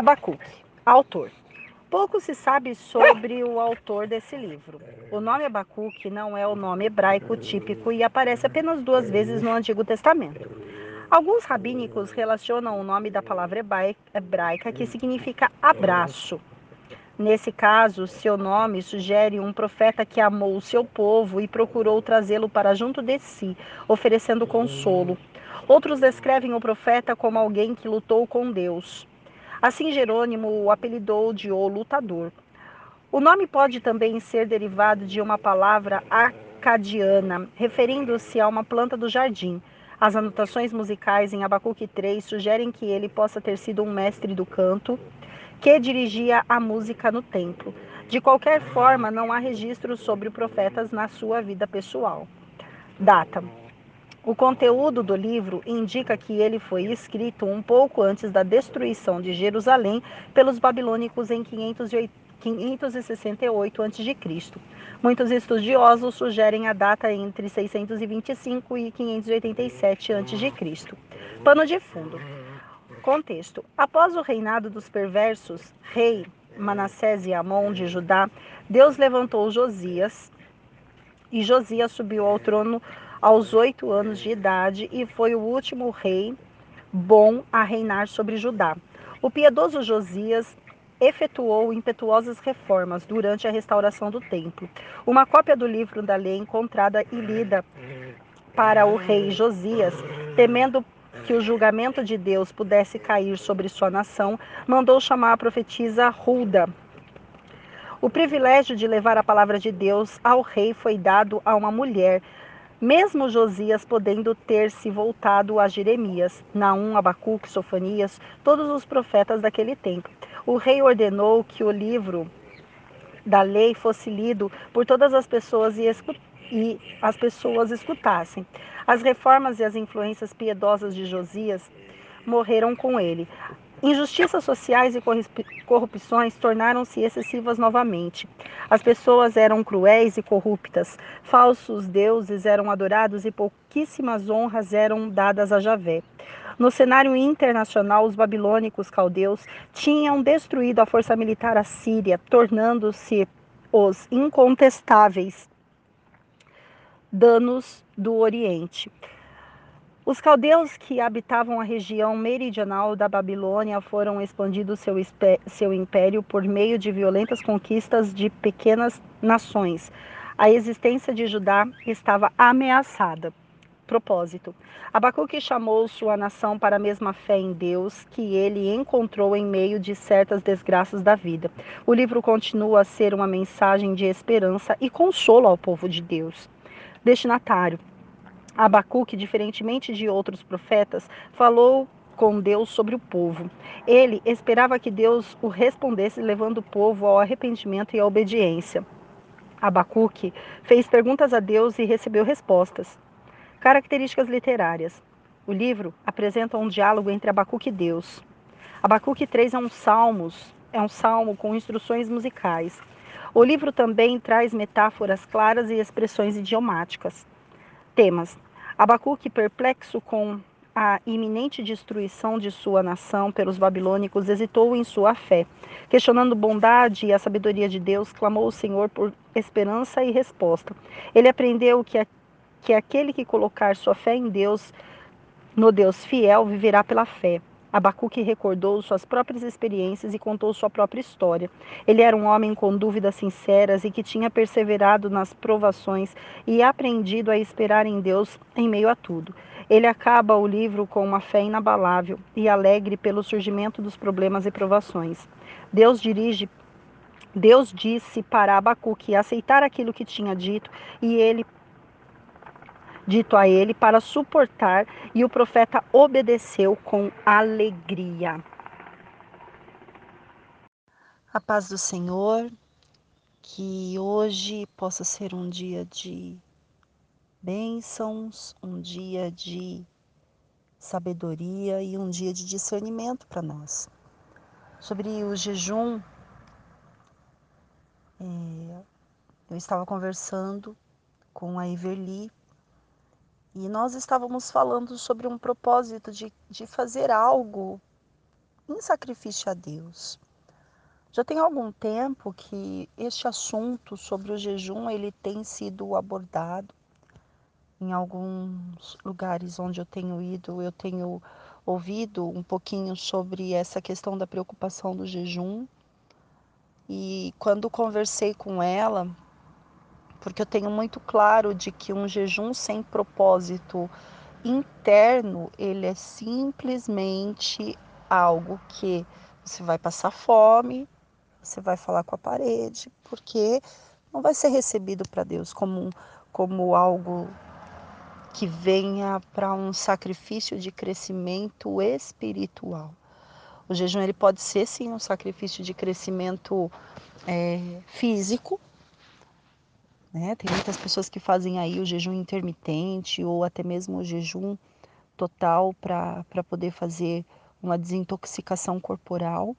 Abacuque, autor. Pouco se sabe sobre o autor desse livro. O nome Abacuque não é o nome hebraico típico e aparece apenas duas vezes no Antigo Testamento. Alguns rabínicos relacionam o nome da palavra hebraica que significa abraço. Nesse caso, seu nome sugere um profeta que amou o seu povo e procurou trazê-lo para junto de si, oferecendo consolo. Outros descrevem o profeta como alguém que lutou com Deus. Assim, Jerônimo o apelidou de O Lutador. O nome pode também ser derivado de uma palavra acadiana, referindo-se a uma planta do jardim. As anotações musicais em Abacuque 3 sugerem que ele possa ter sido um mestre do canto que dirigia a música no templo. De qualquer forma, não há registros sobre profetas na sua vida pessoal. Data: o conteúdo do livro indica que ele foi escrito um pouco antes da destruição de Jerusalém pelos babilônicos em 568 a.C. Muitos estudiosos sugerem a data entre 625 e 587 a.C. Pano de fundo. Contexto: Após o reinado dos perversos, rei Manassés e Amon de Judá, Deus levantou Josias e Josias subiu ao trono aos oito anos de idade e foi o último rei bom a reinar sobre Judá. O piedoso Josias efetuou impetuosas reformas durante a restauração do templo. Uma cópia do livro da lei encontrada e lida para o rei Josias, temendo que o julgamento de Deus pudesse cair sobre sua nação, mandou chamar a profetisa Hulda. O privilégio de levar a palavra de Deus ao rei foi dado a uma mulher, mesmo Josias podendo ter se voltado a Jeremias, Naum, Abacuque, Sofanias, todos os profetas daquele tempo. O rei ordenou que o livro da lei fosse lido por todas as pessoas e, e as pessoas escutassem. As reformas e as influências piedosas de Josias morreram com ele. Injustiças sociais e corrupções tornaram-se excessivas novamente. As pessoas eram cruéis e corruptas, falsos deuses eram adorados e pouquíssimas honras eram dadas a Javé. No cenário internacional, os babilônicos caldeus tinham destruído a força militar assíria, tornando-se os incontestáveis danos do Oriente. Os caldeus que habitavam a região meridional da Babilônia foram expandindo seu, seu império por meio de violentas conquistas de pequenas nações. A existência de Judá estava ameaçada. Propósito: Abacuque chamou sua nação para a mesma fé em Deus que ele encontrou em meio de certas desgraças da vida. O livro continua a ser uma mensagem de esperança e consolo ao povo de Deus. Destinatário: Abacuque, diferentemente de outros profetas, falou com Deus sobre o povo. Ele esperava que Deus o respondesse, levando o povo ao arrependimento e à obediência. Abacuque fez perguntas a Deus e recebeu respostas. Características literárias. O livro apresenta um diálogo entre Abacuque e Deus. Abacuque 3 é um salmos, é um salmo com instruções musicais. O livro também traz metáforas claras e expressões idiomáticas. Temas: Abacuque, perplexo com a iminente destruição de sua nação pelos babilônicos, hesitou em sua fé. Questionando bondade e a sabedoria de Deus, clamou o Senhor por esperança e resposta. Ele aprendeu que, a, que aquele que colocar sua fé em Deus, no Deus fiel, viverá pela fé. Abacuque recordou suas próprias experiências e contou sua própria história. Ele era um homem com dúvidas sinceras e que tinha perseverado nas provações e aprendido a esperar em Deus em meio a tudo. Ele acaba o livro com uma fé inabalável e alegre pelo surgimento dos problemas e provações. Deus dirige Deus disse para Abacuque aceitar aquilo que tinha dito e ele dito a ele para suportar, e o profeta obedeceu com alegria. A paz do Senhor, que hoje possa ser um dia de bênçãos, um dia de sabedoria e um dia de discernimento para nós. Sobre o jejum, é, eu estava conversando com a Iverli e nós estávamos falando sobre um propósito de, de fazer algo em sacrifício a Deus. Já tem algum tempo que este assunto sobre o jejum ele tem sido abordado em alguns lugares onde eu tenho ido, eu tenho ouvido um pouquinho sobre essa questão da preocupação do jejum. E quando conversei com ela, porque eu tenho muito claro de que um jejum sem propósito interno, ele é simplesmente algo que você vai passar fome, você vai falar com a parede, porque não vai ser recebido para Deus como, como algo que venha para um sacrifício de crescimento espiritual. O jejum ele pode ser sim um sacrifício de crescimento é, físico, né? Tem muitas pessoas que fazem aí o jejum intermitente ou até mesmo o jejum total para poder fazer uma desintoxicação corporal.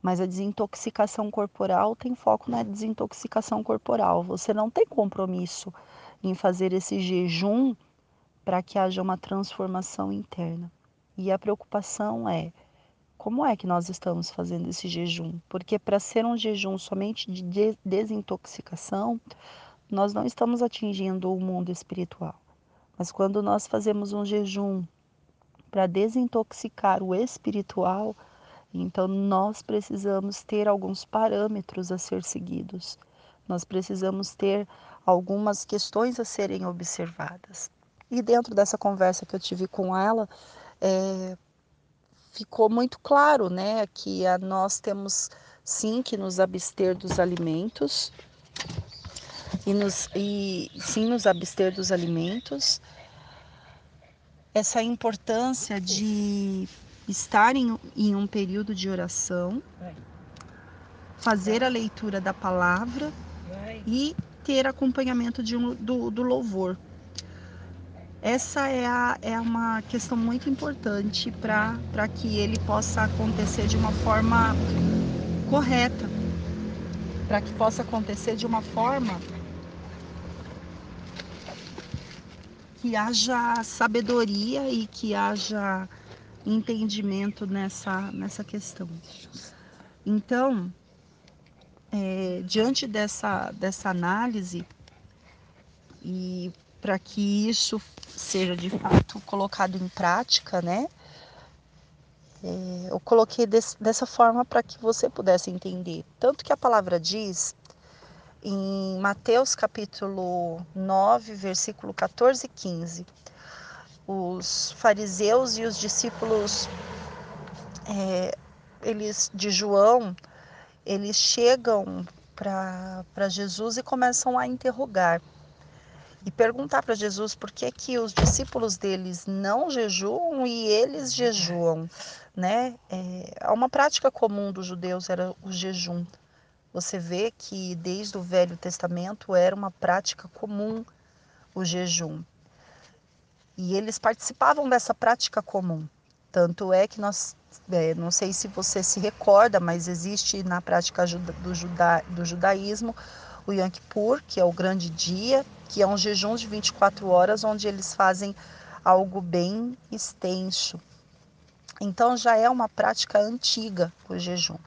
Mas a desintoxicação corporal tem foco na desintoxicação corporal. Você não tem compromisso em fazer esse jejum para que haja uma transformação interna. E a preocupação é como é que nós estamos fazendo esse jejum? Porque para ser um jejum somente de desintoxicação, nós não estamos atingindo o mundo espiritual. Mas quando nós fazemos um jejum para desintoxicar o espiritual, então nós precisamos ter alguns parâmetros a ser seguidos. Nós precisamos ter algumas questões a serem observadas. E dentro dessa conversa que eu tive com ela, é, ficou muito claro, né, que a, nós temos sim que nos abster dos alimentos e, nos, e sim nos abster dos alimentos. Essa importância de estar em, em um período de oração, fazer a leitura da palavra e ter acompanhamento de um, do, do louvor. Essa é, a, é uma questão muito importante para que ele possa acontecer de uma forma correta, para que possa acontecer de uma forma que haja sabedoria e que haja entendimento nessa, nessa questão. Então, é, diante dessa, dessa análise, e para que isso seja de fato colocado em prática, né? É, eu coloquei dessa forma para que você pudesse entender. Tanto que a palavra diz em Mateus capítulo 9, versículo 14 e 15. Os fariseus e os discípulos é, eles de João, eles chegam para Jesus e começam a interrogar e perguntar para Jesus por que que os discípulos deles não jejuam e eles jejuam, né? É, uma prática comum dos judeus era o jejum. Você vê que desde o Velho Testamento era uma prática comum o jejum. E eles participavam dessa prática comum. Tanto é que nós, é, não sei se você se recorda, mas existe na prática do, juda, do judaísmo o Yom Kippur, que é o grande dia, que é um jejum de 24 horas, onde eles fazem algo bem extenso. Então já é uma prática antiga o jejum.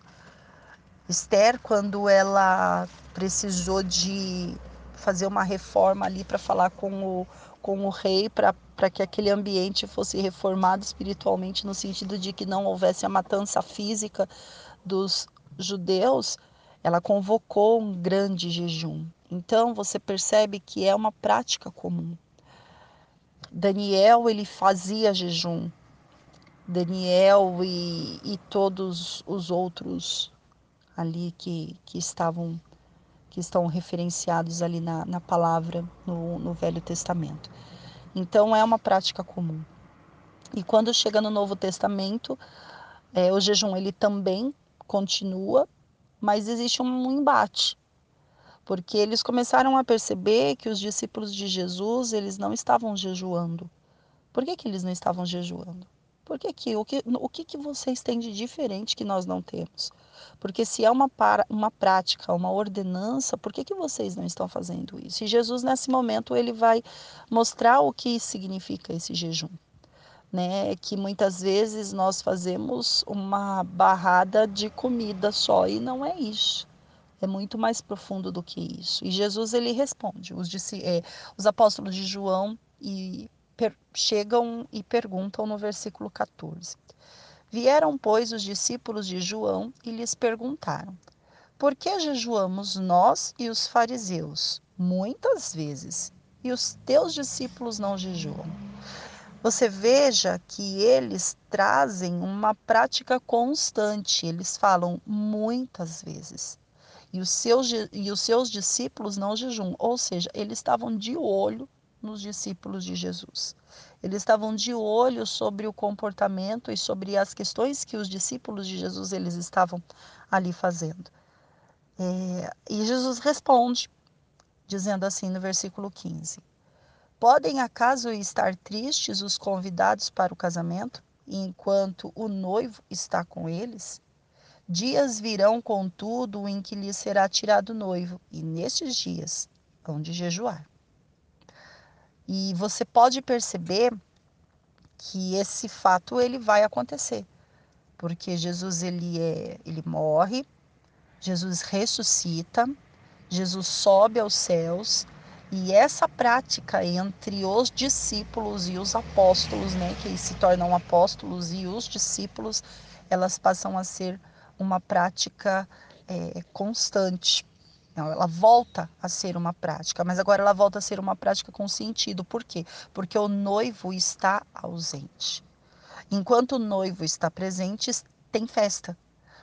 Esther, quando ela precisou de fazer uma reforma ali para falar com o, com o rei, para que aquele ambiente fosse reformado espiritualmente, no sentido de que não houvesse a matança física dos judeus, ela convocou um grande jejum. Então você percebe que é uma prática comum. Daniel ele fazia jejum. Daniel e, e todos os outros ali que, que estavam que estão referenciados ali na, na palavra no, no Velho Testamento. Então é uma prática comum. E quando chega no Novo Testamento, é, o jejum ele também continua, mas existe um embate, porque eles começaram a perceber que os discípulos de Jesus eles não estavam jejuando. Por que, que eles não estavam jejuando? Por que, que, o, que, o que, que vocês têm de diferente que nós não temos? Porque se é uma, para, uma prática, uma ordenança, por que, que vocês não estão fazendo isso? E Jesus, nesse momento, ele vai mostrar o que significa esse jejum. Né? Que muitas vezes nós fazemos uma barrada de comida só e não é isso. É muito mais profundo do que isso. E Jesus ele responde. Os, é, os apóstolos de João e per, chegam e perguntam no versículo 14. Vieram, pois, os discípulos de João e lhes perguntaram: Por que jejuamos nós e os fariseus muitas vezes, e os teus discípulos não jejuam? Você veja que eles trazem uma prática constante, eles falam muitas vezes. E os seus, e os seus discípulos não jejum, ou seja, eles estavam de olho nos discípulos de Jesus. Eles estavam de olho sobre o comportamento e sobre as questões que os discípulos de Jesus eles estavam ali fazendo. É, e Jesus responde, dizendo assim no versículo 15: Podem acaso estar tristes os convidados para o casamento, enquanto o noivo está com eles? Dias virão, contudo, em que lhes será tirado o noivo, e nestes dias hão de jejuar. E você pode perceber que esse fato ele vai acontecer, porque Jesus ele é, ele morre, Jesus ressuscita, Jesus sobe aos céus e essa prática entre os discípulos e os apóstolos, né, que se tornam apóstolos e os discípulos, elas passam a ser uma prática é, constante. Ela volta a ser uma prática, mas agora ela volta a ser uma prática com sentido. Por quê? Porque o noivo está ausente. Enquanto o noivo está presente, tem festa.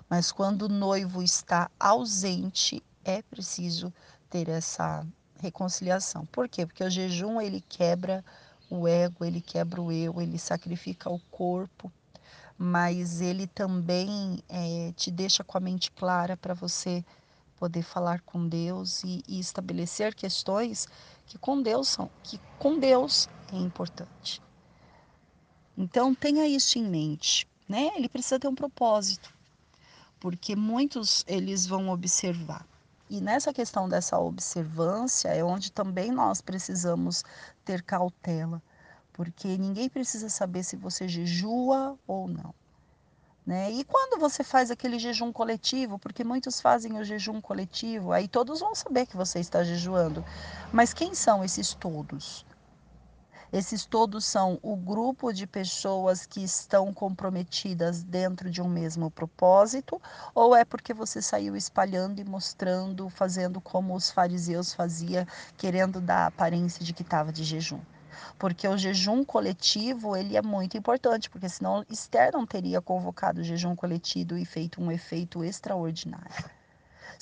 Mas quando o noivo está ausente, é preciso ter essa reconciliação. Por quê? Porque o jejum ele quebra o ego, ele quebra o eu, ele sacrifica o corpo, mas ele também é, te deixa com a mente clara para você poder falar com Deus e, e estabelecer questões que com Deus são, que com Deus é importante. Então tenha isso em mente, né? Ele precisa ter um propósito, porque muitos eles vão observar. E nessa questão dessa observância é onde também nós precisamos ter cautela, porque ninguém precisa saber se você jejua ou não. Né? E quando você faz aquele jejum coletivo, porque muitos fazem o jejum coletivo, aí todos vão saber que você está jejuando. Mas quem são esses todos? Esses todos são o grupo de pessoas que estão comprometidas dentro de um mesmo propósito, ou é porque você saiu espalhando e mostrando, fazendo como os fariseus faziam, querendo dar a aparência de que estava de jejum? porque o jejum coletivo ele é muito importante, porque senão Esther não teria convocado o jejum coletivo e feito um efeito extraordinário.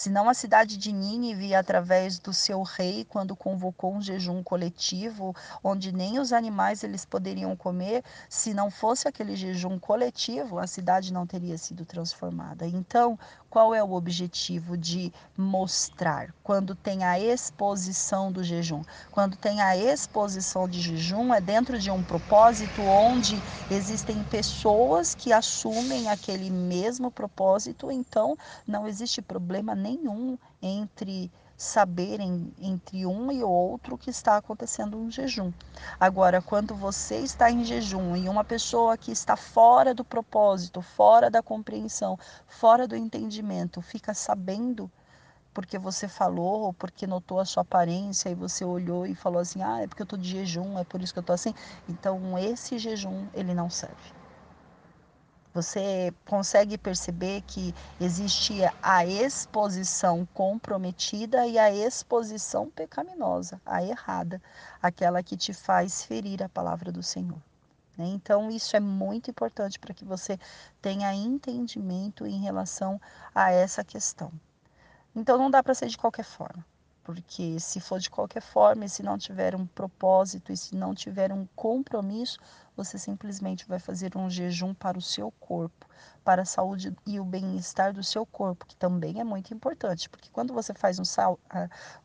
Senão a cidade de Nínive, através do seu rei, quando convocou um jejum coletivo, onde nem os animais eles poderiam comer, se não fosse aquele jejum coletivo, a cidade não teria sido transformada. Então, qual é o objetivo de mostrar? Quando tem a exposição do jejum. Quando tem a exposição de jejum, é dentro de um propósito onde existem pessoas que assumem aquele mesmo propósito, então não existe problema nenhum entre saberem entre um e outro que está acontecendo um jejum. Agora, quando você está em jejum e uma pessoa que está fora do propósito, fora da compreensão, fora do entendimento, fica sabendo porque você falou, ou porque notou a sua aparência e você olhou e falou assim: "Ah, é porque eu estou de jejum, é por isso que eu estou assim". Então, esse jejum ele não serve. Você consegue perceber que existe a exposição comprometida e a exposição pecaminosa, a errada, aquela que te faz ferir a palavra do Senhor. Né? Então, isso é muito importante para que você tenha entendimento em relação a essa questão. Então, não dá para ser de qualquer forma porque se for de qualquer forma, e se não tiver um propósito e se não tiver um compromisso, você simplesmente vai fazer um jejum para o seu corpo, para a saúde e o bem-estar do seu corpo, que também é muito importante, porque quando você faz um,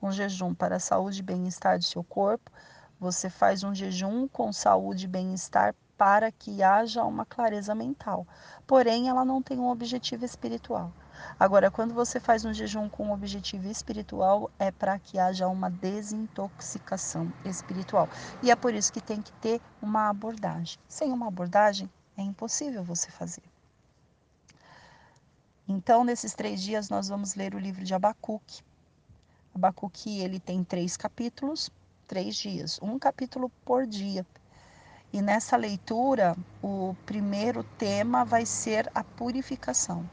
um jejum para a saúde e bem-estar do seu corpo, você faz um jejum com saúde e bem-estar para que haja uma clareza mental. Porém, ela não tem um objetivo espiritual. Agora, quando você faz um jejum com um objetivo espiritual, é para que haja uma desintoxicação espiritual. E é por isso que tem que ter uma abordagem. Sem uma abordagem, é impossível você fazer. Então, nesses três dias, nós vamos ler o livro de Abacuque. Abacuque, ele tem três capítulos, três dias, um capítulo por dia. E nessa leitura, o primeiro tema vai ser a purificação.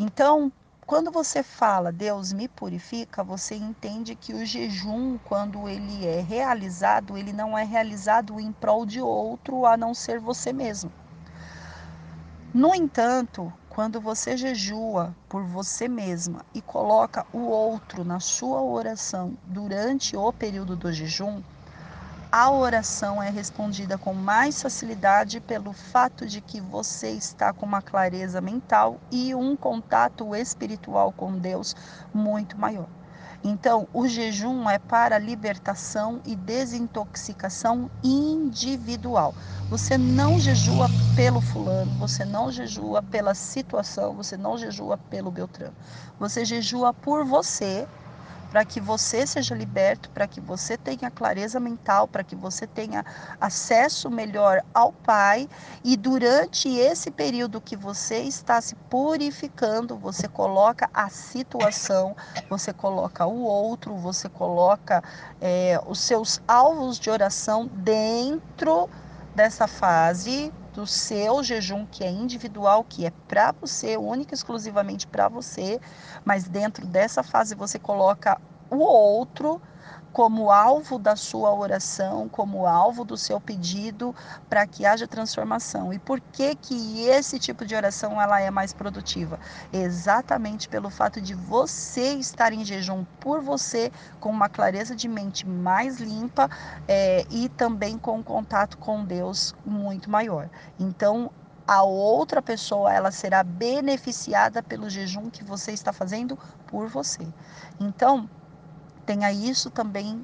Então, quando você fala Deus me purifica, você entende que o jejum, quando ele é realizado, ele não é realizado em prol de outro a não ser você mesmo. No entanto, quando você jejua por você mesma e coloca o outro na sua oração durante o período do jejum, a oração é respondida com mais facilidade pelo fato de que você está com uma clareza mental e um contato espiritual com Deus muito maior. Então, o jejum é para libertação e desintoxicação individual. Você não jejua pelo fulano, você não jejua pela situação, você não jejua pelo Beltrano. Você jejua por você para que você seja liberto, para que você tenha clareza mental, para que você tenha acesso melhor ao Pai. E durante esse período que você está se purificando, você coloca a situação, você coloca o outro, você coloca é, os seus alvos de oração dentro dessa fase do seu jejum que é individual, que é para você, única e exclusivamente para você, mas dentro dessa fase você coloca o outro como alvo da sua oração, como alvo do seu pedido, para que haja transformação. E por que que esse tipo de oração ela é mais produtiva? Exatamente pelo fato de você estar em jejum por você, com uma clareza de mente mais limpa é, e também com um contato com Deus muito maior. Então a outra pessoa ela será beneficiada pelo jejum que você está fazendo por você. Então, tenha isso também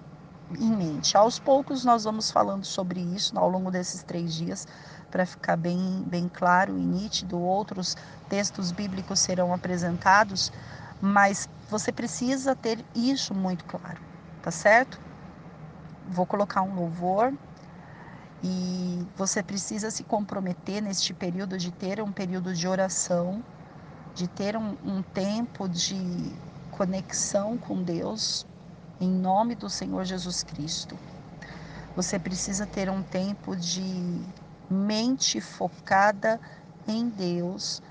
em mente. Aos poucos nós vamos falando sobre isso ao longo desses três dias para ficar bem, bem claro e nítido. Outros textos bíblicos serão apresentados, mas você precisa ter isso muito claro, tá certo? Vou colocar um louvor e você precisa se comprometer neste período de ter um período de oração, de ter um, um tempo de conexão com Deus, em nome do Senhor Jesus Cristo. Você precisa ter um tempo de mente focada em Deus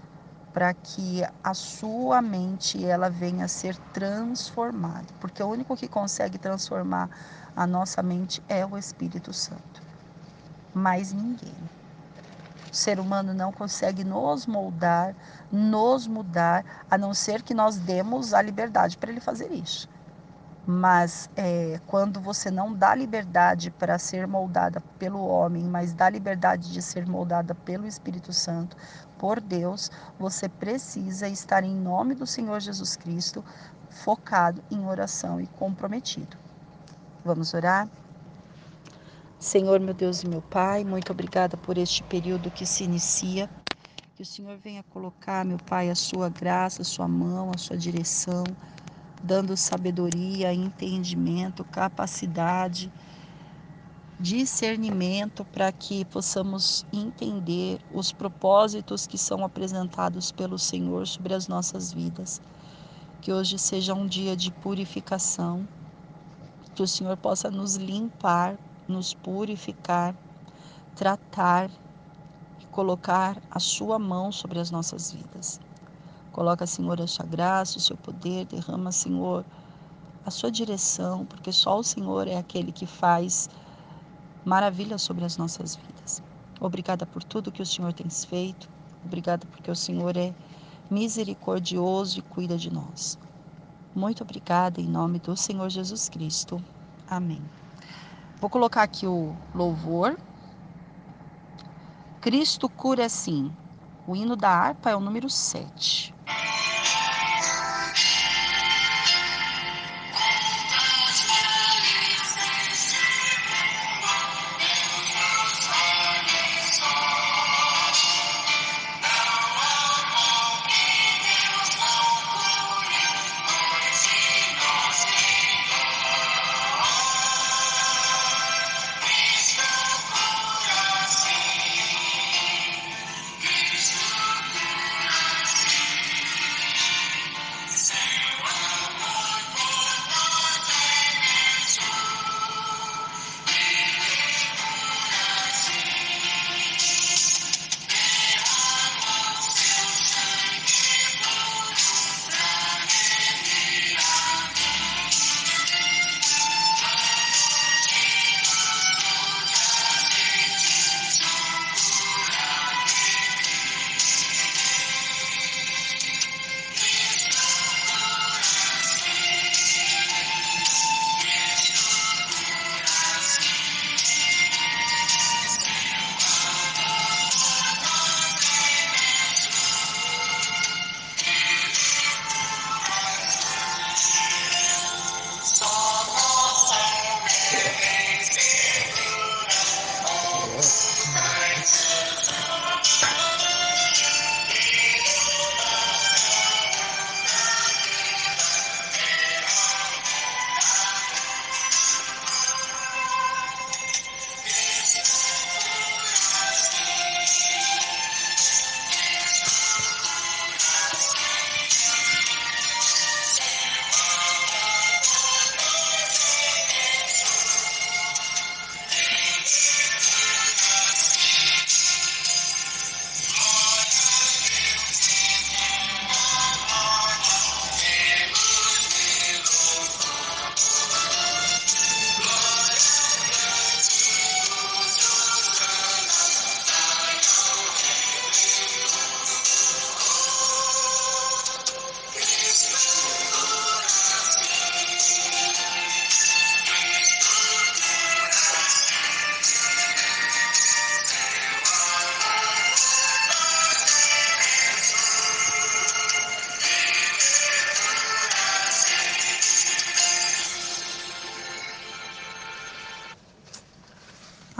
para que a sua mente ela venha a ser transformada, porque o único que consegue transformar a nossa mente é o Espírito Santo. Mais ninguém. O ser humano não consegue nos moldar, nos mudar, a não ser que nós demos a liberdade para ele fazer isso. Mas é, quando você não dá liberdade para ser moldada pelo homem, mas dá liberdade de ser moldada pelo Espírito Santo, por Deus, você precisa estar em nome do Senhor Jesus Cristo, focado em oração e comprometido. Vamos orar? Senhor, meu Deus e meu Pai, muito obrigada por este período que se inicia. Que o Senhor venha colocar, meu Pai, a sua graça, a sua mão, a sua direção dando sabedoria, entendimento, capacidade, discernimento para que possamos entender os propósitos que são apresentados pelo Senhor sobre as nossas vidas. Que hoje seja um dia de purificação, que o Senhor possa nos limpar, nos purificar, tratar e colocar a sua mão sobre as nossas vidas. Coloca, Senhor, a sua graça, o seu poder, derrama, Senhor, a sua direção, porque só o Senhor é aquele que faz maravilhas sobre as nossas vidas. Obrigada por tudo que o Senhor tem feito. Obrigada porque o Senhor é misericordioso e cuida de nós. Muito obrigada em nome do Senhor Jesus Cristo. Amém. Vou colocar aqui o louvor. Cristo cura sim. O hino da harpa é o número 7.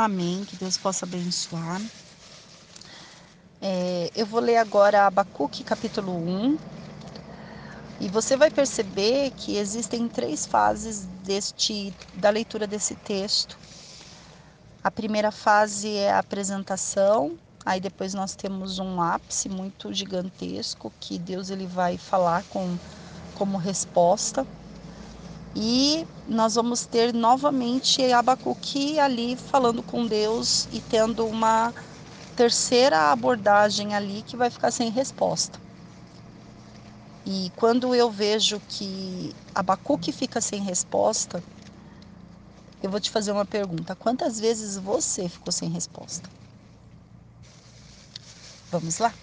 Amém. Que Deus possa abençoar. É, eu vou ler agora Abacuque capítulo 1. E você vai perceber que existem três fases deste, da leitura desse texto. A primeira fase é a apresentação, aí depois nós temos um ápice muito gigantesco que Deus ele vai falar com, como resposta. E nós vamos ter novamente Abacuque ali falando com Deus e tendo uma terceira abordagem ali que vai ficar sem resposta. E quando eu vejo que Abacuque fica sem resposta, eu vou te fazer uma pergunta: quantas vezes você ficou sem resposta? Vamos lá?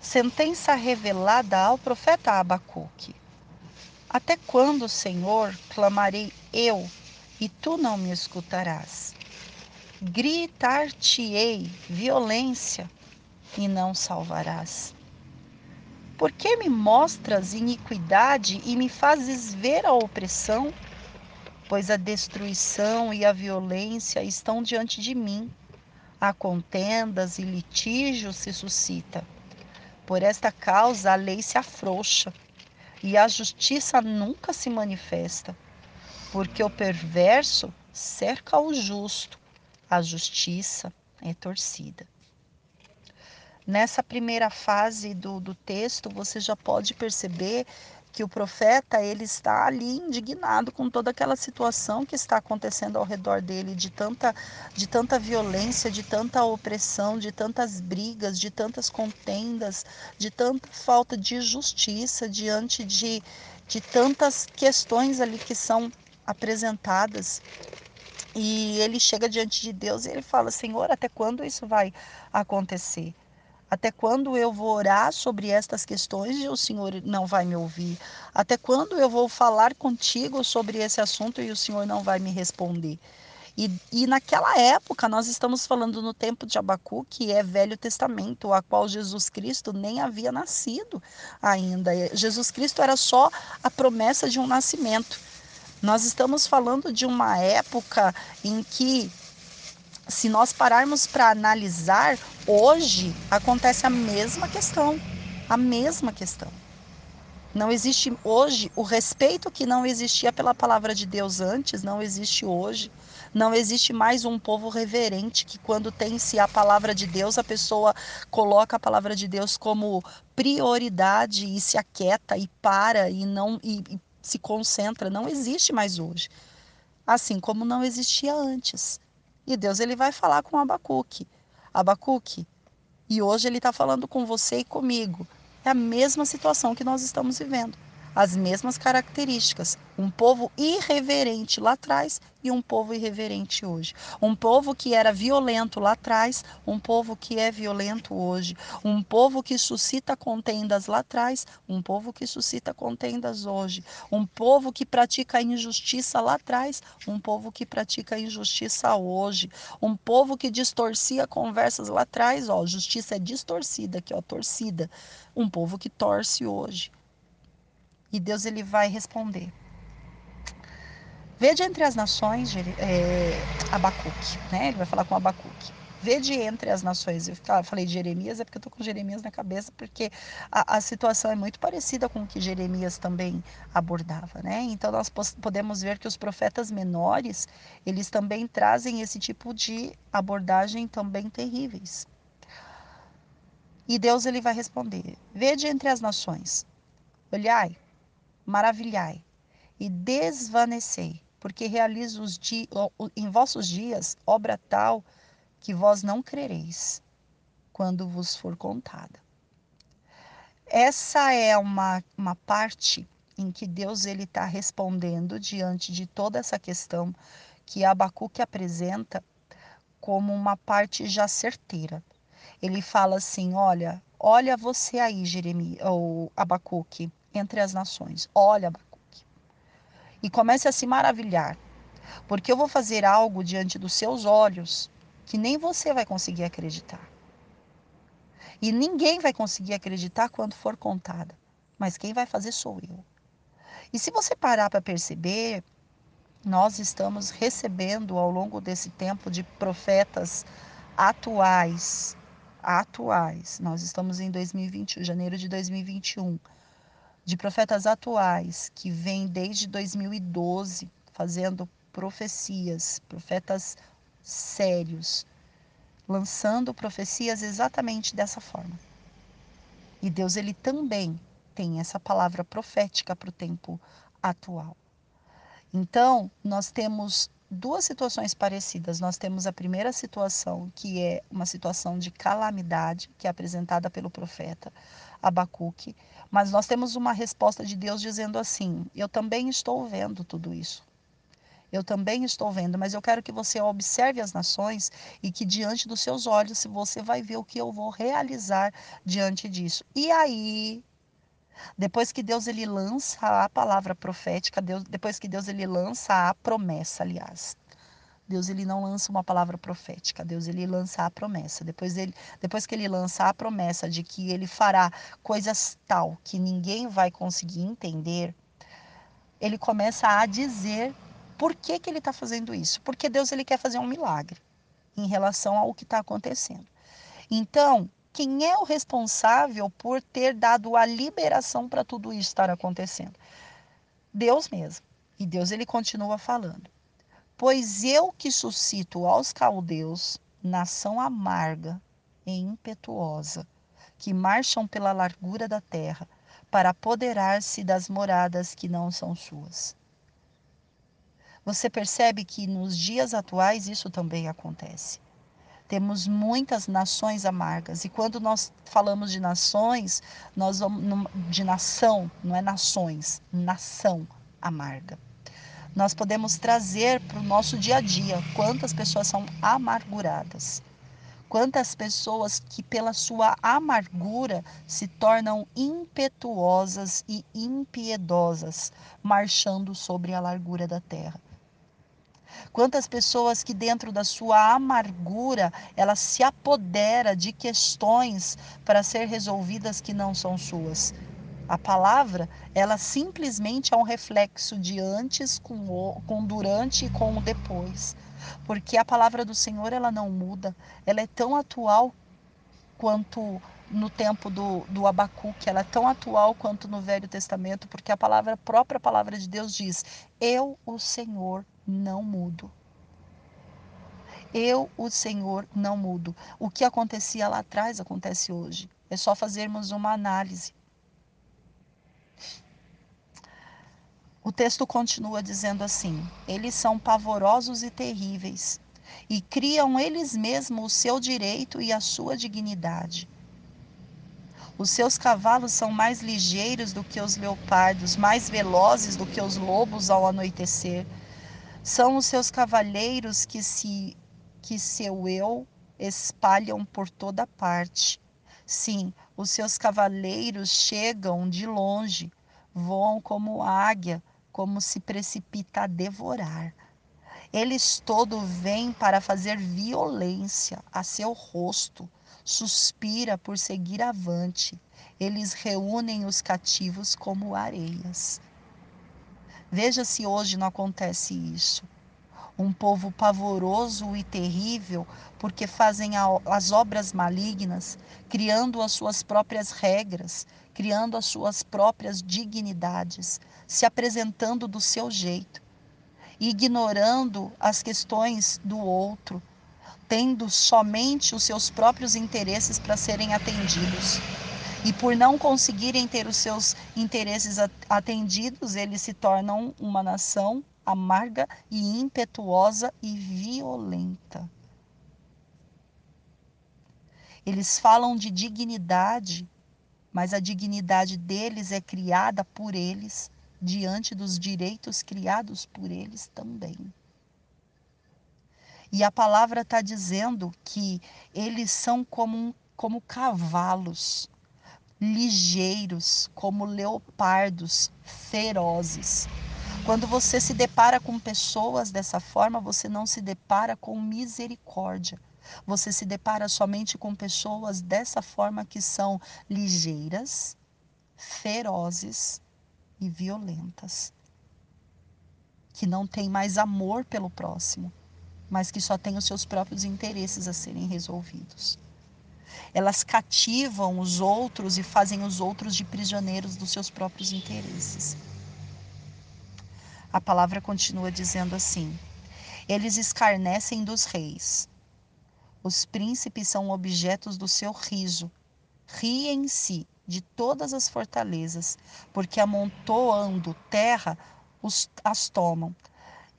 Sentença revelada ao profeta Abacuque. Até quando, Senhor, clamarei eu e tu não me escutarás? Gritar-te-ei violência e não salvarás. Por que me mostras iniquidade e me fazes ver a opressão? Pois a destruição e a violência estão diante de mim. Há contendas e litígios se suscita. Por esta causa a lei se afrouxa e a justiça nunca se manifesta. Porque o perverso cerca o justo, a justiça é torcida. Nessa primeira fase do, do texto, você já pode perceber que o profeta ele está ali indignado com toda aquela situação que está acontecendo ao redor dele de tanta de tanta violência, de tanta opressão, de tantas brigas, de tantas contendas, de tanta falta de justiça diante de de tantas questões ali que são apresentadas. E ele chega diante de Deus e ele fala: Senhor, até quando isso vai acontecer? Até quando eu vou orar sobre estas questões e o Senhor não vai me ouvir? Até quando eu vou falar contigo sobre esse assunto e o Senhor não vai me responder? E, e naquela época, nós estamos falando no tempo de Abacu, que é Velho Testamento, a qual Jesus Cristo nem havia nascido ainda. Jesus Cristo era só a promessa de um nascimento. Nós estamos falando de uma época em que se nós pararmos para analisar, hoje acontece a mesma questão. A mesma questão. Não existe hoje o respeito que não existia pela palavra de Deus antes, não existe hoje. Não existe mais um povo reverente que, quando tem-se a palavra de Deus, a pessoa coloca a palavra de Deus como prioridade e se aquieta e para e não e, e se concentra. Não existe mais hoje. Assim como não existia antes. E Deus ele vai falar com Abacuque. Abacuque, e hoje ele está falando com você e comigo. É a mesma situação que nós estamos vivendo as mesmas características. Um povo irreverente lá atrás e um povo irreverente hoje. Um povo que era violento lá atrás, um povo que é violento hoje. Um povo que suscita contendas lá atrás, um povo que suscita contendas hoje. Um povo que pratica injustiça lá atrás, um povo que pratica injustiça hoje. Um povo que distorcia conversas lá atrás, ó, justiça é distorcida, aqui ó, torcida. Um povo que torce hoje. E Deus ele vai responder. Vede entre as nações, é, Abacuque, né? Ele vai falar com Abacuque. Vede entre as nações. Eu falei de Jeremias, é porque eu estou com Jeremias na cabeça, porque a, a, situação é muito parecida com o que Jeremias também abordava, né? Então nós podemos ver que os profetas menores, eles também trazem esse tipo de abordagem também terríveis. E Deus ele vai responder: Vede entre as nações, olhai, maravilhai e desvanecei, porque realizo em vossos dias obra tal que vós não crereis quando vos for contada. Essa é uma, uma parte em que Deus ele está respondendo diante de toda essa questão que Abacuque apresenta como uma parte já certeira. Ele fala assim: olha, olha você aí, Jeremias, ou Abacuque, entre as nações. Olha, Abacuque. E comece a se maravilhar, porque eu vou fazer algo diante dos seus olhos que nem você vai conseguir acreditar. E ninguém vai conseguir acreditar quando for contada, mas quem vai fazer sou eu. E se você parar para perceber, nós estamos recebendo ao longo desse tempo de profetas atuais, atuais. Nós estamos em 2021, janeiro de 2021, de profetas atuais que vêm desde 2012 fazendo profecias, profetas sérios, lançando profecias exatamente dessa forma. E Deus ele também tem essa palavra profética para o tempo atual. Então, nós temos duas situações parecidas. Nós temos a primeira situação, que é uma situação de calamidade, que é apresentada pelo profeta Abacuque, mas nós temos uma resposta de Deus dizendo assim: Eu também estou vendo tudo isso. Eu também estou vendo, mas eu quero que você observe as nações e que diante dos seus olhos você vai ver o que eu vou realizar diante disso. E aí, depois que Deus ele lança a palavra profética, Deus, depois que Deus ele lança a promessa, aliás. Deus ele não lança uma palavra profética, Deus ele lança a promessa. Depois ele, depois que ele lança a promessa de que ele fará coisas tal que ninguém vai conseguir entender, ele começa a dizer por que, que ele está fazendo isso? Porque Deus ele quer fazer um milagre em relação ao que está acontecendo. Então, quem é o responsável por ter dado a liberação para tudo isso estar acontecendo? Deus mesmo. E Deus ele continua falando. Pois eu que suscito aos caldeus nação amarga e impetuosa, que marcham pela largura da terra, para apoderar-se das moradas que não são suas. Você percebe que nos dias atuais isso também acontece. Temos muitas nações amargas e quando nós falamos de nações, nós vamos de nação, não é nações, nação amarga. Nós podemos trazer para o nosso dia a dia quantas pessoas são amarguradas. Quantas pessoas que, pela sua amargura, se tornam impetuosas e impiedosas, marchando sobre a largura da terra. Quantas pessoas que dentro da sua amargura, ela se apodera de questões para ser resolvidas que não são suas. A palavra, ela simplesmente é um reflexo de antes com, o, com durante e com o depois. Porque a palavra do Senhor, ela não muda. Ela é tão atual quanto no tempo do, do Abacuque, ela é tão atual quanto no Velho Testamento, porque a palavra, a própria palavra de Deus diz: Eu, o Senhor, não mudo. Eu, o Senhor, não mudo. O que acontecia lá atrás acontece hoje. É só fazermos uma análise. O texto continua dizendo assim: Eles são pavorosos e terríveis, e criam eles mesmos o seu direito e a sua dignidade. Os seus cavalos são mais ligeiros do que os leopardos, mais velozes do que os lobos ao anoitecer. São os seus cavalheiros que se que seu eu espalham por toda parte. Sim, os seus cavaleiros chegam de longe, voam como águia, como se precipita a devorar. Eles todo vêm para fazer violência a seu rosto, suspira por seguir avante. Eles reúnem os cativos como areias. Veja se hoje não acontece isso. Um povo pavoroso e terrível, porque fazem as obras malignas, criando as suas próprias regras, criando as suas próprias dignidades, se apresentando do seu jeito, ignorando as questões do outro, tendo somente os seus próprios interesses para serem atendidos. E por não conseguirem ter os seus interesses atendidos, eles se tornam uma nação amarga e impetuosa e violenta. Eles falam de dignidade, mas a dignidade deles é criada por eles diante dos direitos criados por eles também. E a palavra está dizendo que eles são como, como cavalos ligeiros, como leopardos ferozes. Quando você se depara com pessoas dessa forma, você não se depara com misericórdia. Você se depara somente com pessoas dessa forma que são ligeiras, ferozes e violentas. que não tem mais amor pelo próximo, mas que só tem os seus próprios interesses a serem resolvidos. Elas cativam os outros e fazem os outros de prisioneiros dos seus próprios interesses. A palavra continua dizendo assim: Eles escarnecem dos reis. Os príncipes são objetos do seu riso. Riem-se de todas as fortalezas, porque amontoando terra os, as tomam.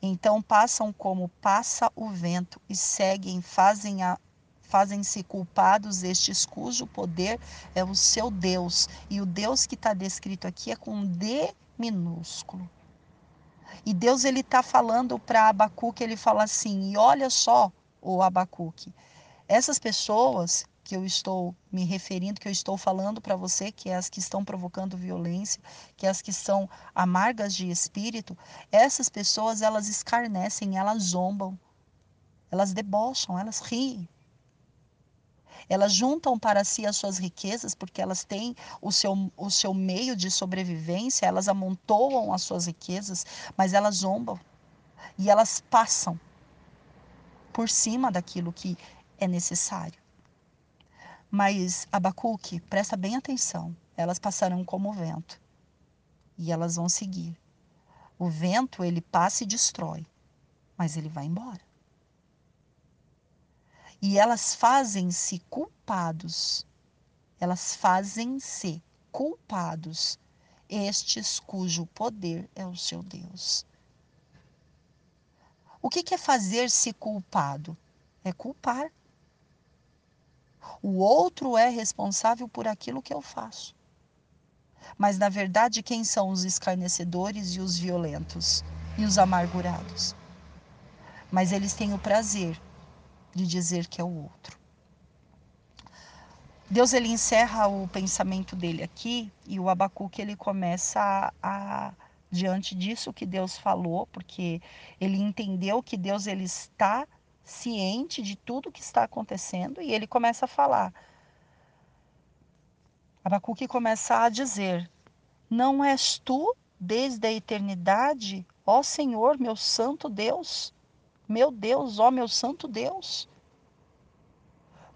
Então passam como passa o vento e seguem, fazem a, fazem-se culpados estes cujo poder é o seu Deus. E o Deus que está descrito aqui é com D minúsculo. E Deus ele está falando para Abacuque, ele fala assim, e olha só o Abacuque, essas pessoas que eu estou me referindo, que eu estou falando para você, que é as que estão provocando violência, que é as que são amargas de espírito, essas pessoas elas escarnecem, elas zombam, elas debocham, elas riem. Elas juntam para si as suas riquezas porque elas têm o seu, o seu meio de sobrevivência, elas amontoam as suas riquezas, mas elas zombam e elas passam por cima daquilo que é necessário. Mas Abacuque, presta bem atenção, elas passarão como o vento e elas vão seguir. O vento, ele passa e destrói, mas ele vai embora e elas fazem-se culpados. Elas fazem-se culpados, estes cujo poder é o seu Deus. O que é fazer-se culpado? É culpar. O outro é responsável por aquilo que eu faço. Mas, na verdade, quem são os escarnecedores e os violentos e os amargurados? Mas eles têm o prazer de dizer que é o outro. Deus ele encerra o pensamento dele aqui e o Abacuque ele começa a, a diante disso que Deus falou, porque ele entendeu que Deus ele está ciente de tudo que está acontecendo e ele começa a falar. Abacuque começa a dizer: Não és tu desde a eternidade, ó Senhor, meu santo Deus? Meu Deus, ó meu santo Deus,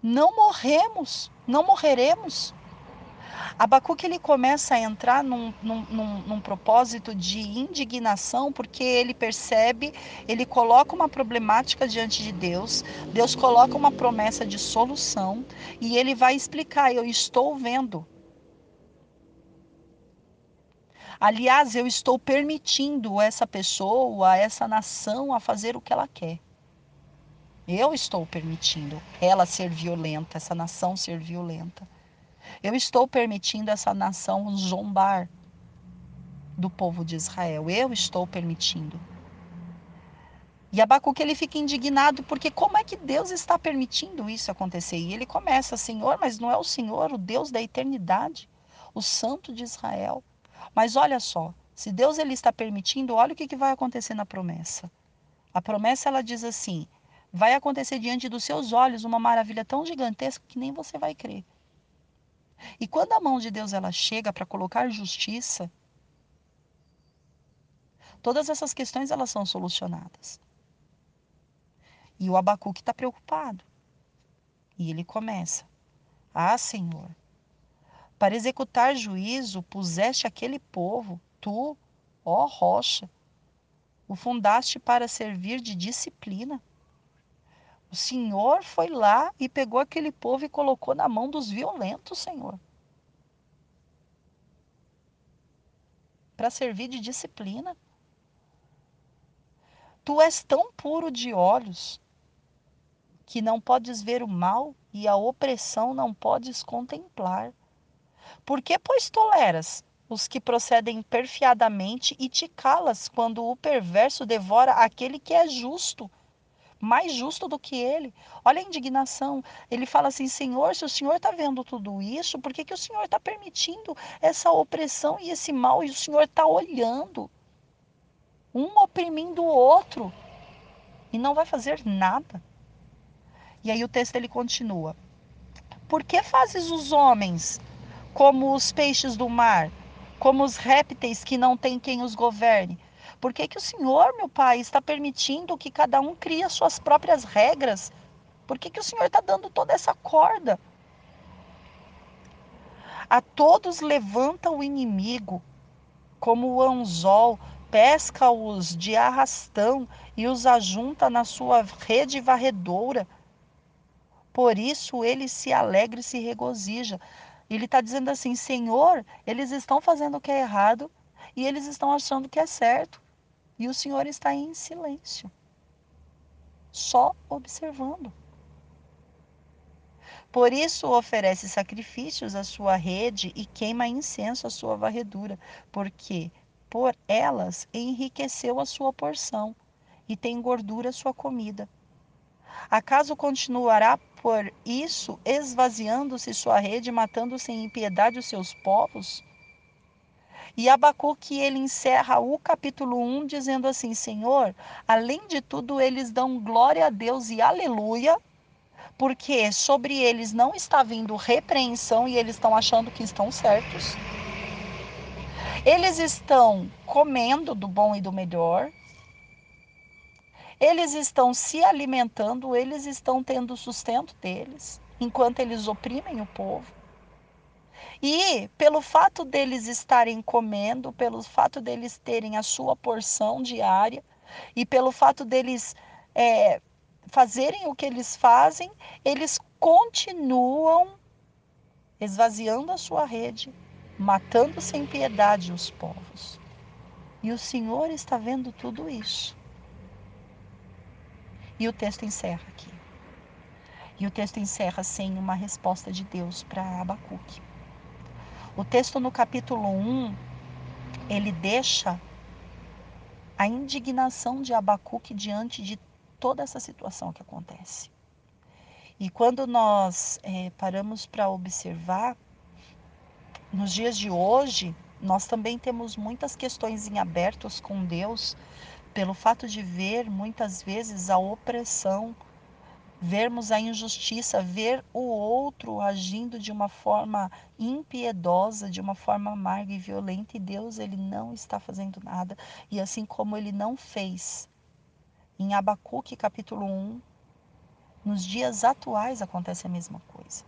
não morremos, não morreremos. Abacuque ele começa a entrar num, num, num, num, propósito de indignação, porque ele percebe, ele coloca uma problemática diante de Deus, Deus coloca uma promessa de solução e ele vai explicar: Eu estou vendo. Aliás, eu estou permitindo essa pessoa, essa nação, a fazer o que ela quer. Eu estou permitindo ela ser violenta, essa nação ser violenta. Eu estou permitindo essa nação zombar do povo de Israel. Eu estou permitindo. E Abacuque ele fica indignado porque como é que Deus está permitindo isso acontecer? E ele começa, Senhor, mas não é o Senhor, o Deus da eternidade, o Santo de Israel. Mas olha só, se Deus ele está permitindo, olha o que, que vai acontecer na promessa. A promessa ela diz assim: vai acontecer diante dos seus olhos uma maravilha tão gigantesca que nem você vai crer. E quando a mão de Deus ela chega para colocar justiça, todas essas questões elas são solucionadas. E o Abacuque está preocupado. E ele começa: Ah, Senhor, para executar juízo, puseste aquele povo, tu, ó rocha, o fundaste para servir de disciplina. O Senhor foi lá e pegou aquele povo e colocou na mão dos violentos, Senhor. Para servir de disciplina. Tu és tão puro de olhos que não podes ver o mal e a opressão não podes contemplar. Por que, pois, toleras os que procedem perfiadamente e te calas quando o perverso devora aquele que é justo? Mais justo do que ele. Olha a indignação. Ele fala assim: Senhor, se o Senhor está vendo tudo isso, por que, que o Senhor está permitindo essa opressão e esse mal? E o Senhor está olhando, um oprimindo o outro, e não vai fazer nada. E aí o texto ele continua: Por que fazes os homens como os peixes do mar, como os répteis que não têm quem os governe. Por que, que o Senhor, meu Pai, está permitindo que cada um crie as suas próprias regras? Por que, que o Senhor está dando toda essa corda? A todos levanta o inimigo, como o anzol, pesca-os de arrastão e os ajunta na sua rede varredora. Por isso ele se alegra e se regozija. Ele está dizendo assim: Senhor, eles estão fazendo o que é errado e eles estão achando que é certo. E o Senhor está em silêncio, só observando. Por isso oferece sacrifícios à sua rede e queima incenso à sua varredura, porque por elas enriqueceu a sua porção e tem gordura sua comida. Acaso continuará por isso esvaziando-se sua rede, matando sem impiedade os seus povos? E Abacuque ele encerra o capítulo 1 dizendo assim: Senhor, além de tudo, eles dão glória a Deus e aleluia porque sobre eles não está vindo repreensão e eles estão achando que estão certos. Eles estão comendo do bom e do melhor. Eles estão se alimentando, eles estão tendo sustento deles, enquanto eles oprimem o povo. E pelo fato deles estarem comendo, pelo fato deles terem a sua porção diária, e pelo fato deles é, fazerem o que eles fazem, eles continuam esvaziando a sua rede, matando sem piedade os povos. E o Senhor está vendo tudo isso. E o texto encerra aqui. E o texto encerra sem uma resposta de Deus para Abacuque. O texto no capítulo 1, ele deixa a indignação de Abacuque diante de toda essa situação que acontece. E quando nós é, paramos para observar, nos dias de hoje, nós também temos muitas questões em abertos com Deus, pelo fato de ver muitas vezes a opressão, vermos a injustiça, ver o outro agindo de uma forma impiedosa, de uma forma amarga e violenta, e Deus ele não está fazendo nada, e assim como ele não fez em Abacuque capítulo 1, nos dias atuais acontece a mesma coisa.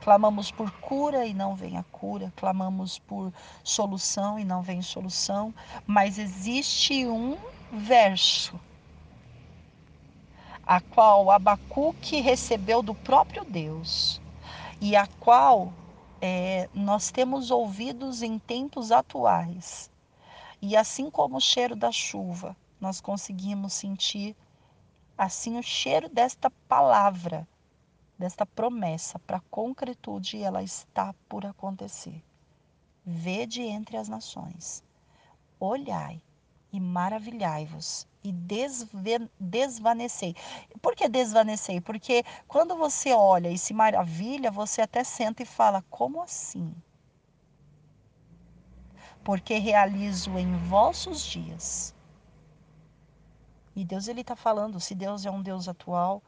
Clamamos por cura e não vem a cura, clamamos por solução e não vem solução, mas existe um verso a qual Abacuque recebeu do próprio Deus e a qual é, nós temos ouvidos em tempos atuais. E assim como o cheiro da chuva, nós conseguimos sentir assim o cheiro desta palavra, desta promessa para concretude, e ela está por acontecer. Vede entre as nações, olhai e maravilhai-vos e desvanecei. Por que desvanecei? Porque quando você olha e se maravilha, você até senta e fala: como assim? Porque realizo em vossos dias e Deus ele está falando, se Deus é um Deus atual,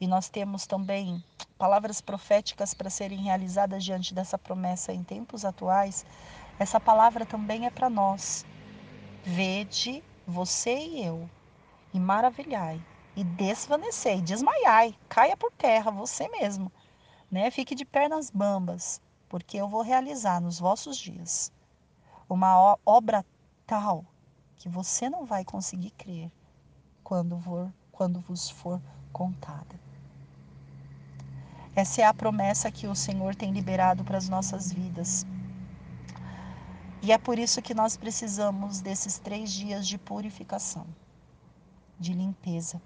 e nós temos também palavras proféticas para serem realizadas diante dessa promessa em tempos atuais, essa palavra também é para nós. Vede você e eu, e maravilhai, e desvanecei, desmaiai, caia por terra, você mesmo, né? Fique de pernas bambas, porque eu vou realizar nos vossos dias uma obra tal que você não vai conseguir crer quando, for, quando vos for contada. Essa é a promessa que o Senhor tem liberado para as nossas vidas. E é por isso que nós precisamos desses três dias de purificação, de limpeza,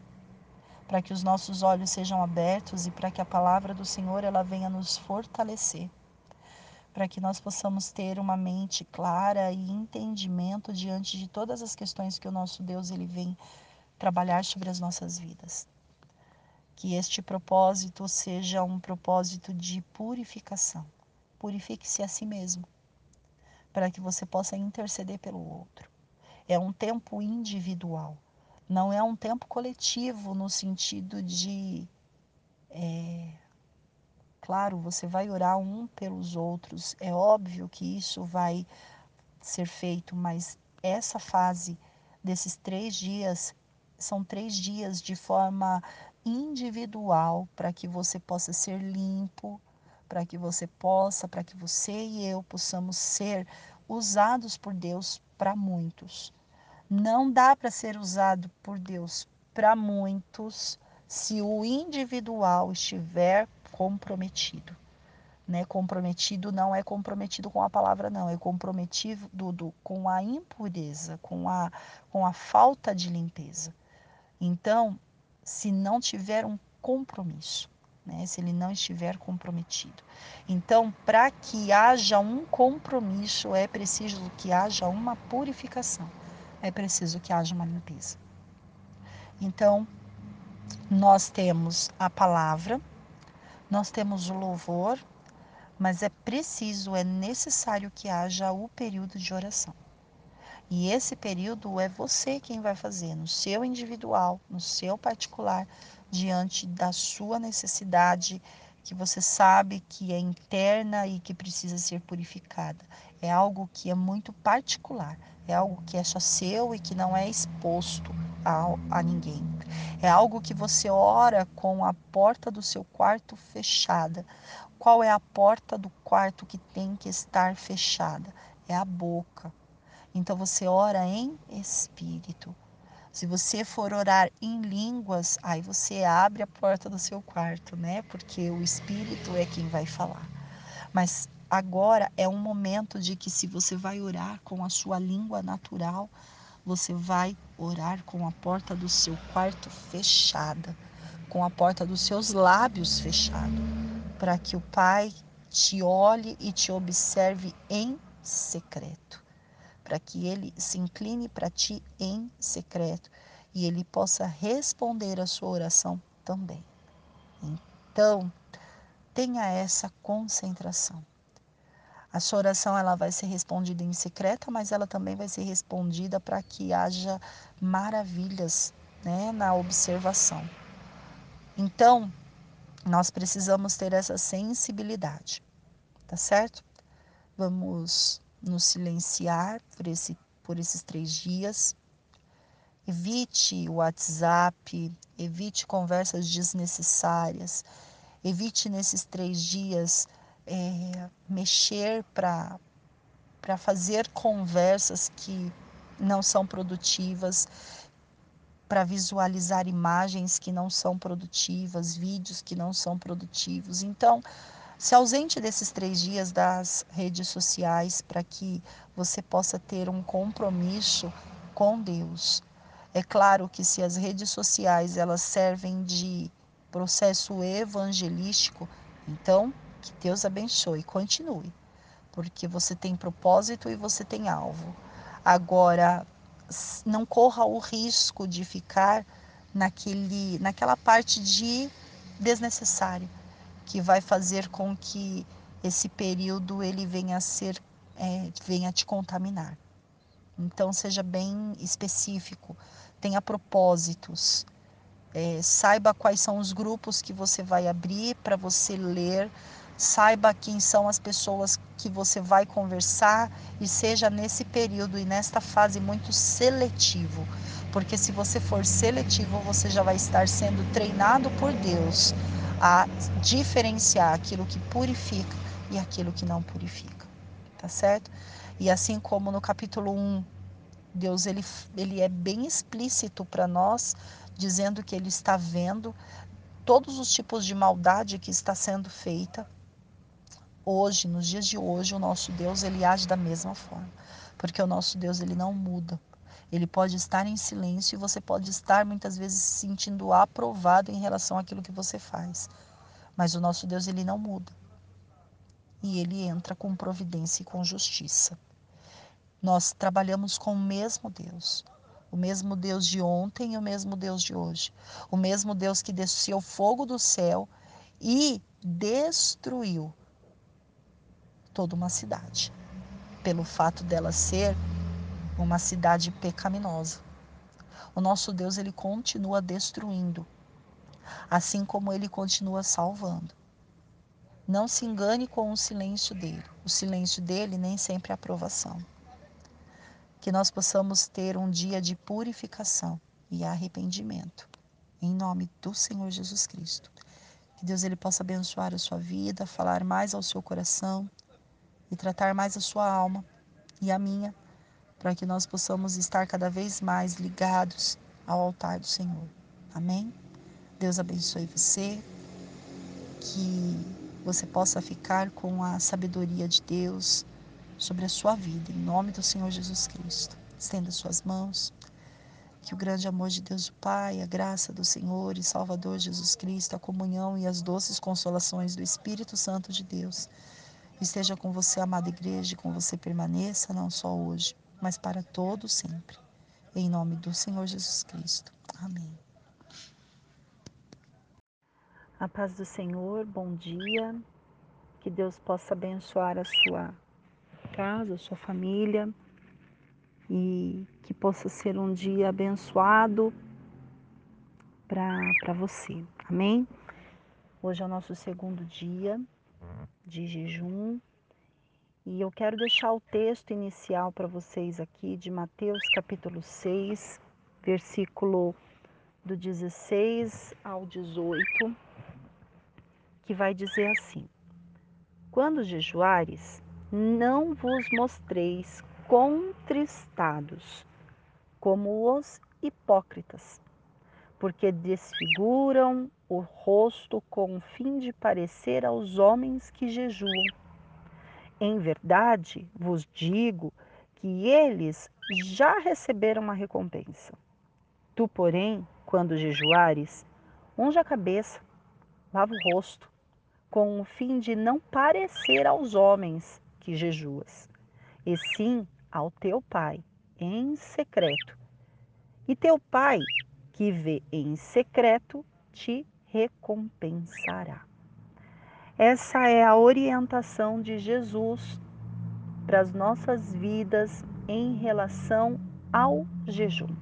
para que os nossos olhos sejam abertos e para que a palavra do Senhor ela venha nos fortalecer, para que nós possamos ter uma mente clara e entendimento diante de todas as questões que o nosso Deus ele vem trabalhar sobre as nossas vidas. Que este propósito seja um propósito de purificação. Purifique-se a si mesmo, para que você possa interceder pelo outro. É um tempo individual, não é um tempo coletivo no sentido de. É, claro, você vai orar um pelos outros, é óbvio que isso vai ser feito, mas essa fase desses três dias, são três dias de forma individual para que você possa ser limpo, para que você possa, para que você e eu possamos ser usados por Deus para muitos. Não dá para ser usado por Deus para muitos se o individual estiver comprometido. Né? Comprometido não é comprometido com a palavra, não, é comprometido do, com a impureza, com a, com a falta de limpeza. Então, se não tiver um compromisso, né? se ele não estiver comprometido. Então, para que haja um compromisso, é preciso que haja uma purificação, é preciso que haja uma limpeza. Então, nós temos a palavra, nós temos o louvor, mas é preciso, é necessário que haja o período de oração. E esse período é você quem vai fazer, no seu individual, no seu particular, diante da sua necessidade, que você sabe que é interna e que precisa ser purificada. É algo que é muito particular, é algo que é só seu e que não é exposto a, a ninguém. É algo que você ora com a porta do seu quarto fechada. Qual é a porta do quarto que tem que estar fechada? É a boca então você ora em espírito. Se você for orar em línguas, aí você abre a porta do seu quarto, né? Porque o espírito é quem vai falar. Mas agora é um momento de que se você vai orar com a sua língua natural, você vai orar com a porta do seu quarto fechada, com a porta dos seus lábios fechada, para que o Pai te olhe e te observe em secreto para que ele se incline para ti em secreto e ele possa responder a sua oração também. Então, tenha essa concentração. A sua oração ela vai ser respondida em secreta, mas ela também vai ser respondida para que haja maravilhas né, na observação. Então, nós precisamos ter essa sensibilidade, tá certo? Vamos nos silenciar por, esse, por esses três dias. Evite o WhatsApp, evite conversas desnecessárias, evite nesses três dias é, mexer para fazer conversas que não são produtivas, para visualizar imagens que não são produtivas, vídeos que não são produtivos. Então, se ausente desses três dias das redes sociais para que você possa ter um compromisso com Deus. É claro que se as redes sociais elas servem de processo evangelístico, então que Deus abençoe, continue, porque você tem propósito e você tem alvo. Agora, não corra o risco de ficar naquele, naquela parte de desnecessário que vai fazer com que esse período ele venha a ser, é, venha te contaminar. Então seja bem específico, tenha propósitos, é, saiba quais são os grupos que você vai abrir para você ler, saiba quem são as pessoas que você vai conversar e seja nesse período e nesta fase muito seletivo, porque se você for seletivo, você já vai estar sendo treinado por Deus a diferenciar aquilo que purifica e aquilo que não purifica, tá certo? E assim como no capítulo 1, Deus ele, ele é bem explícito para nós, dizendo que ele está vendo todos os tipos de maldade que está sendo feita. Hoje, nos dias de hoje, o nosso Deus ele age da mesma forma, porque o nosso Deus ele não muda. Ele pode estar em silêncio e você pode estar muitas vezes se sentindo aprovado em relação àquilo que você faz. Mas o nosso Deus, ele não muda. E ele entra com providência e com justiça. Nós trabalhamos com o mesmo Deus. O mesmo Deus de ontem e o mesmo Deus de hoje. O mesmo Deus que desceu fogo do céu e destruiu toda uma cidade, pelo fato dela ser uma cidade pecaminosa. O nosso Deus ele continua destruindo, assim como ele continua salvando. Não se engane com o silêncio dele. O silêncio dele nem sempre é aprovação. que nós possamos ter um dia de purificação e arrependimento. Em nome do Senhor Jesus Cristo. Que Deus ele possa abençoar a sua vida, falar mais ao seu coração e tratar mais a sua alma e a minha, para que nós possamos estar cada vez mais ligados ao altar do Senhor. Amém? Deus abençoe você, que você possa ficar com a sabedoria de Deus sobre a sua vida, em nome do Senhor Jesus Cristo. Estenda suas mãos. Que o grande amor de Deus o Pai, a graça do Senhor e Salvador Jesus Cristo, a comunhão e as doces consolações do Espírito Santo de Deus esteja com você, amada igreja, e com você permaneça, não só hoje, mas para todo sempre. Em nome do Senhor Jesus Cristo. Amém. A paz do Senhor, bom dia. Que Deus possa abençoar a sua casa, a sua família e que possa ser um dia abençoado para você. Amém? Hoje é o nosso segundo dia de jejum e eu quero deixar o texto inicial para vocês aqui de Mateus capítulo 6, versículo do 16 ao 18, que vai dizer assim: Quando jejuares, não vos mostreis contristados, como os hipócritas, porque desfiguram o rosto com o fim de parecer aos homens que jejuam. Em verdade vos digo que eles já receberam a recompensa. Tu, porém, quando jejuares, unge a cabeça, lava o rosto, com o fim de não parecer aos homens que jejuas, e sim ao teu Pai em secreto. E teu Pai, que vê em secreto, te recompensará. Essa é a orientação de Jesus para as nossas vidas em relação ao jejum,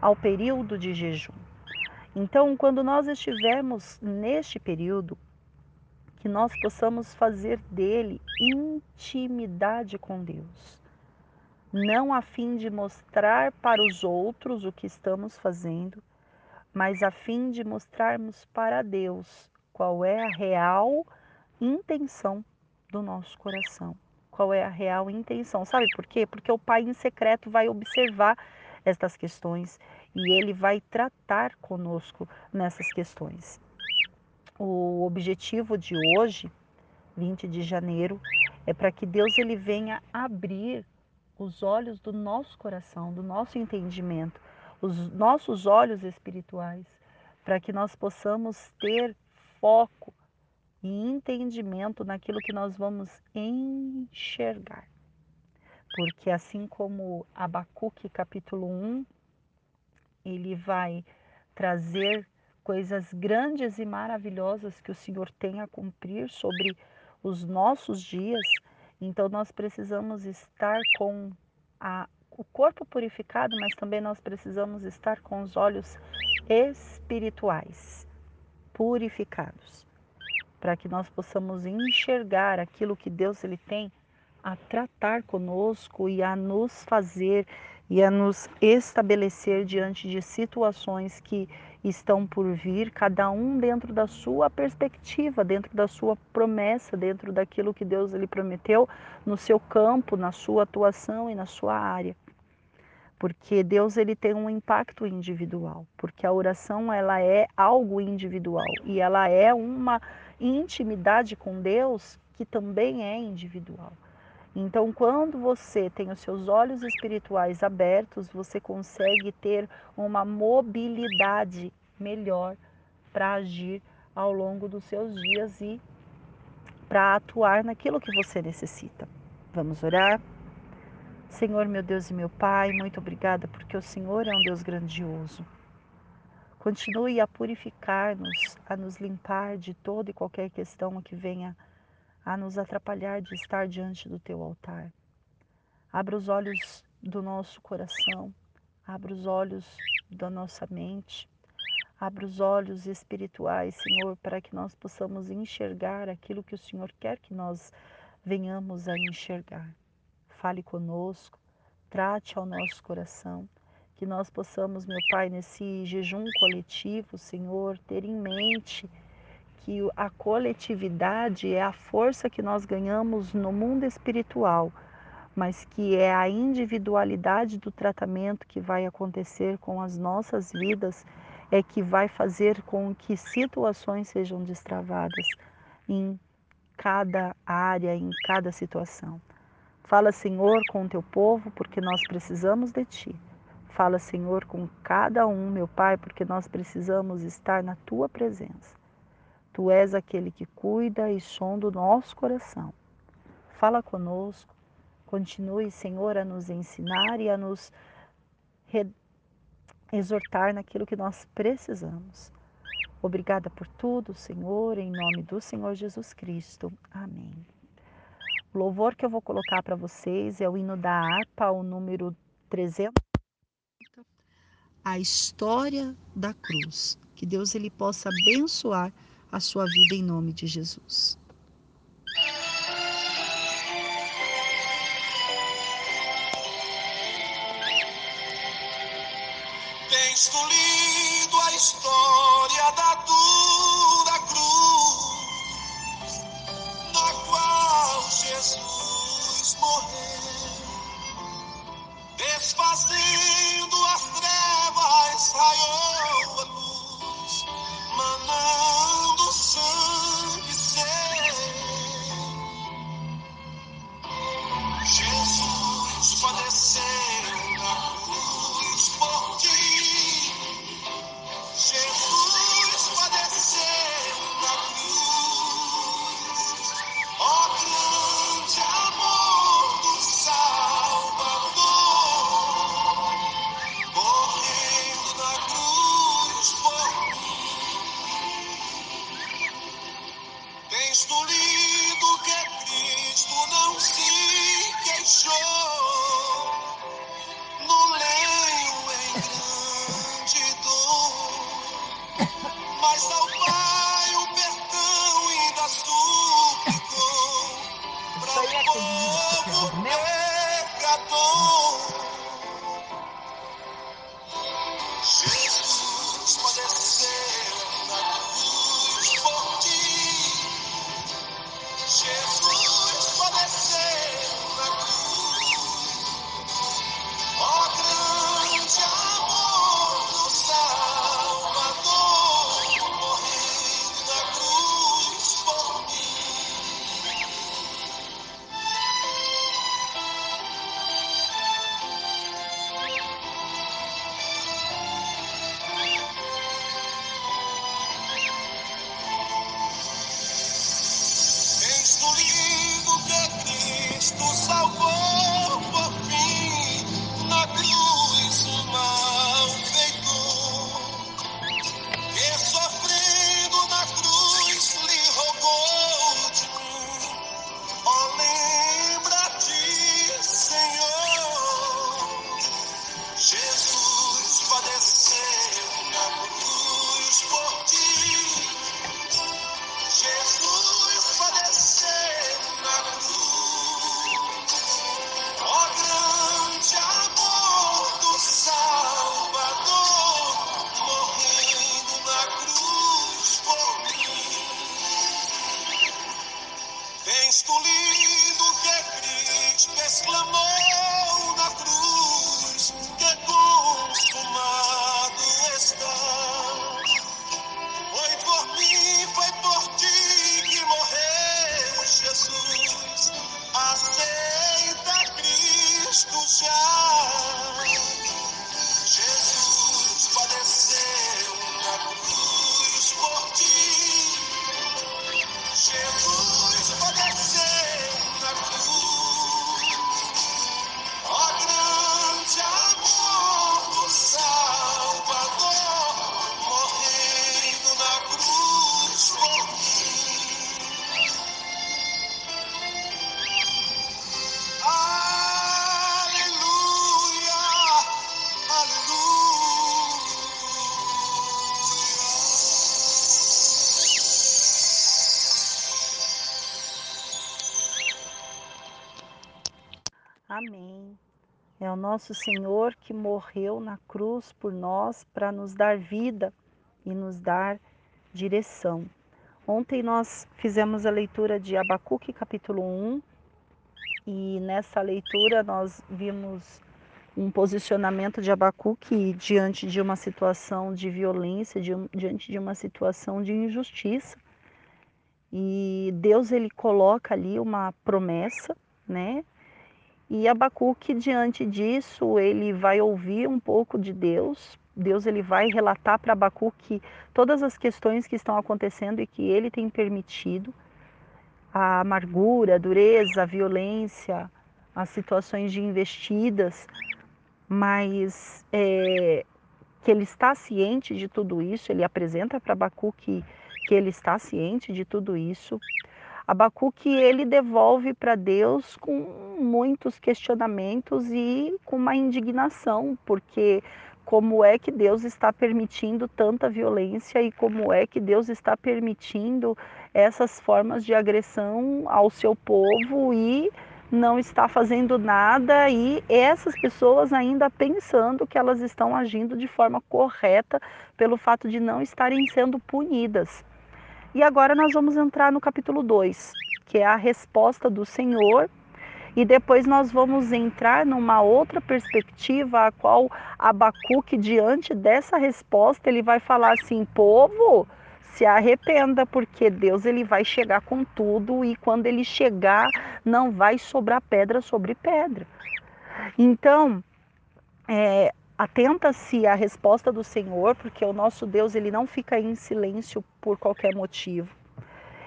ao período de jejum. Então, quando nós estivermos neste período, que nós possamos fazer dele intimidade com Deus. Não a fim de mostrar para os outros o que estamos fazendo, mas a fim de mostrarmos para Deus qual é a real intenção do nosso coração. Qual é a real intenção? Sabe por quê? Porque o Pai em secreto vai observar estas questões e ele vai tratar conosco nessas questões o objetivo de hoje, 20 de janeiro, é para que Deus ele venha abrir os olhos do nosso coração, do nosso entendimento, os nossos olhos espirituais, para que nós possamos ter foco e entendimento naquilo que nós vamos enxergar. Porque assim como Abacuque capítulo 1, ele vai trazer coisas grandes e maravilhosas que o Senhor tem a cumprir sobre os nossos dias, então nós precisamos estar com a, o corpo purificado, mas também nós precisamos estar com os olhos espirituais purificados, para que nós possamos enxergar aquilo que Deus ele tem a tratar conosco e a nos fazer e a nos estabelecer diante de situações que estão por vir, cada um dentro da sua perspectiva, dentro da sua promessa, dentro daquilo que Deus lhe prometeu no seu campo, na sua atuação e na sua área. Porque Deus ele tem um impacto individual, porque a oração ela é algo individual e ela é uma intimidade com Deus que também é individual. Então, quando você tem os seus olhos espirituais abertos, você consegue ter uma mobilidade melhor para agir ao longo dos seus dias e para atuar naquilo que você necessita. Vamos orar? Senhor, meu Deus e meu Pai, muito obrigada porque o Senhor é um Deus grandioso. Continue a purificar-nos, a nos limpar de toda e qualquer questão que venha a nos atrapalhar de estar diante do teu altar. Abra os olhos do nosso coração, abra os olhos da nossa mente, abra os olhos espirituais, Senhor, para que nós possamos enxergar aquilo que o Senhor quer que nós venhamos a enxergar. Fale conosco, trate ao nosso coração. Que nós possamos, meu Pai, nesse jejum coletivo, Senhor, ter em mente que a coletividade é a força que nós ganhamos no mundo espiritual, mas que é a individualidade do tratamento que vai acontecer com as nossas vidas é que vai fazer com que situações sejam destravadas em cada área, em cada situação. Fala, Senhor, com o teu povo, porque nós precisamos de ti. Fala, Senhor, com cada um, meu Pai, porque nós precisamos estar na tua presença. Tu és aquele que cuida e sonda o nosso coração. Fala conosco, continue, Senhor, a nos ensinar e a nos exortar naquilo que nós precisamos. Obrigada por tudo, Senhor, em nome do Senhor Jesus Cristo. Amém. O louvor que eu vou colocar para vocês é o hino da harpa, o número 300. A história da cruz. Que Deus ele possa abençoar a sua vida em nome de Jesus. Cristo nosso Senhor que morreu na cruz por nós para nos dar vida e nos dar direção. Ontem nós fizemos a leitura de Abacuque, capítulo 1, e nessa leitura nós vimos um posicionamento de Abacuque diante de uma situação de violência, de, diante de uma situação de injustiça. E Deus ele coloca ali uma promessa, né? E Abacuque diante disso, ele vai ouvir um pouco de Deus. Deus ele vai relatar para Abacuque todas as questões que estão acontecendo e que ele tem permitido. A amargura, a dureza, a violência, as situações de investidas, mas é, que ele está ciente de tudo isso, ele apresenta para Abacuque que ele está ciente de tudo isso. Abacuque ele devolve para Deus com muitos questionamentos e com uma indignação, porque como é que Deus está permitindo tanta violência e como é que Deus está permitindo essas formas de agressão ao seu povo e não está fazendo nada e essas pessoas ainda pensando que elas estão agindo de forma correta pelo fato de não estarem sendo punidas. E agora nós vamos entrar no capítulo 2, que é a resposta do Senhor, e depois nós vamos entrar numa outra perspectiva, a qual Abacuque, diante dessa resposta, ele vai falar assim: povo, se arrependa, porque Deus ele vai chegar com tudo e quando ele chegar, não vai sobrar pedra sobre pedra. Então, é, atenta-se à resposta do Senhor, porque o nosso Deus ele não fica em silêncio por qualquer motivo.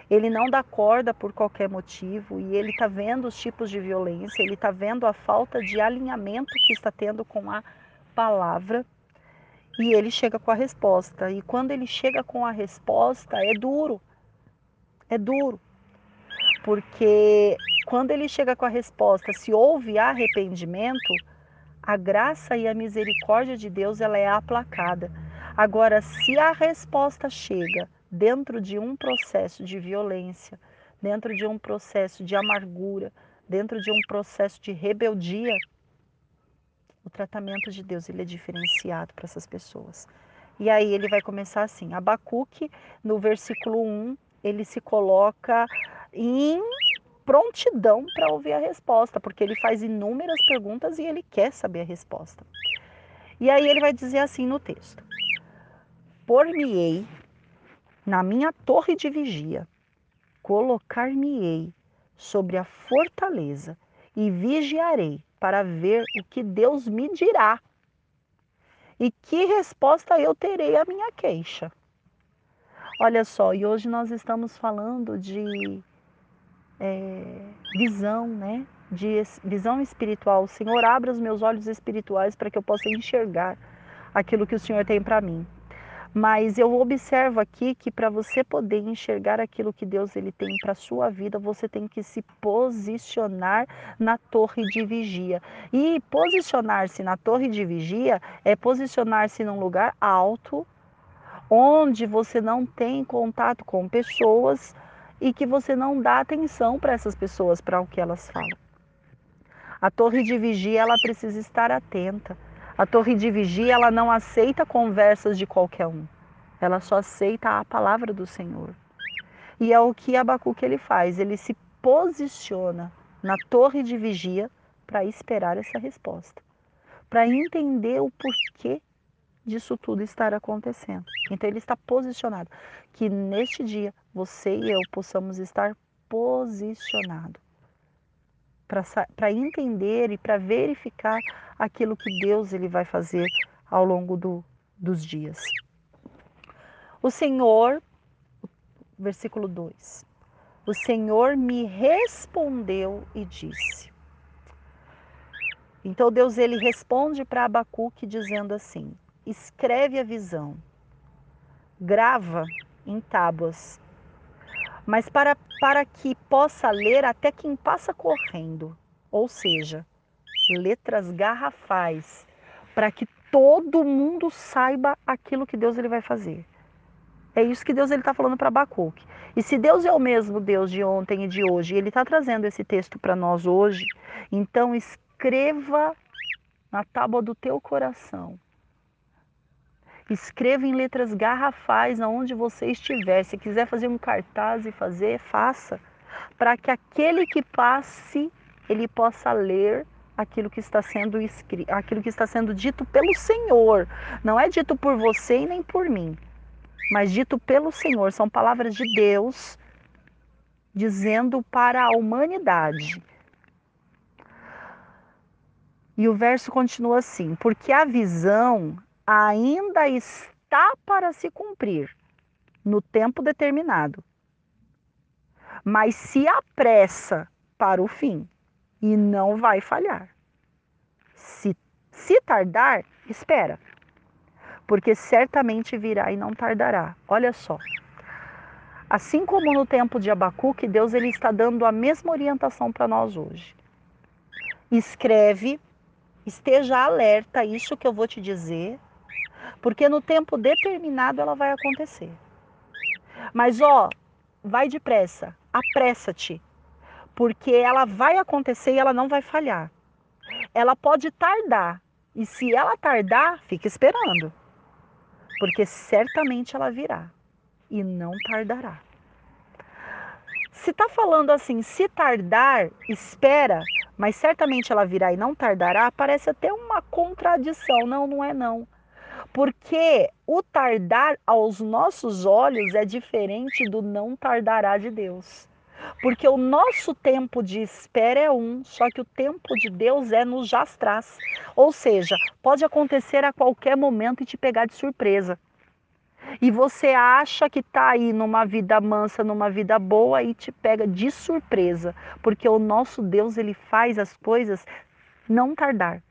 Ele não dá corda por qualquer motivo e ele está vendo os tipos de violência, ele está vendo a falta de alinhamento que está tendo com a palavra e ele chega com a resposta. E quando ele chega com a resposta, é duro. É duro. Porque quando ele chega com a resposta, se houve arrependimento, a graça e a misericórdia de Deus ela é aplacada. Agora, se a resposta chega dentro de um processo de violência, dentro de um processo de amargura, dentro de um processo de rebeldia, o tratamento de Deus ele é diferenciado para essas pessoas. E aí ele vai começar assim, Abacuque, no versículo 1, ele se coloca em prontidão para ouvir a resposta, porque ele faz inúmeras perguntas e ele quer saber a resposta. E aí ele vai dizer assim no texto: Por-me-ei na minha torre de vigia, colocar-me-ei sobre a fortaleza e vigiarei para ver o que Deus me dirá e que resposta eu terei à minha queixa. Olha só, e hoje nós estamos falando de é, visão, né? De visão espiritual. Senhor, abra os meus olhos espirituais para que eu possa enxergar aquilo que o Senhor tem para mim. Mas eu observo aqui que para você poder enxergar aquilo que Deus ele tem para sua vida, você tem que se posicionar na torre de vigia. E posicionar-se na torre de vigia é posicionar-se num lugar alto, onde você não tem contato com pessoas e que você não dá atenção para essas pessoas, para o que elas falam. A torre de vigia, ela precisa estar atenta. A torre de vigia, ela não aceita conversas de qualquer um. Ela só aceita a palavra do Senhor. E é o que Abacuque ele faz, ele se posiciona na torre de vigia para esperar essa resposta, para entender o porquê disso tudo estar acontecendo. Então ele está posicionado. Que neste dia você e eu possamos estar posicionados para entender e para verificar aquilo que Deus ele vai fazer ao longo do, dos dias. O Senhor, versículo 2: O Senhor me respondeu e disse. Então Deus ele responde para Abacuque dizendo assim: Escreve a visão, grava em tábuas mas para, para que possa ler até quem passa correndo, ou seja, letras garrafais, para que todo mundo saiba aquilo que Deus ele vai fazer. É isso que Deus está falando para Abacuque. E se Deus é o mesmo Deus de ontem e de hoje, e Ele está trazendo esse texto para nós hoje, então escreva na tábua do teu coração. Escreva em letras garrafais aonde você estiver. Se quiser fazer um cartaz e fazer, faça, para que aquele que passe ele possa ler aquilo que está sendo escrito, aquilo que está sendo dito pelo Senhor. Não é dito por você e nem por mim, mas dito pelo Senhor. São palavras de Deus dizendo para a humanidade. E o verso continua assim: porque a visão ainda está para se cumprir no tempo determinado, mas se apressa para o fim e não vai falhar. Se, se tardar, espera, porque certamente virá e não tardará. Olha só. Assim como no tempo de Abacuque, Deus ele está dando a mesma orientação para nós hoje. Escreve, esteja alerta isso que eu vou te dizer, porque no tempo determinado ela vai acontecer. Mas ó, vai depressa, apressa-te, porque ela vai acontecer e ela não vai falhar. Ela pode tardar, e se ela tardar, fique esperando, porque certamente ela virá e não tardará. Se está falando assim, se tardar, espera, mas certamente ela virá e não tardará, parece até uma contradição. Não, não é não. Porque o tardar aos nossos olhos é diferente do não tardará de Deus. Porque o nosso tempo de espera é um, só que o tempo de Deus é no jastraz. Ou seja, pode acontecer a qualquer momento e te pegar de surpresa. E você acha que está aí numa vida mansa, numa vida boa e te pega de surpresa, porque o nosso Deus ele faz as coisas não tardar.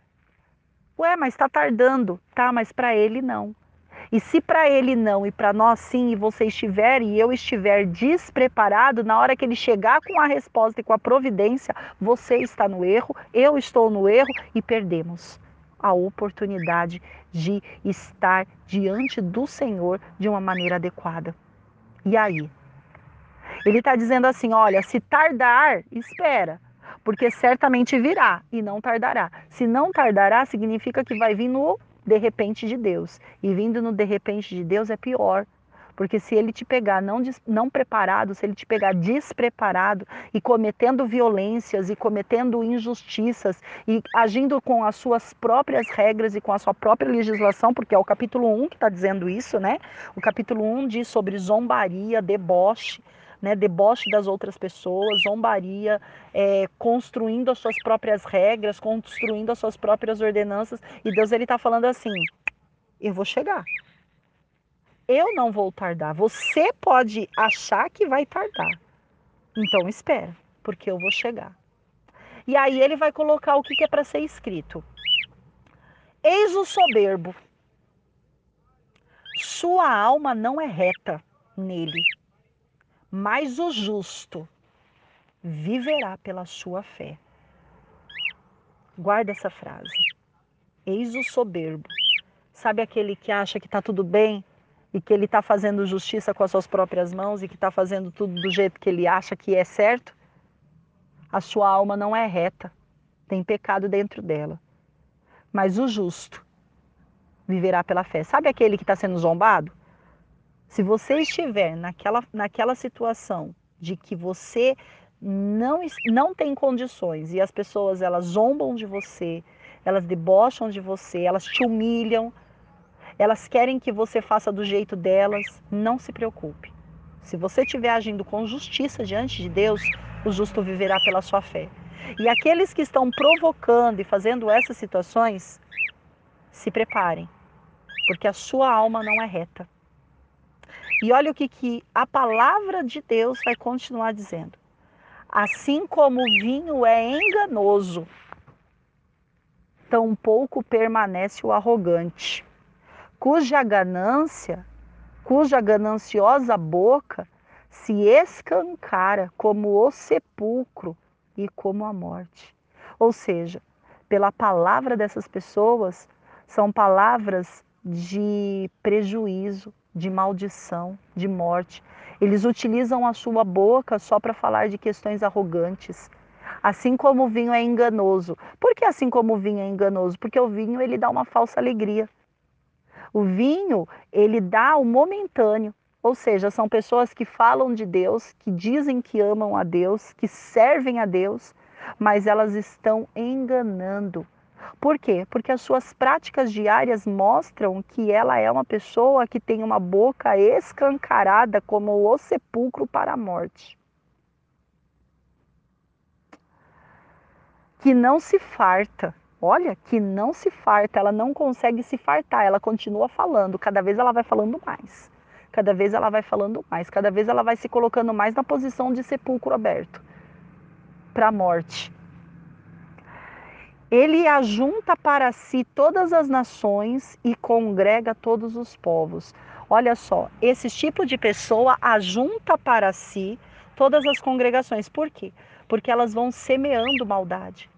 Ué, mas está tardando, tá? Mas para ele não. E se para ele não e para nós sim, e você estiver e eu estiver despreparado, na hora que ele chegar com a resposta e com a providência, você está no erro, eu estou no erro e perdemos a oportunidade de estar diante do Senhor de uma maneira adequada. E aí? Ele está dizendo assim: olha, se tardar, espera, porque certamente virá e não tardará. Se não tardará, significa que vai vir no de repente de Deus. E vindo no de repente de Deus é pior. Porque se ele te pegar não, não preparado, se ele te pegar despreparado e cometendo violências e cometendo injustiças e agindo com as suas próprias regras e com a sua própria legislação, porque é o capítulo 1 que está dizendo isso, né? O capítulo 1 diz sobre zombaria, deboche, né, deboche das outras pessoas, zombaria, é, construindo as suas próprias regras, construindo as suas próprias ordenanças. E Deus ele está falando assim: eu vou chegar. Eu não vou tardar. Você pode achar que vai tardar. Então espera, porque eu vou chegar. E aí ele vai colocar o que, que é para ser escrito. Eis o soberbo. Sua alma não é reta nele mas o justo viverá pela sua fé. Guarda essa frase. Eis o soberbo. Sabe aquele que acha que está tudo bem e que ele está fazendo justiça com as suas próprias mãos e que está fazendo tudo do jeito que ele acha que é certo? A sua alma não é reta, tem pecado dentro dela. Mas o justo viverá pela fé. Sabe aquele que está sendo zombado? Se você estiver naquela, naquela situação de que você não, não tem condições e as pessoas elas zombam de você, elas debocham de você, elas te humilham, elas querem que você faça do jeito delas, não se preocupe. Se você estiver agindo com justiça diante de Deus, o justo viverá pela sua fé. E aqueles que estão provocando e fazendo essas situações, se preparem, porque a sua alma não é reta. E olha o que, que a palavra de Deus vai continuar dizendo. Assim como o vinho é enganoso, tampouco permanece o arrogante, cuja ganância, cuja gananciosa boca se escancara como o sepulcro e como a morte. Ou seja, pela palavra dessas pessoas, são palavras de prejuízo, de maldição, de morte. Eles utilizam a sua boca só para falar de questões arrogantes. Assim como o vinho é enganoso. Por que assim como o vinho é enganoso? Porque o vinho ele dá uma falsa alegria. O vinho, ele dá o momentâneo, ou seja, são pessoas que falam de Deus, que dizem que amam a Deus, que servem a Deus, mas elas estão enganando. Por quê? Porque as suas práticas diárias mostram que ela é uma pessoa que tem uma boca escancarada como o sepulcro para a morte. Que não se farta. Olha, que não se farta, ela não consegue se fartar, ela continua falando, cada vez ela vai falando mais. Cada vez ela vai falando mais, cada vez ela vai se colocando mais na posição de sepulcro aberto para a morte. Ele ajunta para si todas as nações e congrega todos os povos. Olha só, esse tipo de pessoa ajunta para si todas as congregações. Por quê? Porque elas vão semeando maldade.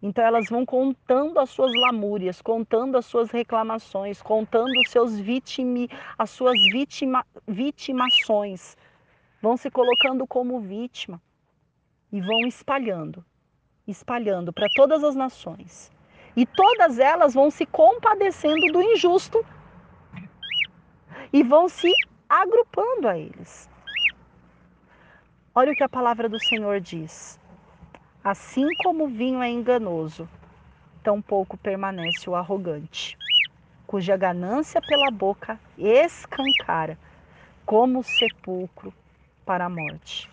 Então elas vão contando as suas lamúrias, contando as suas reclamações, contando os seus vitimi, as suas vitima, vitimações. Vão se colocando como vítima e vão espalhando espalhando para todas as nações. E todas elas vão se compadecendo do injusto e vão se agrupando a eles. Olha o que a palavra do Senhor diz. Assim como o vinho é enganoso, tampouco permanece o arrogante, cuja ganância pela boca escancara, como sepulcro para a morte,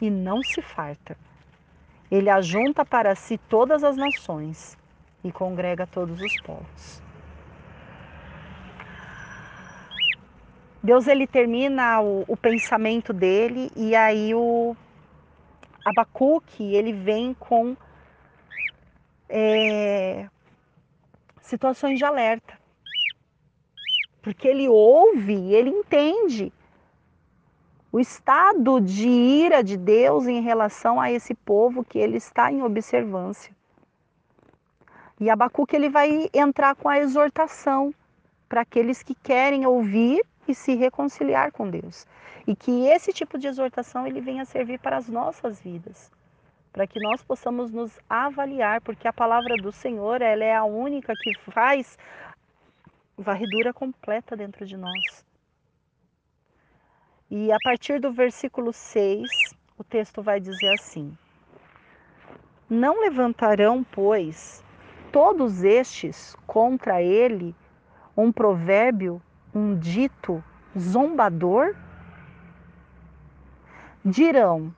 e não se farta ele ajunta para si todas as nações e congrega todos os povos. Deus ele termina o, o pensamento dele e aí o Abacuque ele vem com é, situações de alerta. Porque ele ouve, ele entende o estado de ira de Deus em relação a esse povo que ele está em observância. E Abacuque ele vai entrar com a exortação para aqueles que querem ouvir e se reconciliar com Deus. E que esse tipo de exortação ele venha servir para as nossas vidas, para que nós possamos nos avaliar, porque a palavra do Senhor, ela é a única que faz varredura completa dentro de nós. E a partir do versículo 6, o texto vai dizer assim: Não levantarão, pois, todos estes contra ele um provérbio, um dito zombador? Dirão: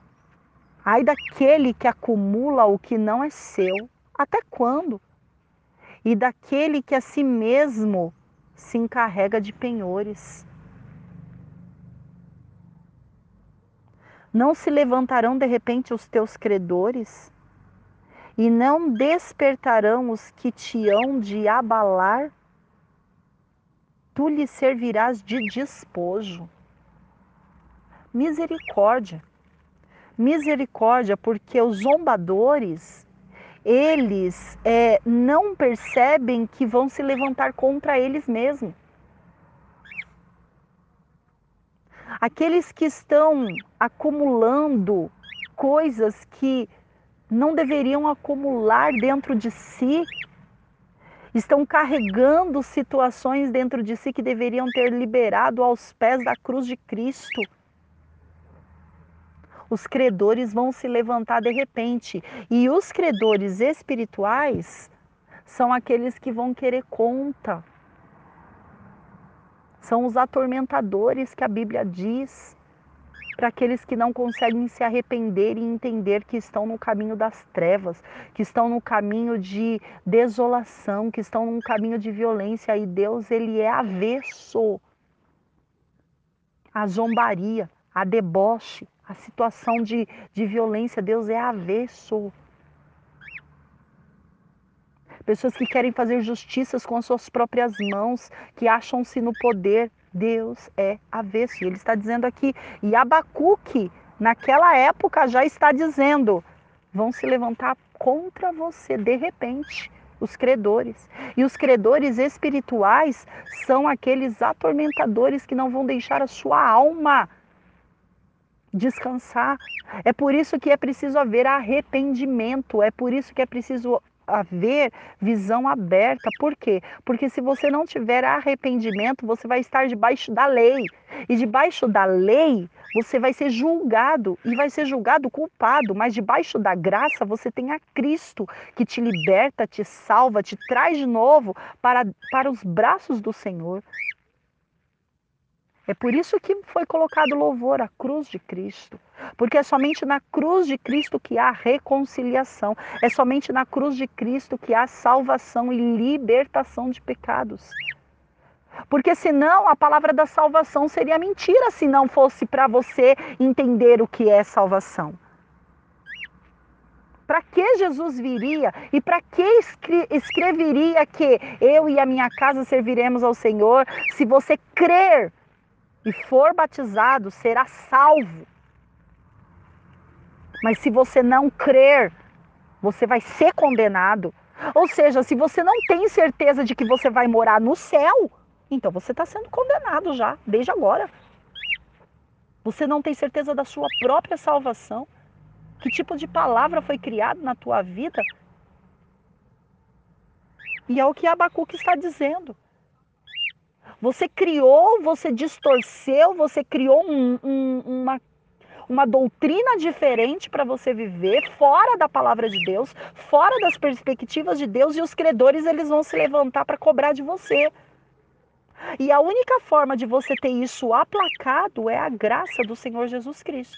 Ai daquele que acumula o que não é seu, até quando? E daquele que a si mesmo se encarrega de penhores. Não se levantarão de repente os teus credores? E não despertarão os que te hão de abalar? Tu lhe servirás de despojo. Misericórdia. Misericórdia, porque os zombadores, eles é, não percebem que vão se levantar contra eles mesmos. Aqueles que estão acumulando coisas que não deveriam acumular dentro de si, estão carregando situações dentro de si que deveriam ter liberado aos pés da cruz de Cristo. Os credores vão se levantar de repente, e os credores espirituais são aqueles que vão querer conta são os atormentadores que a Bíblia diz para aqueles que não conseguem se arrepender e entender que estão no caminho das trevas, que estão no caminho de desolação, que estão no caminho de violência. E Deus, ele é avesso à zombaria, à deboche, à situação de, de violência. Deus é avesso pessoas que querem fazer justiças com as suas próprias mãos, que acham-se no poder. Deus é avesso. E ele está dizendo aqui, e Abacuque, naquela época, já está dizendo: vão se levantar contra você de repente os credores. E os credores espirituais são aqueles atormentadores que não vão deixar a sua alma descansar. É por isso que é preciso haver arrependimento, é por isso que é preciso haver visão aberta. Por quê? Porque se você não tiver arrependimento, você vai estar debaixo da lei. E debaixo da lei, você vai ser julgado e vai ser julgado culpado, mas debaixo da graça você tem a Cristo que te liberta, te salva, te traz de novo para, para os braços do Senhor. É por isso que foi colocado louvor à cruz de Cristo. Porque é somente na cruz de Cristo que há reconciliação. É somente na cruz de Cristo que há salvação e libertação de pecados. Porque senão a palavra da salvação seria mentira se não fosse para você entender o que é salvação. Para que Jesus viria e para que escreveria que eu e a minha casa serviremos ao Senhor se você crer e for batizado, será salvo. Mas se você não crer, você vai ser condenado. Ou seja, se você não tem certeza de que você vai morar no céu, então você está sendo condenado já, desde agora. Você não tem certeza da sua própria salvação. Que tipo de palavra foi criado na tua vida? E é o que Abacuque está dizendo. Você criou, você distorceu, você criou um, um, uma, uma doutrina diferente para você viver, fora da palavra de Deus, fora das perspectivas de Deus, e os credores eles vão se levantar para cobrar de você. E a única forma de você ter isso aplacado é a graça do Senhor Jesus Cristo.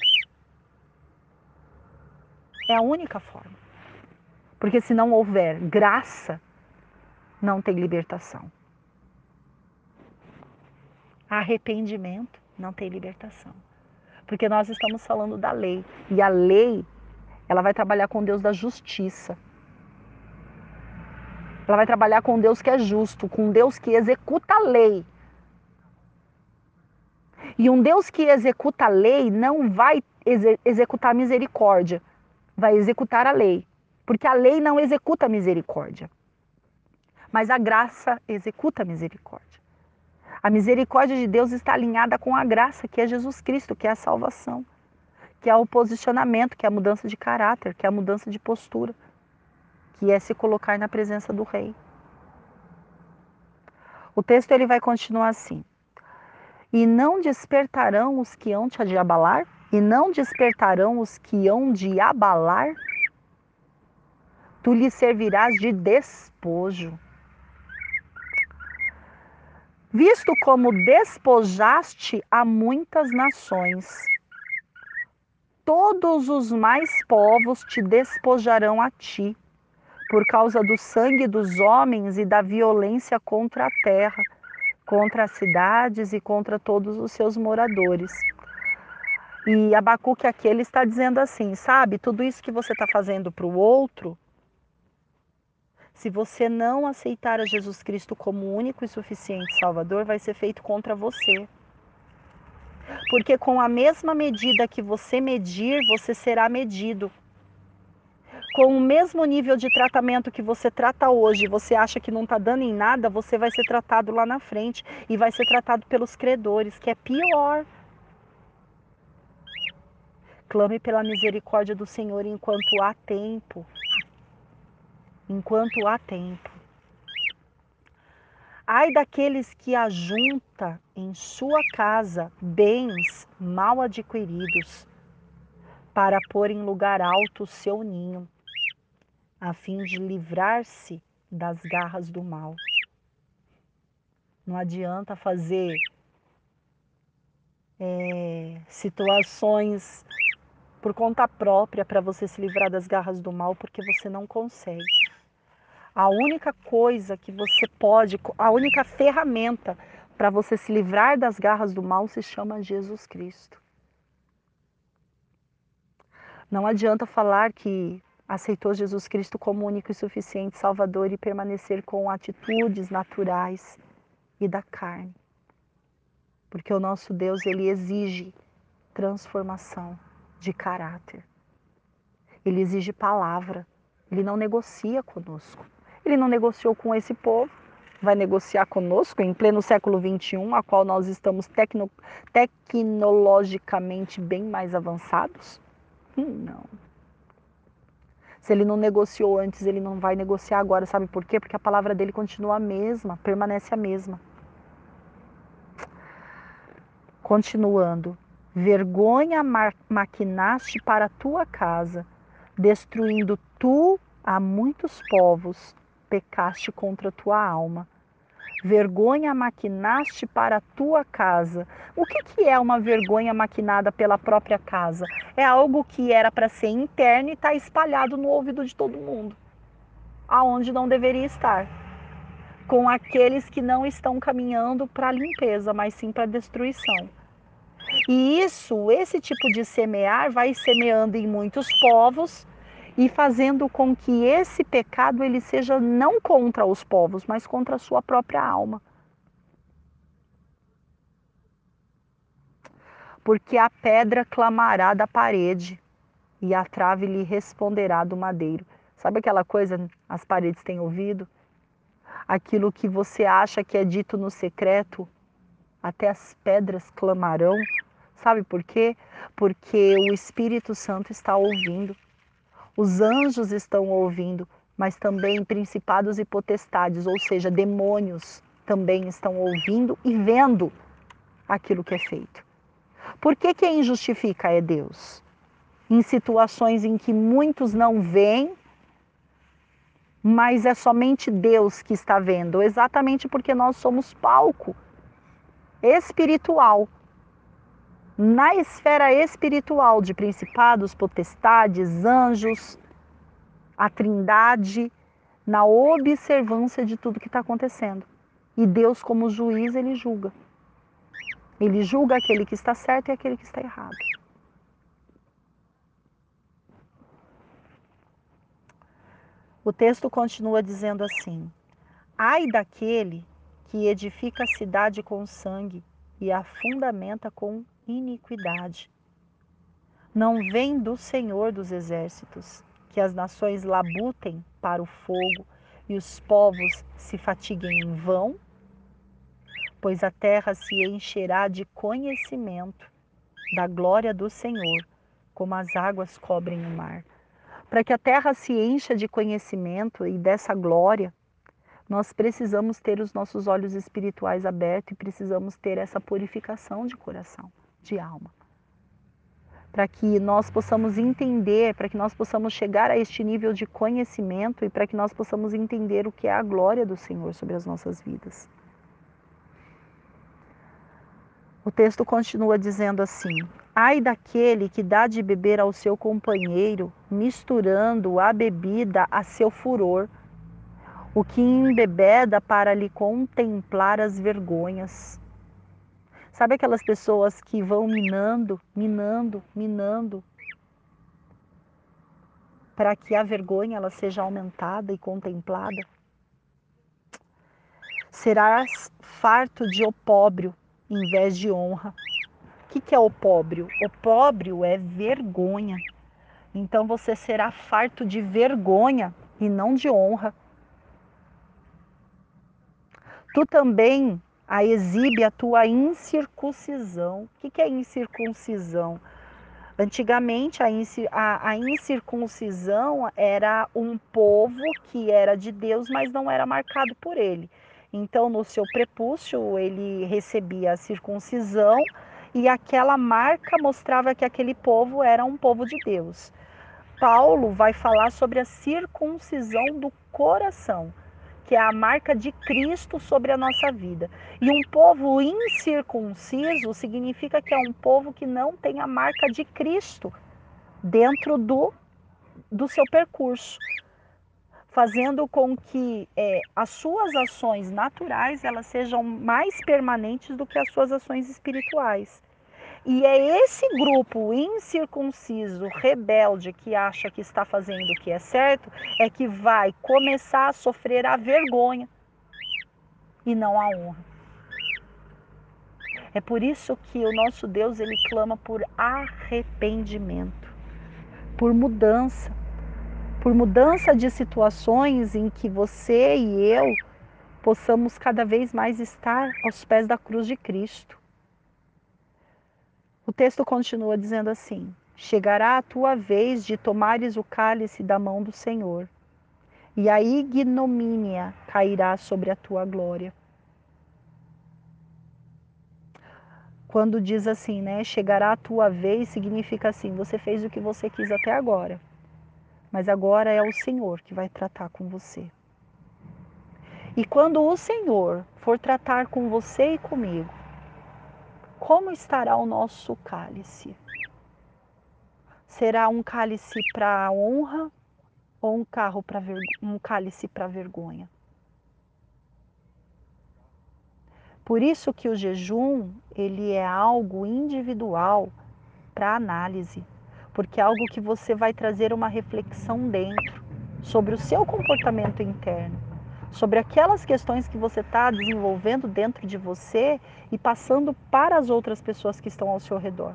É a única forma. Porque se não houver graça, não tem libertação. Arrependimento não tem libertação. Porque nós estamos falando da lei. E a lei, ela vai trabalhar com Deus da justiça. Ela vai trabalhar com Deus que é justo, com Deus que executa a lei. E um Deus que executa a lei não vai exe executar misericórdia, vai executar a lei. Porque a lei não executa misericórdia. Mas a graça executa misericórdia. A misericórdia de Deus está alinhada com a graça, que é Jesus Cristo, que é a salvação, que é o posicionamento, que é a mudança de caráter, que é a mudança de postura, que é se colocar na presença do Rei. O texto ele vai continuar assim: E não despertarão os que hão de abalar? E não despertarão os que hão de abalar? Tu lhe servirás de despojo visto como despojaste a muitas nações. Todos os mais povos te despojarão a ti, por causa do sangue dos homens e da violência contra a terra, contra as cidades e contra todos os seus moradores. E Abacuque aqui ele está dizendo assim, sabe, tudo isso que você está fazendo para o outro, se você não aceitar a Jesus Cristo como único e suficiente Salvador, vai ser feito contra você. Porque com a mesma medida que você medir, você será medido. Com o mesmo nível de tratamento que você trata hoje, você acha que não está dando em nada, você vai ser tratado lá na frente e vai ser tratado pelos credores, que é pior. Clame pela misericórdia do Senhor enquanto há tempo enquanto há tempo. Ai daqueles que ajunta em sua casa bens mal adquiridos, para pôr em lugar alto o seu ninho, a fim de livrar-se das garras do mal. Não adianta fazer é, situações por conta própria para você se livrar das garras do mal, porque você não consegue. A única coisa que você pode, a única ferramenta para você se livrar das garras do mal se chama Jesus Cristo. Não adianta falar que aceitou Jesus Cristo como único e suficiente Salvador e permanecer com atitudes naturais e da carne. Porque o nosso Deus, ele exige transformação de caráter. Ele exige palavra. Ele não negocia conosco. Ele não negociou com esse povo, vai negociar conosco em pleno século XXI, a qual nós estamos tecno, tecnologicamente bem mais avançados? Hum, não. Se ele não negociou antes, ele não vai negociar agora. Sabe por quê? Porque a palavra dele continua a mesma, permanece a mesma. Continuando. Vergonha maquinaste para tua casa, destruindo tu a muitos povos, pecaste contra a tua alma. Vergonha maquinaste para a tua casa. O que, que é uma vergonha maquinada pela própria casa? É algo que era para ser interno e está espalhado no ouvido de todo mundo, aonde não deveria estar. Com aqueles que não estão caminhando para a limpeza, mas sim para a destruição. E isso, esse tipo de semear, vai semeando em muitos povos e fazendo com que esse pecado ele seja não contra os povos, mas contra a sua própria alma. Porque a pedra clamará da parede e a trave lhe responderá do madeiro. Sabe aquela coisa, as paredes têm ouvido? Aquilo que você acha que é dito no secreto, até as pedras clamarão. Sabe por quê? Porque o Espírito Santo está ouvindo. Os anjos estão ouvindo, mas também principados e potestades, ou seja, demônios também estão ouvindo e vendo aquilo que é feito. Por que quem justifica é Deus? Em situações em que muitos não veem, mas é somente Deus que está vendo, exatamente porque nós somos palco espiritual na esfera espiritual de principados, potestades, anjos, a trindade, na observância de tudo que está acontecendo. E Deus, como juiz, ele julga. Ele julga aquele que está certo e aquele que está errado. O texto continua dizendo assim: Ai daquele que edifica a cidade com sangue e a fundamenta com iniquidade. Não vem do Senhor dos exércitos que as nações labutem para o fogo e os povos se fatiguem em vão? Pois a terra se encherá de conhecimento da glória do Senhor, como as águas cobrem o mar. Para que a terra se encha de conhecimento e dessa glória, nós precisamos ter os nossos olhos espirituais abertos e precisamos ter essa purificação de coração de alma. Para que nós possamos entender, para que nós possamos chegar a este nível de conhecimento e para que nós possamos entender o que é a glória do Senhor sobre as nossas vidas. O texto continua dizendo assim: Ai daquele que dá de beber ao seu companheiro, misturando a bebida a seu furor, o que embebeda para lhe contemplar as vergonhas. Sabe aquelas pessoas que vão minando, minando, minando, para que a vergonha ela seja aumentada e contemplada? Serás farto de opróbrio em vez de honra. O que, que é opróbrio? Opróbrio é vergonha. Então você será farto de vergonha e não de honra. Tu também a exibe a tua incircuncisão. O que é incircuncisão? Antigamente, a, incircuncisão era um povo que era de Deus, mas não era marcado por ele. Então, no seu prepúcio, ele recebia a circuncisão e aquela marca mostrava que aquele povo era um povo de Deus. Paulo vai falar sobre a circuncisão do coração que é a marca de Cristo sobre a nossa vida. E um povo incircunciso significa que é um povo que não tem a marca de Cristo dentro do, do seu percurso, fazendo com que é, as suas ações naturais elas sejam mais permanentes do que as suas ações espirituais. E é esse grupo incircunciso, rebelde, que acha que está fazendo o que é certo, é que vai começar a sofrer a vergonha e não a honra. É por isso que o nosso Deus ele clama por arrependimento, por mudança, por mudança de situações em que você e eu possamos cada vez mais estar aos pés da cruz de Cristo. O texto continua dizendo assim: Chegará a tua vez de tomares o cálice da mão do Senhor, e a ignomínia cairá sobre a tua glória. Quando diz assim, né? Chegará a tua vez, significa assim: você fez o que você quis até agora, mas agora é o Senhor que vai tratar com você. E quando o Senhor for tratar com você e comigo, como estará o nosso cálice? Será um cálice para honra ou um, carro pra um cálice para vergonha? Por isso que o jejum, ele é algo individual para análise, porque é algo que você vai trazer uma reflexão dentro sobre o seu comportamento interno sobre aquelas questões que você está desenvolvendo dentro de você e passando para as outras pessoas que estão ao seu redor.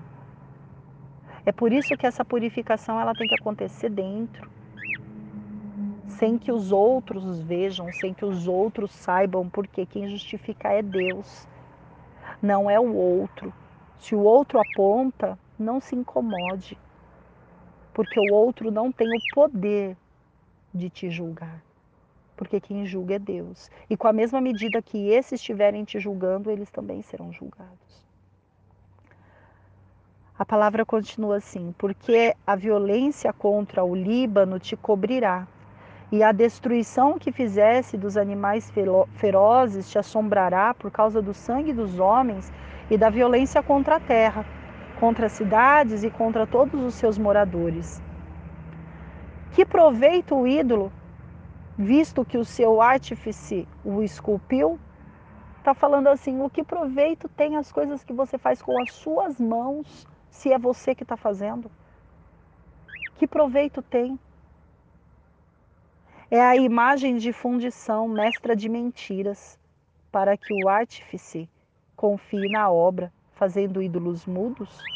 É por isso que essa purificação ela tem que acontecer dentro, sem que os outros vejam, sem que os outros saibam, porque quem justifica é Deus, não é o outro. Se o outro aponta, não se incomode, porque o outro não tem o poder de te julgar porque quem julga é Deus. E com a mesma medida que esses estiverem te julgando, eles também serão julgados. A palavra continua assim: porque a violência contra o Líbano te cobrirá, e a destruição que fizesse dos animais ferozes te assombrará por causa do sangue dos homens e da violência contra a terra, contra as cidades e contra todos os seus moradores. Que proveito o ídolo visto que o seu artífice o esculpiu, está falando assim: o que proveito tem as coisas que você faz com as suas mãos, se é você que está fazendo? Que proveito tem? É a imagem de fundição, mestra de mentiras, para que o artífice confie na obra, fazendo ídolos mudos?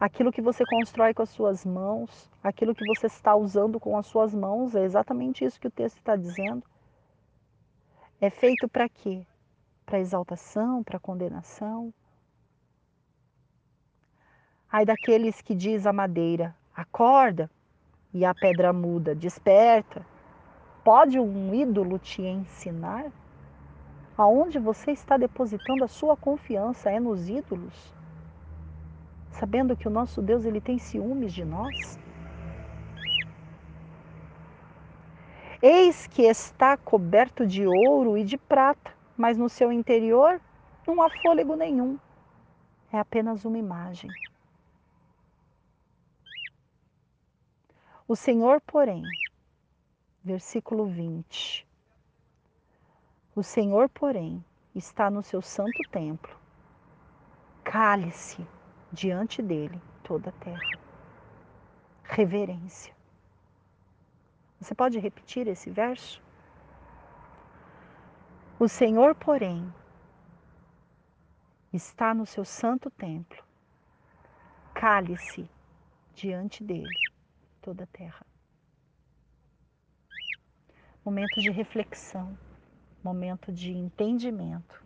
Aquilo que você constrói com as suas mãos, aquilo que você está usando com as suas mãos, é exatamente isso que o texto está dizendo. É feito para quê? Para exaltação, para condenação. Ai daqueles que diz a madeira, acorda, e a pedra muda, desperta. Pode um ídolo te ensinar? Aonde você está depositando a sua confiança? É nos ídolos? Sabendo que o nosso Deus ele tem ciúmes de nós? Eis que está coberto de ouro e de prata, mas no seu interior não há fôlego nenhum. É apenas uma imagem. O Senhor, porém, versículo 20. O Senhor, porém, está no seu santo templo. Cale-se diante dele toda a terra. Reverência. Você pode repetir esse verso? O Senhor, porém, está no seu santo templo. Cale-se diante dele toda a terra. Momento de reflexão, momento de entendimento,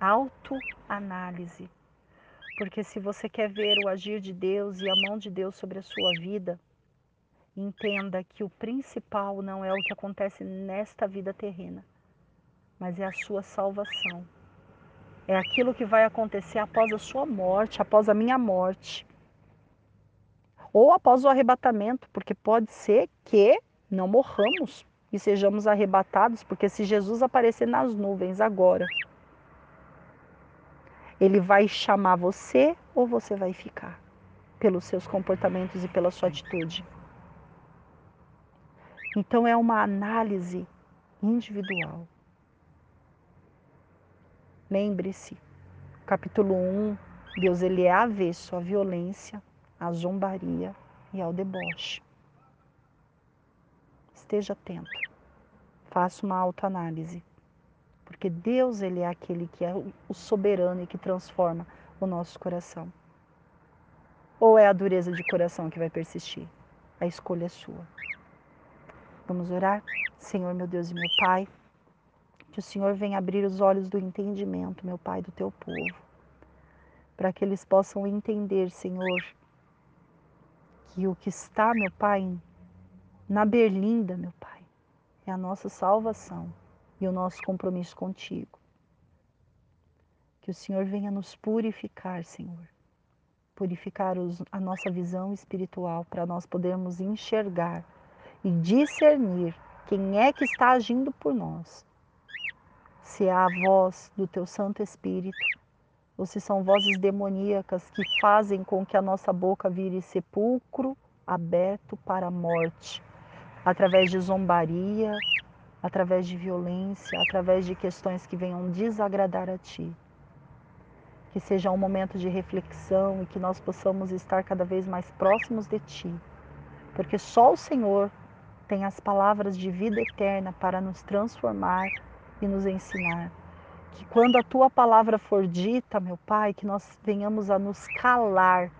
autoanálise porque se você quer ver o agir de Deus e a mão de Deus sobre a sua vida, entenda que o principal não é o que acontece nesta vida terrena, mas é a sua salvação. É aquilo que vai acontecer após a sua morte, após a minha morte. Ou após o arrebatamento, porque pode ser que não morramos e sejamos arrebatados, porque se Jesus aparecer nas nuvens agora, ele vai chamar você ou você vai ficar pelos seus comportamentos e pela sua atitude. Então é uma análise individual. Lembre-se, capítulo 1, Deus ele é avesso à violência, à zombaria e ao deboche. Esteja atento. Faça uma autoanálise. Porque Deus ele é aquele que é o soberano e que transforma o nosso coração. Ou é a dureza de coração que vai persistir? A escolha é sua. Vamos orar? Senhor, meu Deus e meu Pai, que o Senhor venha abrir os olhos do entendimento, meu Pai, do teu povo, para que eles possam entender, Senhor, que o que está, meu Pai, na berlinda, meu Pai, é a nossa salvação e o nosso compromisso contigo. Que o Senhor venha nos purificar, Senhor. Purificar os, a nossa visão espiritual para nós podermos enxergar e discernir quem é que está agindo por nós. Se é a voz do teu Santo Espírito ou se são vozes demoníacas que fazem com que a nossa boca vire sepulcro aberto para a morte, através de zombaria, através de violência, através de questões que venham desagradar a Ti. Que seja um momento de reflexão e que nós possamos estar cada vez mais próximos de Ti, porque só o Senhor tem as palavras de vida eterna para nos transformar e nos ensinar. Que quando a Tua palavra for dita, meu Pai, que nós venhamos a nos calar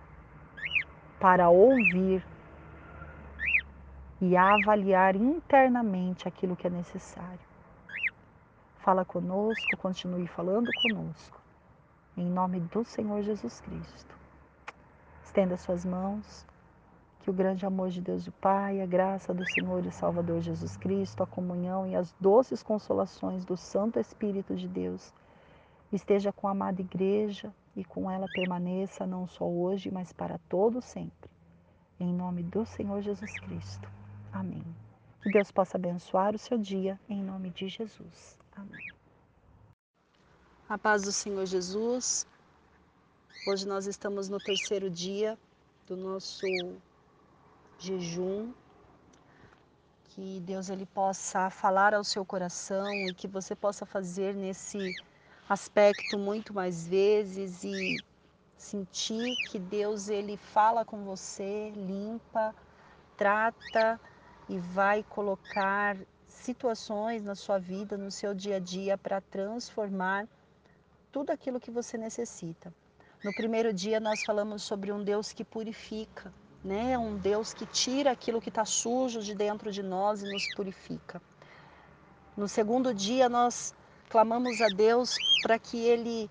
para ouvir e avaliar internamente aquilo que é necessário. Fala conosco, continue falando conosco. Em nome do Senhor Jesus Cristo. Estenda suas mãos. Que o grande amor de Deus o Pai, a graça do Senhor e Salvador Jesus Cristo, a comunhão e as doces consolações do Santo Espírito de Deus esteja com a amada igreja e com ela permaneça não só hoje, mas para todo sempre. Em nome do Senhor Jesus Cristo. Amém. Que Deus possa abençoar o seu dia, em nome de Jesus. Amém. A paz do Senhor Jesus. Hoje nós estamos no terceiro dia do nosso jejum. Que Deus ele possa falar ao seu coração e que você possa fazer nesse aspecto muito mais vezes e sentir que Deus ele fala com você, limpa, trata e vai colocar situações na sua vida, no seu dia a dia, para transformar tudo aquilo que você necessita. No primeiro dia nós falamos sobre um Deus que purifica, né? Um Deus que tira aquilo que está sujo de dentro de nós e nos purifica. No segundo dia nós clamamos a Deus para que Ele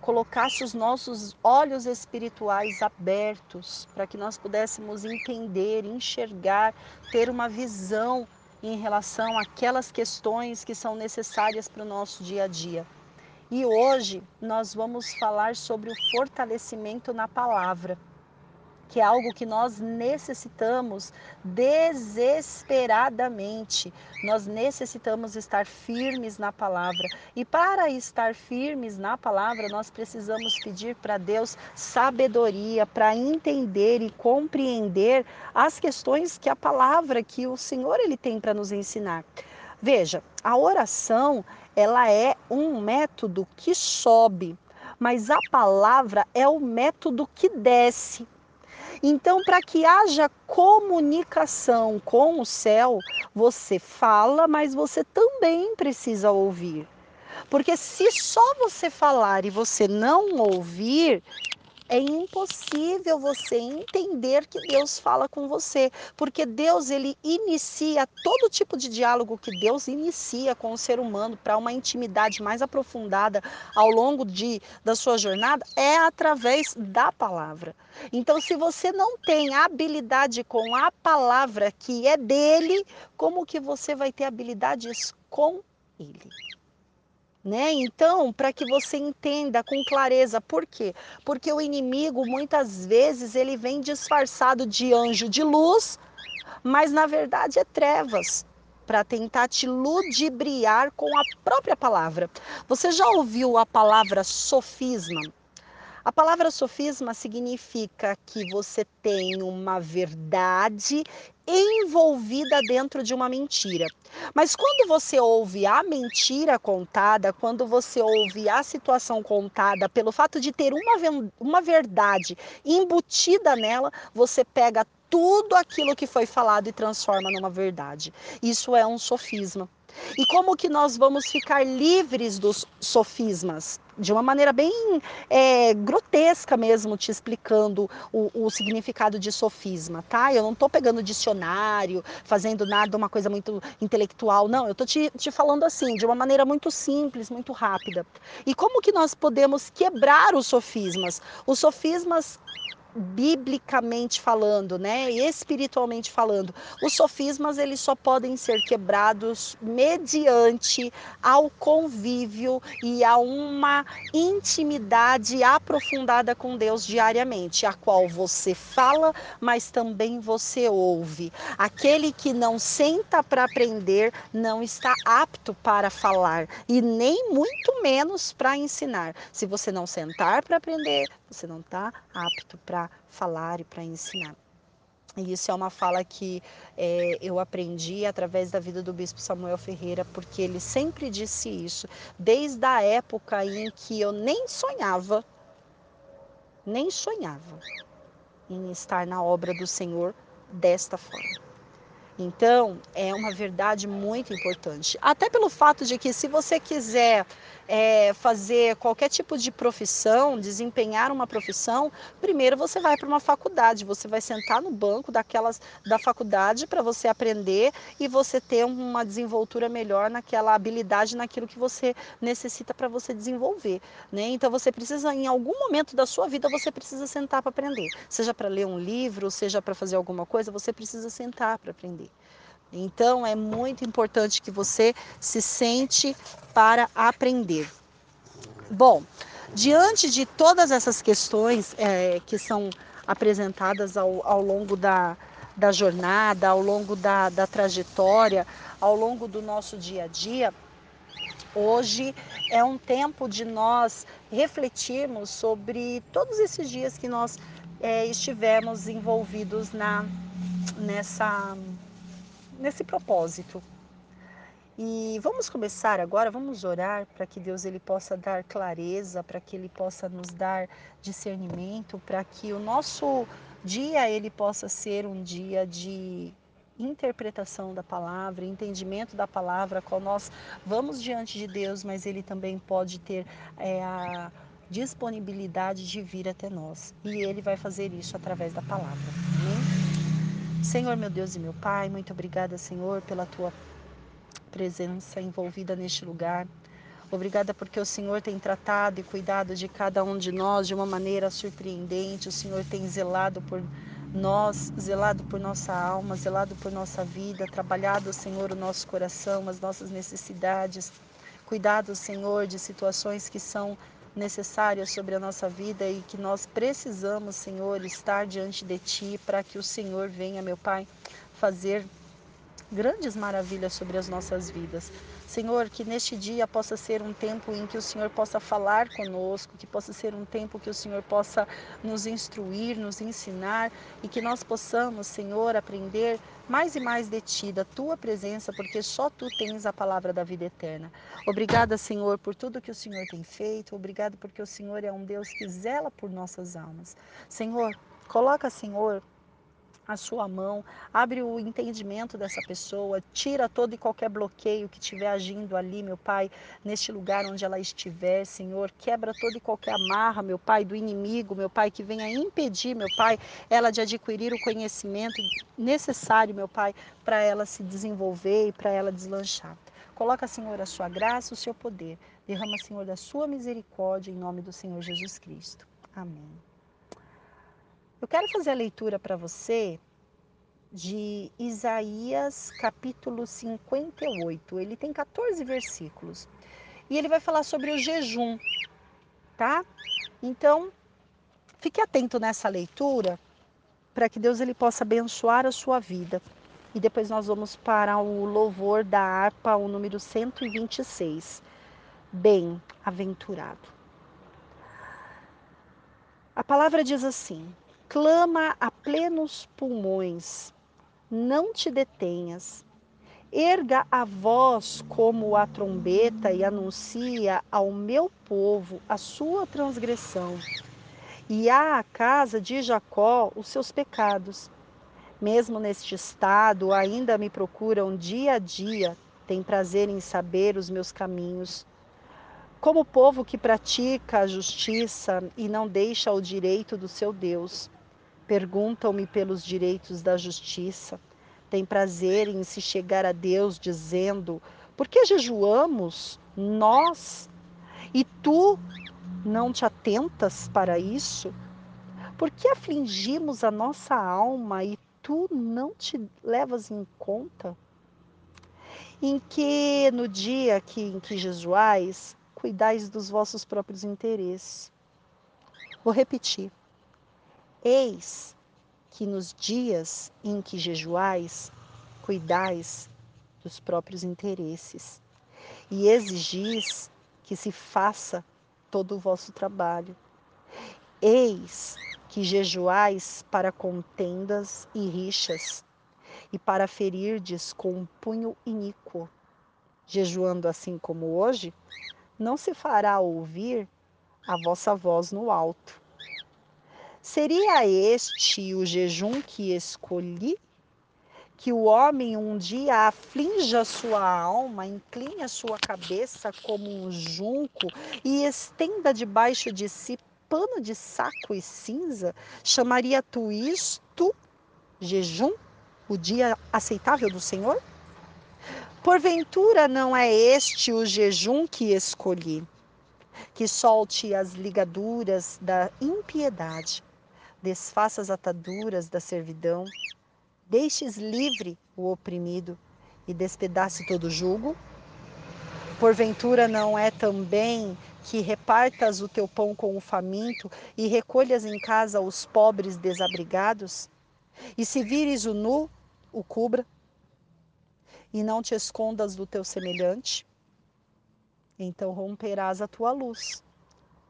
colocasse os nossos olhos espirituais abertos para que nós pudéssemos entender, enxergar, ter uma visão em relação àquelas questões que são necessárias para o nosso dia a dia. E hoje nós vamos falar sobre o fortalecimento na palavra que é algo que nós necessitamos desesperadamente. Nós necessitamos estar firmes na palavra. E para estar firmes na palavra, nós precisamos pedir para Deus sabedoria para entender e compreender as questões que a palavra que o Senhor ele tem para nos ensinar. Veja, a oração, ela é um método que sobe, mas a palavra é o método que desce. Então, para que haja comunicação com o céu, você fala, mas você também precisa ouvir. Porque se só você falar e você não ouvir, é impossível você entender que Deus fala com você, porque Deus ele inicia todo tipo de diálogo que Deus inicia com o ser humano para uma intimidade mais aprofundada ao longo de, da sua jornada é através da palavra. Então, se você não tem habilidade com a palavra que é dele, como que você vai ter habilidades com ele? Né? Então, para que você entenda com clareza, por quê? Porque o inimigo muitas vezes ele vem disfarçado de anjo de luz, mas na verdade é trevas para tentar te ludibriar com a própria palavra. Você já ouviu a palavra sofisma? A palavra sofisma significa que você tem uma verdade envolvida dentro de uma mentira. Mas quando você ouve a mentira contada, quando você ouve a situação contada, pelo fato de ter uma, uma verdade embutida nela, você pega tudo aquilo que foi falado e transforma numa verdade. Isso é um sofisma. E como que nós vamos ficar livres dos sofismas? De uma maneira bem é, grotesca mesmo, te explicando o, o, significado de sofisma, tá? Eu não estou pegando dicionário, fazendo nada, uma coisa muito intelectual, não. Eu estou te, te falando assim, de uma maneira muito simples, muito rápida. E como que nós podemos quebrar os sofismas? Os sofismas biblicamente falando, né, espiritualmente falando, os sofismas eles só podem ser quebrados mediante ao convívio e a uma intimidade aprofundada com Deus diariamente, a qual você fala, mas também você ouve. Aquele que não senta para aprender não está apto para falar e nem muito menos para ensinar. Se você não sentar para aprender, você não está apto para falar e para ensinar. E isso é uma fala que é, eu aprendi através da vida do bispo Samuel Ferreira, porque ele sempre disse isso, desde a época em que eu nem sonhava, nem sonhava em estar na obra do Senhor desta forma. Então, é uma verdade muito importante. Até pelo fato de que, se você quiser é, fazer qualquer tipo de profissão, desempenhar uma profissão, primeiro você vai para uma faculdade, você vai sentar no banco daquelas da faculdade para você aprender e você ter uma desenvoltura melhor naquela habilidade, naquilo que você necessita para você desenvolver. Né? Então, você precisa, em algum momento da sua vida, você precisa sentar para aprender. Seja para ler um livro, seja para fazer alguma coisa, você precisa sentar para aprender. Então é muito importante que você se sente para aprender. Bom, diante de todas essas questões é, que são apresentadas ao, ao longo da, da jornada, ao longo da, da trajetória, ao longo do nosso dia a dia, hoje é um tempo de nós refletirmos sobre todos esses dias que nós é, estivemos envolvidos na, nessa nesse propósito. E vamos começar agora, vamos orar para que Deus ele possa dar clareza, para que ele possa nos dar discernimento, para que o nosso dia ele possa ser um dia de interpretação da palavra, entendimento da palavra, qual nós vamos diante de Deus, mas ele também pode ter é, a disponibilidade de vir até nós. E ele vai fazer isso através da palavra. Amém? Senhor, meu Deus e meu Pai, muito obrigada, Senhor, pela tua presença envolvida neste lugar. Obrigada porque o Senhor tem tratado e cuidado de cada um de nós de uma maneira surpreendente. O Senhor tem zelado por nós, zelado por nossa alma, zelado por nossa vida, trabalhado, Senhor, o nosso coração, as nossas necessidades. Cuidado, Senhor, de situações que são necessárias sobre a nossa vida e que nós precisamos, Senhor, estar diante de Ti para que o Senhor venha, meu Pai, fazer grandes maravilhas sobre as nossas vidas. Senhor, que neste dia possa ser um tempo em que o Senhor possa falar conosco, que possa ser um tempo que o Senhor possa nos instruir, nos ensinar e que nós possamos, Senhor, aprender mais e mais de Ti, da Tua presença, porque só Tu tens a palavra da vida eterna. Obrigada, Senhor, por tudo que o Senhor tem feito. Obrigado porque o Senhor é um Deus que zela por nossas almas. Senhor, coloca, Senhor, a sua mão, abre o entendimento dessa pessoa, tira todo e qualquer bloqueio que estiver agindo ali, meu Pai, neste lugar onde ela estiver, Senhor, quebra toda e qualquer amarra, meu Pai, do inimigo, meu Pai, que venha impedir, meu Pai, ela de adquirir o conhecimento necessário, meu Pai, para ela se desenvolver e para ela deslanchar. Coloca, Senhor, a sua graça, o seu poder. Derrama, Senhor, da sua misericórdia em nome do Senhor Jesus Cristo. Amém. Eu quero fazer a leitura para você de Isaías capítulo 58. Ele tem 14 versículos. E ele vai falar sobre o jejum, tá? Então, fique atento nessa leitura para que Deus ele possa abençoar a sua vida. E depois nós vamos para o louvor da harpa, o número 126. Bem-aventurado. A palavra diz assim: clama a plenos pulmões, não te detenhas. Erga a voz como a trombeta e anuncia ao meu povo a sua transgressão, e à casa de Jacó os seus pecados. Mesmo neste estado, ainda me procuram dia a dia, têm prazer em saber os meus caminhos. como povo que pratica a justiça e não deixa o direito do seu Deus. Perguntam-me pelos direitos da justiça. Tem prazer em se chegar a Deus dizendo: Por que jejuamos nós e tu não te atentas para isso? Por que afligimos a nossa alma e tu não te levas em conta? Em que no dia que, em que jejuais, cuidais dos vossos próprios interesses. Vou repetir. Eis que nos dias em que jejuais, cuidais dos próprios interesses e exigis que se faça todo o vosso trabalho. Eis que jejuais para contendas e rixas e para ferirdes com um punho iníquo. Jejuando assim como hoje, não se fará ouvir a vossa voz no alto. Seria este o jejum que escolhi? Que o homem um dia aflinja sua alma, incline a sua cabeça como um junco e estenda debaixo de si pano de saco e cinza? Chamaria tu isto jejum? O dia aceitável do Senhor? Porventura não é este o jejum que escolhi, que solte as ligaduras da impiedade, desfaça as ataduras da servidão, deixes livre o oprimido e despedace todo o jugo? Porventura não é também que repartas o teu pão com o faminto e recolhas em casa os pobres desabrigados? E se vires o nu, o cubra? e não te escondas do teu semelhante, então romperás a tua luz,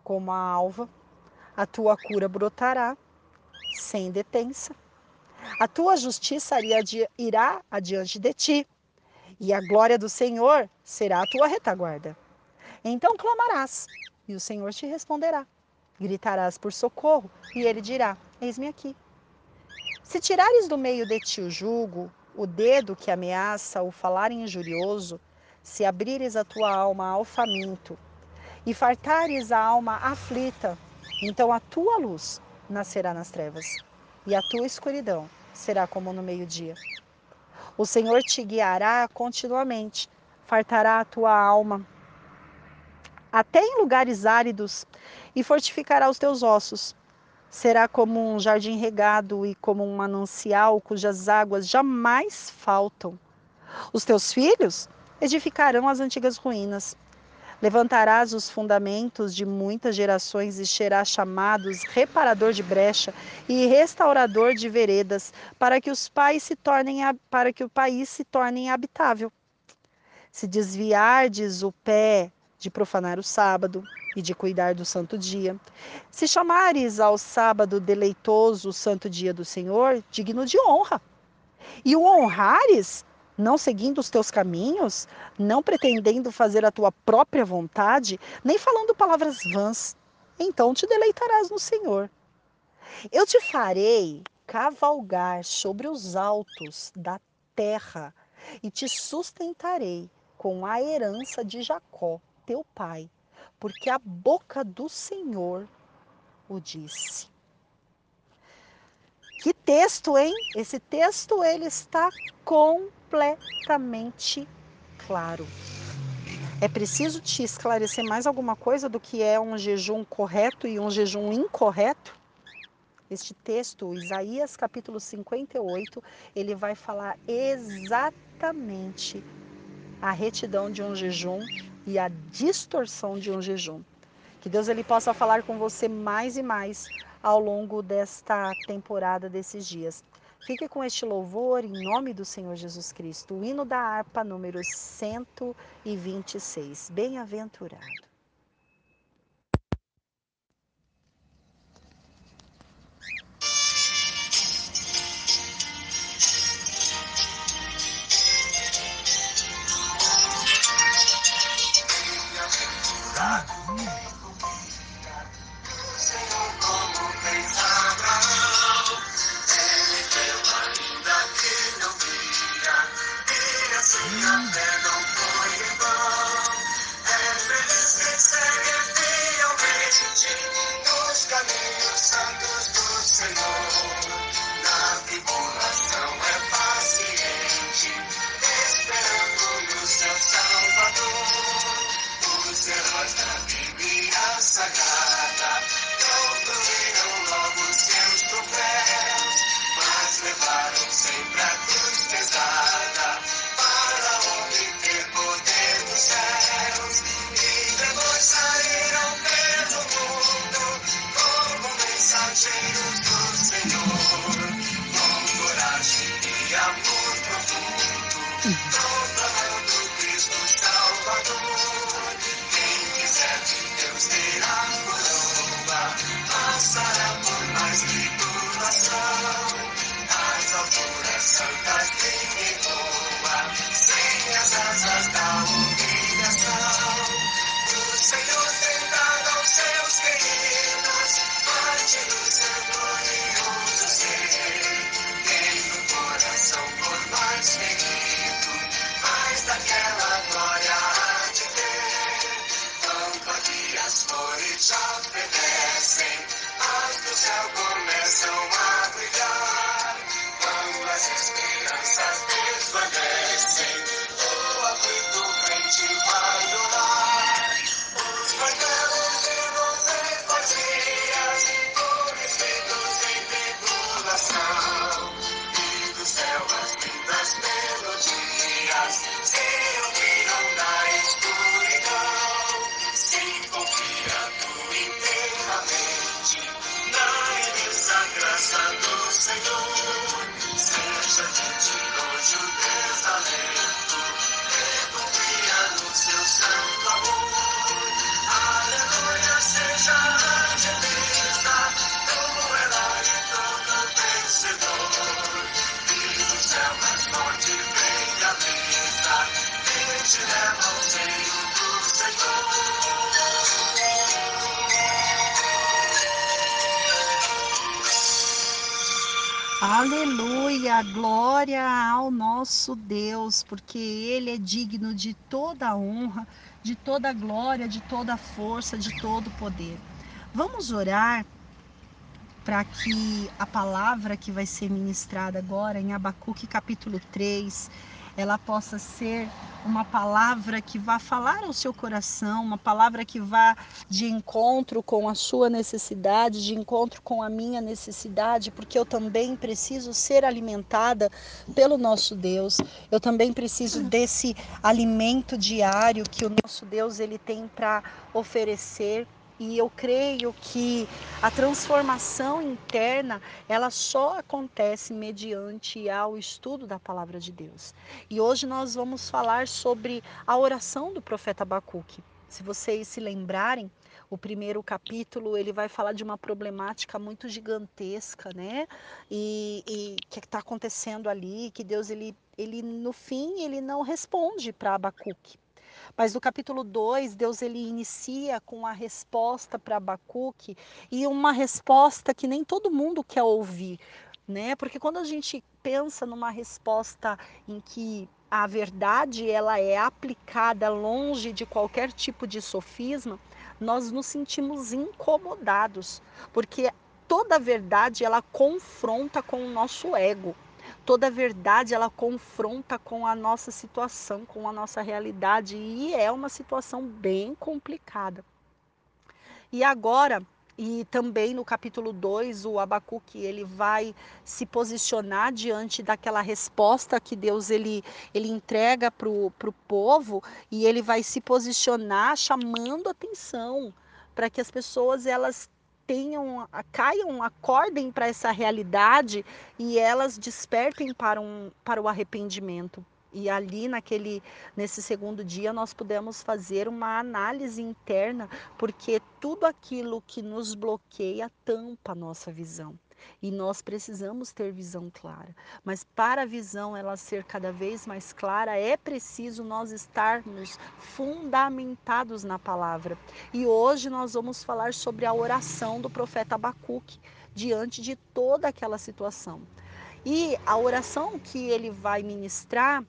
como a alva, a tua cura brotará sem detença. A tua justiça irá adiante de ti, e a glória do Senhor será a tua retaguarda. Então clamarás, e o Senhor te responderá. Gritarás por socorro, e ele dirá: Eis-me aqui. Se tirares do meio de ti o jugo, o dedo que ameaça o falar injurioso, se abrires a tua alma ao faminto e fartares a alma aflita, então a tua luz nascerá nas trevas e a tua escuridão será como no meio-dia. O Senhor te guiará continuamente, fartará a tua alma até em lugares áridos e fortificará os teus ossos. Será como um jardim regado e como um manancial cujas águas jamais faltam. Os teus filhos edificarão as antigas ruínas. Levantarás os fundamentos de muitas gerações e serás chamados reparador de brecha e restaurador de veredas, para que os pais se tornem para que o país se torne habitável. Se desviardes o pé de profanar o sábado e de cuidar do santo dia. Se chamares ao sábado deleitoso o santo dia do Senhor, digno de honra. E o honrares, não seguindo os teus caminhos, não pretendendo fazer a tua própria vontade, nem falando palavras vãs, então te deleitarás no Senhor. Eu te farei cavalgar sobre os altos da terra e te sustentarei com a herança de Jacó teu pai, porque a boca do Senhor o disse. Que texto, hein? Esse texto ele está completamente claro. É preciso te esclarecer mais alguma coisa do que é um jejum correto e um jejum incorreto? Este texto, Isaías capítulo 58, ele vai falar exatamente a retidão de um jejum e a distorção de um jejum. Que Deus ele possa falar com você mais e mais ao longo desta temporada desses dias. Fique com este louvor em nome do Senhor Jesus Cristo, o hino da harpa número 126. Bem-aventurado. Porque Ele é digno de toda a honra, de toda a glória, de toda a força, de todo o poder. Vamos orar para que a palavra que vai ser ministrada agora em Abacuque capítulo 3, ela possa ser uma palavra que vá falar ao seu coração, uma palavra que vá de encontro com a sua necessidade, de encontro com a minha necessidade, porque eu também preciso ser alimentada pelo nosso Deus. Eu também preciso desse alimento diário que o nosso Deus ele tem para oferecer e eu creio que a transformação interna ela só acontece mediante ao estudo da palavra de Deus. E hoje nós vamos falar sobre a oração do profeta Abacuque. Se vocês se lembrarem, o primeiro capítulo ele vai falar de uma problemática muito gigantesca, né? E, e que está acontecendo ali, que Deus ele, ele no fim ele não responde para Abacuque. Mas no capítulo 2, Deus ele inicia com a resposta para Abacuque e uma resposta que nem todo mundo quer ouvir, né? Porque quando a gente pensa numa resposta em que a verdade ela é aplicada longe de qualquer tipo de sofisma, nós nos sentimos incomodados, porque toda verdade ela confronta com o nosso ego toda verdade ela confronta com a nossa situação, com a nossa realidade e é uma situação bem complicada. E agora, e também no capítulo 2, o Abacuque ele vai se posicionar diante daquela resposta que Deus ele, ele entrega para o povo e ele vai se posicionar chamando atenção para que as pessoas elas tenham, caiam, acordem para essa realidade e elas despertem para, um, para o arrependimento. E ali naquele nesse segundo dia nós pudemos fazer uma análise interna, porque tudo aquilo que nos bloqueia tampa a nossa visão. E nós precisamos ter visão clara. Mas para a visão ela ser cada vez mais clara, é preciso nós estarmos fundamentados na palavra. E hoje nós vamos falar sobre a oração do profeta Abacuque diante de toda aquela situação. E a oração que ele vai ministrar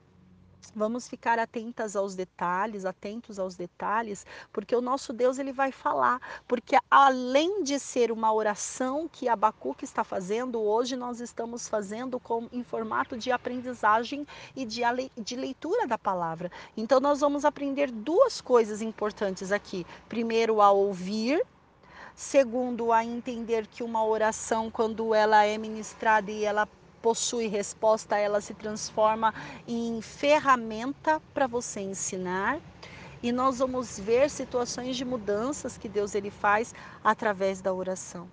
Vamos ficar atentas aos detalhes, atentos aos detalhes, porque o nosso Deus ele vai falar, porque além de ser uma oração que Abacuque está fazendo, hoje nós estamos fazendo com, em formato de aprendizagem e de, de leitura da palavra. Então nós vamos aprender duas coisas importantes aqui. Primeiro, a ouvir Segundo, a entender que uma oração, quando ela é ministrada e ela possui resposta, ela se transforma em ferramenta para você ensinar. E nós vamos ver situações de mudanças que Deus ele faz através da oração.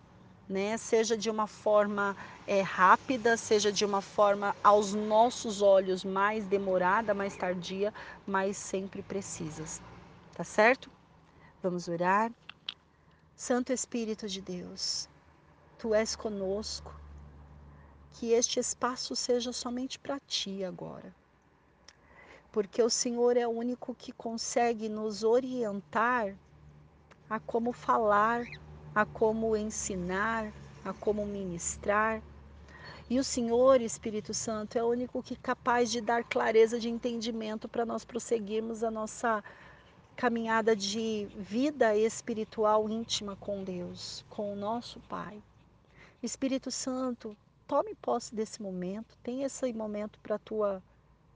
né? Seja de uma forma é, rápida, seja de uma forma aos nossos olhos mais demorada, mais tardia, mas sempre precisas. Tá certo? Vamos orar. Santo Espírito de Deus, tu és conosco. Que este espaço seja somente para ti agora. Porque o Senhor é o único que consegue nos orientar a como falar, a como ensinar, a como ministrar. E o Senhor, Espírito Santo, é o único que é capaz de dar clareza de entendimento para nós prosseguirmos a nossa caminhada de vida espiritual íntima com Deus, com o nosso Pai. Espírito Santo, tome posse desse momento, tenha esse momento para a tua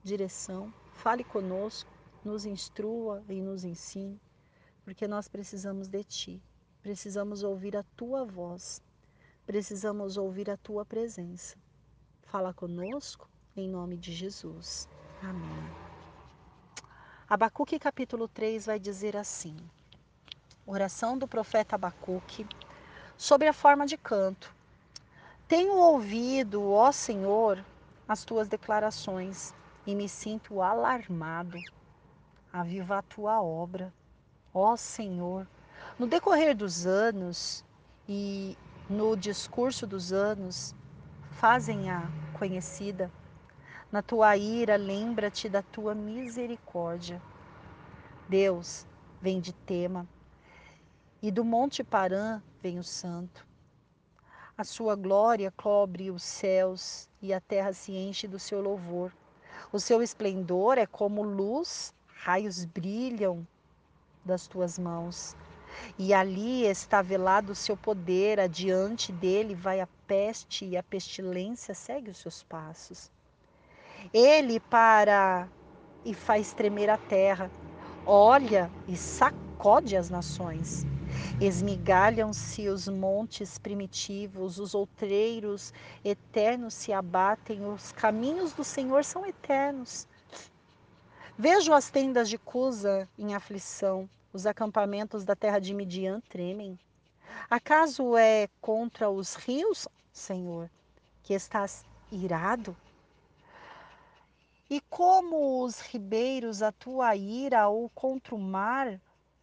direção, fale conosco, nos instrua e nos ensine, porque nós precisamos de Ti, precisamos ouvir a Tua voz, precisamos ouvir a Tua presença. Fala conosco, em nome de Jesus. Amém. Abacuque capítulo 3 vai dizer assim: Oração do profeta Abacuque sobre a forma de canto. Tenho ouvido, ó Senhor, as tuas declarações e me sinto alarmado. Aviva a tua obra, ó Senhor. No decorrer dos anos e no discurso dos anos, fazem-a conhecida na tua ira, lembra-te da tua misericórdia. Deus vem de Tema, e do Monte Parã vem o Santo. A sua glória cobre os céus e a terra se enche do seu louvor. O seu esplendor é como luz, raios brilham das tuas mãos. E ali está velado o seu poder, adiante dele vai a peste e a pestilência segue os seus passos. Ele para e faz tremer a terra, olha e sacode as nações. Esmigalham-se os montes primitivos, os outreiros eternos se abatem, os caminhos do Senhor são eternos. Vejo as tendas de Cusa em aflição, os acampamentos da terra de Midian tremem. Acaso é contra os rios, Senhor, que estás irado? E como os ribeiros a tua ira ou contra o mar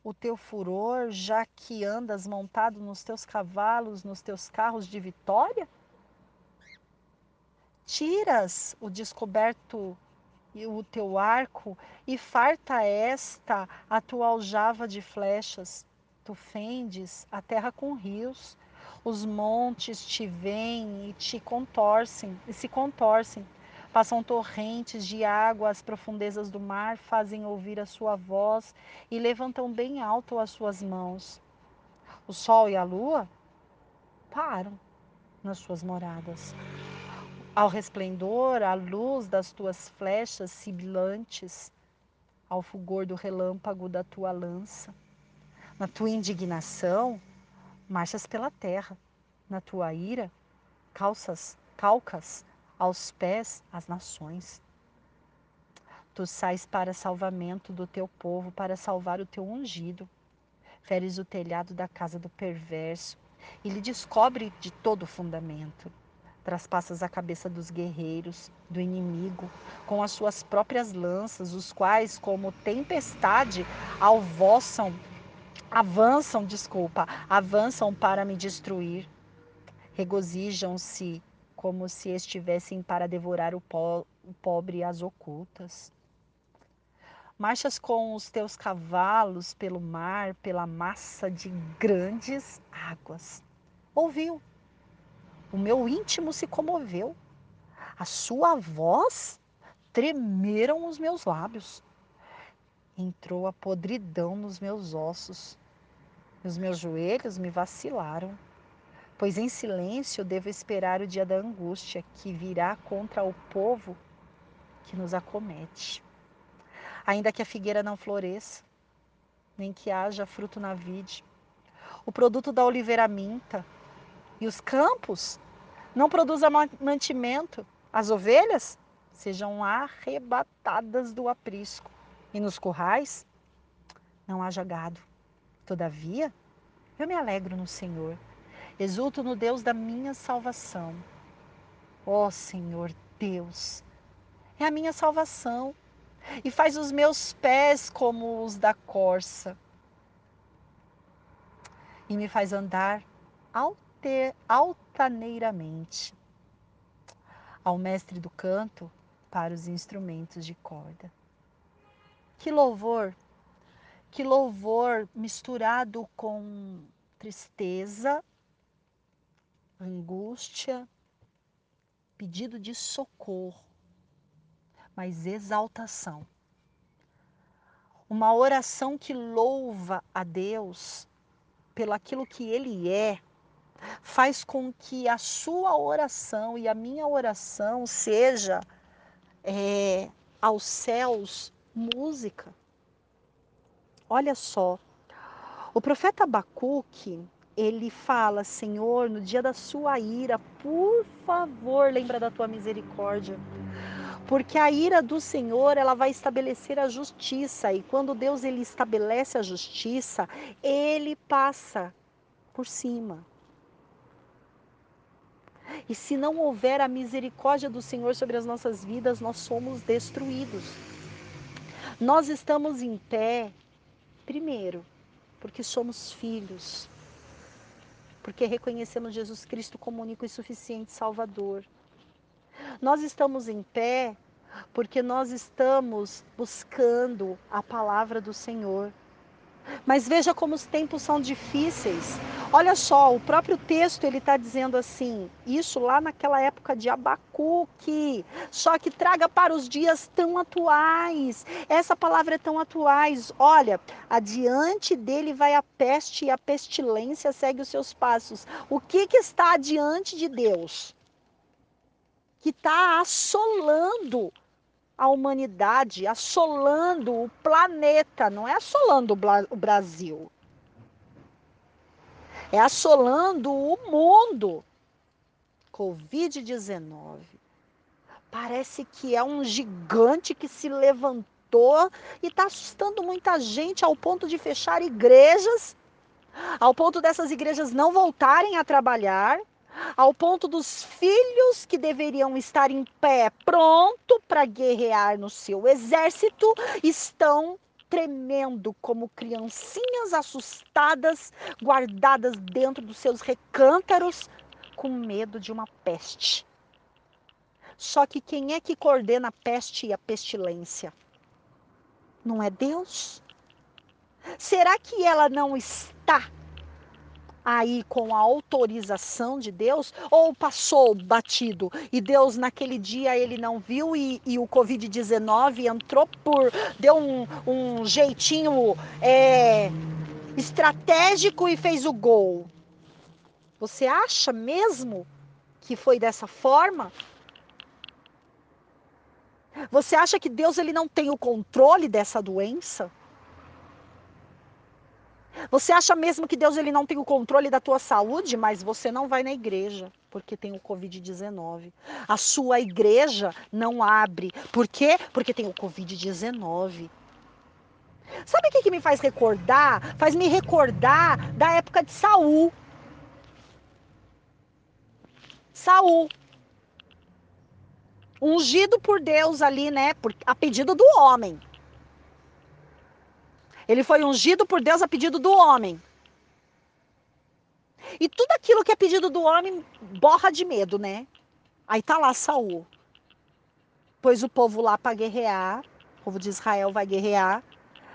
o teu furor, já que andas montado nos teus cavalos, nos teus carros de vitória? Tiras o descoberto e o teu arco e farta esta a tua aljava de flechas. Tu fendes a terra com rios, os montes te veem e te contorcem e se contorcem Passam torrentes de água às profundezas do mar, fazem ouvir a sua voz e levantam bem alto as suas mãos. O sol e a lua param nas suas moradas. Ao resplendor, à luz das tuas flechas sibilantes, ao fulgor do relâmpago da tua lança. Na tua indignação, marchas pela terra. Na tua ira, calças, calcas aos pés as nações. Tu sais para salvamento do teu povo, para salvar o teu ungido. Feres o telhado da casa do perverso e lhe descobre de todo o fundamento. Traspassas a cabeça dos guerreiros, do inimigo, com as suas próprias lanças, os quais, como tempestade, alvoçam, avançam, desculpa, avançam para me destruir. Regozijam-se como se estivessem para devorar o, po o pobre às ocultas. Marchas com os teus cavalos pelo mar, pela massa de grandes águas. Ouviu. O meu íntimo se comoveu. A sua voz tremeram os meus lábios. Entrou a podridão nos meus ossos. Os meus joelhos me vacilaram pois em silêncio devo esperar o dia da angústia que virá contra o povo que nos acomete. Ainda que a figueira não floresça, nem que haja fruto na vide, o produto da oliveira minta, e os campos não produzam mantimento, as ovelhas sejam arrebatadas do aprisco, e nos currais não haja gado. Todavia, eu me alegro no Senhor Exulto no Deus da minha salvação. Ó oh, Senhor Deus, é a minha salvação e faz os meus pés como os da corça e me faz andar alter, altaneiramente. Ao mestre do canto para os instrumentos de corda. Que louvor, que louvor misturado com tristeza, angústia, pedido de socorro, mas exaltação. Uma oração que louva a Deus pelo aquilo que Ele é, faz com que a sua oração e a minha oração seja é, aos céus música. Olha só, o profeta Abacuque, ele fala, Senhor, no dia da sua ira, por favor, lembra da tua misericórdia. Porque a ira do Senhor, ela vai estabelecer a justiça, e quando Deus ele estabelece a justiça, ele passa por cima. E se não houver a misericórdia do Senhor sobre as nossas vidas, nós somos destruídos. Nós estamos em pé, primeiro, porque somos filhos, porque reconhecemos Jesus Cristo como único e suficiente Salvador. Nós estamos em pé porque nós estamos buscando a palavra do Senhor. Mas veja como os tempos são difíceis. Olha só, o próprio texto ele está dizendo assim, isso lá naquela época de Abacuque, só que traga para os dias tão atuais. Essa palavra é tão atuais. Olha, adiante dele vai a peste e a pestilência segue os seus passos. O que, que está adiante de Deus? Que está assolando a humanidade, assolando o planeta, não é assolando o Brasil. É assolando o mundo. Covid-19. Parece que é um gigante que se levantou e está assustando muita gente ao ponto de fechar igrejas, ao ponto dessas igrejas não voltarem a trabalhar, ao ponto dos filhos que deveriam estar em pé, pronto para guerrear no seu exército, estão tremendo como criancinhas assustadas, guardadas dentro dos seus recântaros, com medo de uma peste. Só que quem é que coordena a peste e a pestilência? Não é Deus? Será que ela não está aí com a autorização de Deus ou passou batido e Deus naquele dia ele não viu e, e o Covid-19 entrou por, deu um, um jeitinho é, estratégico e fez o gol. Você acha mesmo que foi dessa forma? Você acha que Deus ele não tem o controle dessa doença? Você acha mesmo que Deus ele não tem o controle da tua saúde, mas você não vai na igreja porque tem o COVID-19. A sua igreja não abre. Por quê? Porque tem o COVID-19. Sabe o que, que me faz recordar? Faz me recordar da época de Saul. Saul. Ungido por Deus ali, né? A pedido do homem. Ele foi ungido por Deus a pedido do homem. E tudo aquilo que é pedido do homem borra de medo, né? Aí tá lá Saul. Pôs o povo lá para guerrear. O povo de Israel vai guerrear.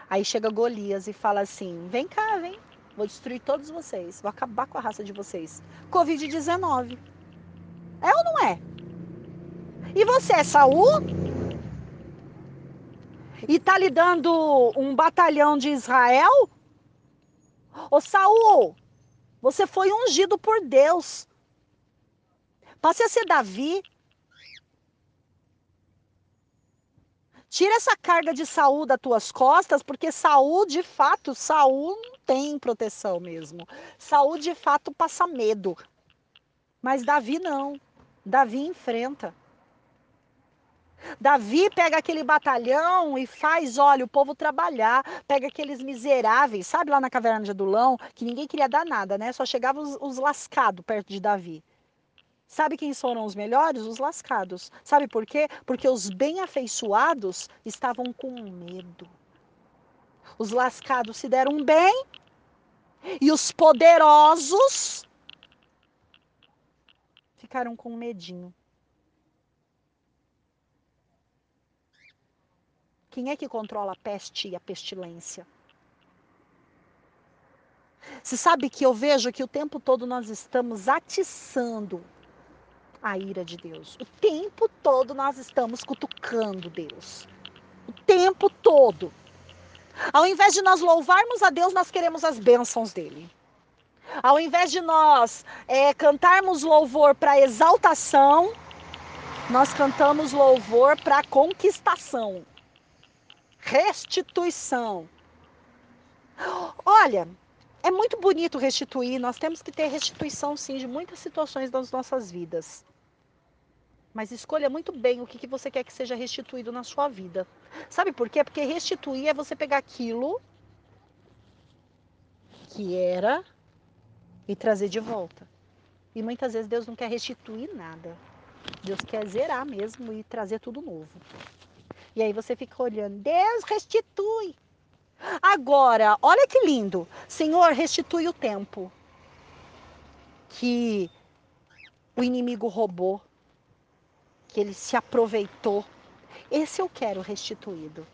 Aí chega Golias e fala assim: vem cá, vem. Vou destruir todos vocês. Vou acabar com a raça de vocês. Covid-19. É ou não é? E você é Saul? E tá lhe dando um batalhão de Israel? Ô Saul, você foi ungido por Deus. Passe a ser Davi. Tira essa carga de Saul das tuas costas, porque Saul, de fato, Saul não tem proteção mesmo. Saul, de fato, passa medo. Mas Davi não. Davi enfrenta. Davi pega aquele batalhão e faz, olha, o povo trabalhar, pega aqueles miseráveis, sabe lá na caverna de Adulão, que ninguém queria dar nada, né? Só chegavam os, os lascados perto de Davi. Sabe quem foram os melhores? Os lascados. Sabe por quê? Porque os bem afeiçoados estavam com medo. Os lascados se deram bem e os poderosos ficaram com medinho. Quem é que controla a peste e a pestilência? Você sabe que eu vejo que o tempo todo nós estamos atiçando a ira de Deus. O tempo todo nós estamos cutucando Deus. O tempo todo. Ao invés de nós louvarmos a Deus, nós queremos as bênçãos dele. Ao invés de nós é, cantarmos louvor para exaltação, nós cantamos louvor para conquistação restituição. Olha, é muito bonito restituir, nós temos que ter restituição sim de muitas situações das nossas vidas. Mas escolha muito bem o que, que você quer que seja restituído na sua vida. Sabe por quê? Porque restituir é você pegar aquilo que era e trazer de volta. E muitas vezes Deus não quer restituir nada. Deus quer zerar mesmo e trazer tudo novo. E aí você fica olhando, Deus restitui. Agora, olha que lindo. Senhor, restitui o tempo que o inimigo roubou, que ele se aproveitou. Esse eu quero restituído.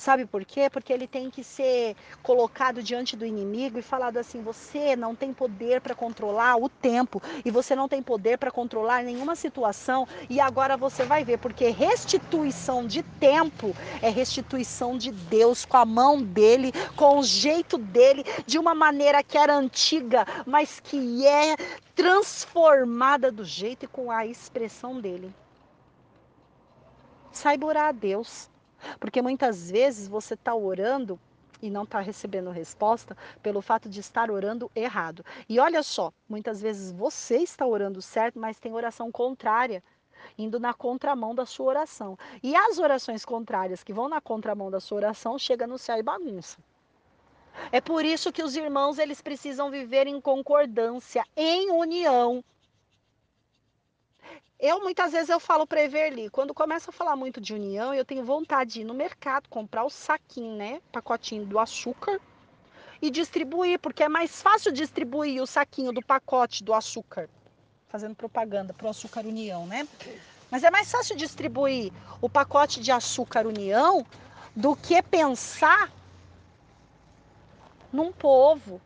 Sabe por quê? Porque ele tem que ser colocado diante do inimigo e falado assim: você não tem poder para controlar o tempo e você não tem poder para controlar nenhuma situação. E agora você vai ver, porque restituição de tempo é restituição de Deus com a mão dele, com o jeito dele, de uma maneira que era antiga, mas que é transformada do jeito e com a expressão dele. Saiba orar a Deus. Porque muitas vezes você está orando e não está recebendo resposta pelo fato de estar orando errado. E olha só, muitas vezes você está orando certo, mas tem oração contrária, indo na contramão da sua oração. E as orações contrárias que vão na contramão da sua oração chega no céu e bagunça. É por isso que os irmãos eles precisam viver em concordância, em união. Eu muitas vezes eu falo para Everly, quando começa a falar muito de união, eu tenho vontade de ir no mercado comprar o saquinho, né, pacotinho do açúcar e distribuir, porque é mais fácil distribuir o saquinho do pacote do açúcar, fazendo propaganda para o açúcar União, né? Mas é mais fácil distribuir o pacote de açúcar União do que pensar num povo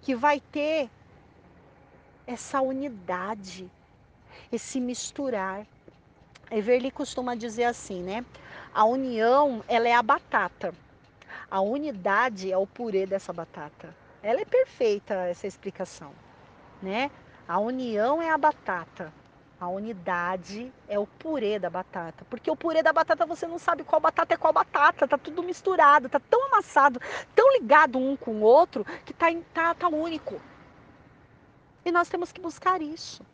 que vai ter essa unidade esse misturar. Everly costuma dizer assim, né? A união, ela é a batata. A unidade é o purê dessa batata. Ela é perfeita essa explicação, né? A união é a batata. A unidade é o purê da batata. Porque o purê da batata você não sabe qual batata é qual batata. Tá tudo misturado, tá tão amassado, tão ligado um com o outro, que tá, tá, tá único. E nós temos que buscar isso.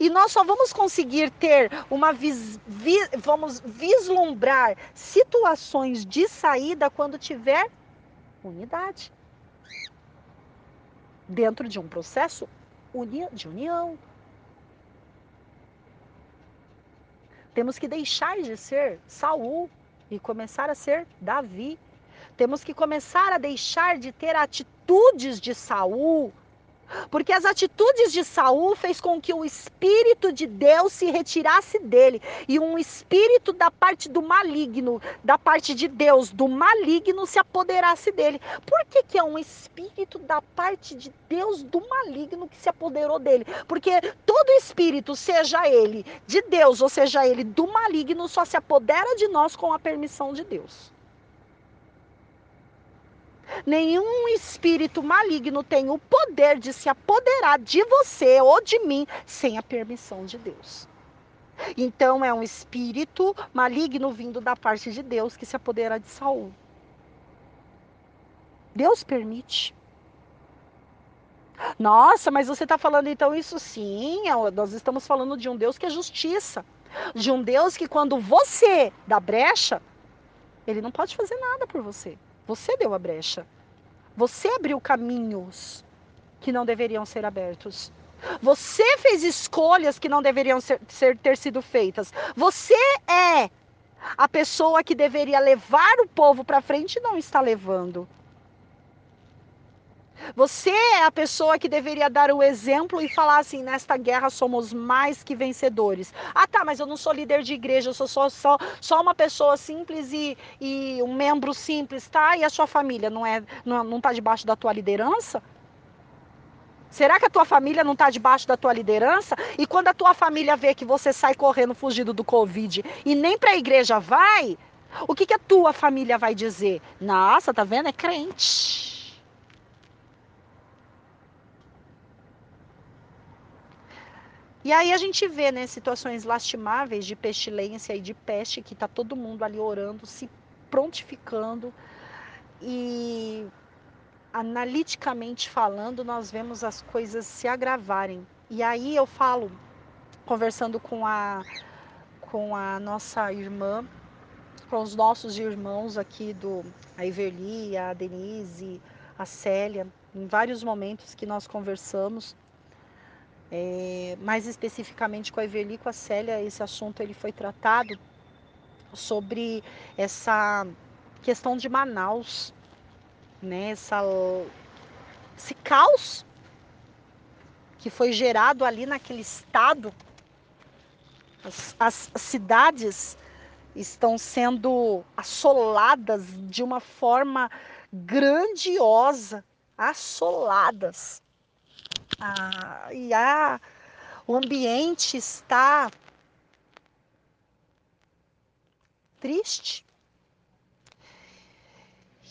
E nós só vamos conseguir ter uma vis, vi, vamos vislumbrar situações de saída quando tiver unidade. Dentro de um processo de união. Temos que deixar de ser Saul e começar a ser Davi. Temos que começar a deixar de ter atitudes de Saul, porque as atitudes de Saul fez com que o espírito de Deus se retirasse dele e um espírito da parte do maligno, da parte de Deus, do maligno se apoderasse dele. Por que, que é um espírito da parte de Deus do maligno que se apoderou dele? Porque todo espírito, seja ele de Deus ou seja ele do maligno, só se apodera de nós com a permissão de Deus. Nenhum espírito maligno tem o poder de se apoderar de você ou de mim sem a permissão de Deus. Então é um espírito maligno vindo da parte de Deus que se apodera de Saul. Deus permite. Nossa, mas você está falando então isso sim? Nós estamos falando de um Deus que é justiça. De um Deus que quando você dá brecha, ele não pode fazer nada por você. Você deu a brecha. Você abriu caminhos que não deveriam ser abertos. Você fez escolhas que não deveriam ser, ser, ter sido feitas. Você é a pessoa que deveria levar o povo para frente e não está levando. Você é a pessoa que deveria dar o exemplo e falar assim: nesta guerra somos mais que vencedores. Ah, tá, mas eu não sou líder de igreja, eu sou só, só, só uma pessoa simples e, e um membro simples, tá? E a sua família não é não, não tá debaixo da tua liderança? Será que a tua família não está debaixo da tua liderança? E quando a tua família vê que você sai correndo fugido do Covid e nem para a igreja vai, o que, que a tua família vai dizer? Nossa, tá vendo? É crente. E aí a gente vê, né, situações lastimáveis de pestilência e de peste, que está todo mundo ali orando, se prontificando. E analiticamente falando, nós vemos as coisas se agravarem. E aí eu falo, conversando com a, com a nossa irmã, com os nossos irmãos aqui do a Iverli, a Denise, a Célia, em vários momentos que nós conversamos, é, mais especificamente com a Everly e com a Célia, esse assunto ele foi tratado sobre essa questão de Manaus, né? Essa, esse caos que foi gerado ali naquele estado. As, as cidades estão sendo assoladas de uma forma grandiosa, assoladas. Ah, e a, o ambiente está triste.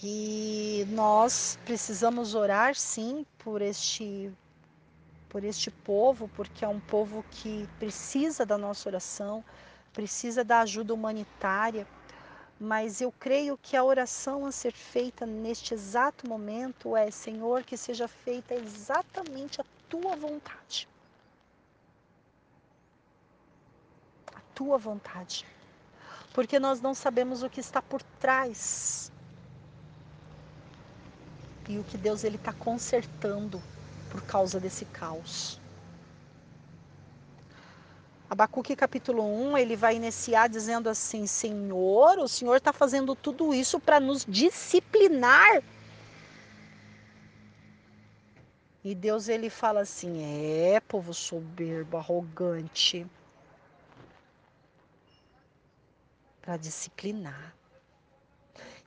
E nós precisamos orar sim por este por este povo, porque é um povo que precisa da nossa oração, precisa da ajuda humanitária. Mas eu creio que a oração a ser feita neste exato momento é: Senhor, que seja feita exatamente a tua vontade. A tua vontade. Porque nós não sabemos o que está por trás. E o que Deus ele está consertando por causa desse caos. Abacuque capítulo 1, ele vai iniciar dizendo assim: Senhor, o Senhor está fazendo tudo isso para nos disciplinar. E Deus ele fala assim: é, povo soberbo, arrogante, para disciplinar.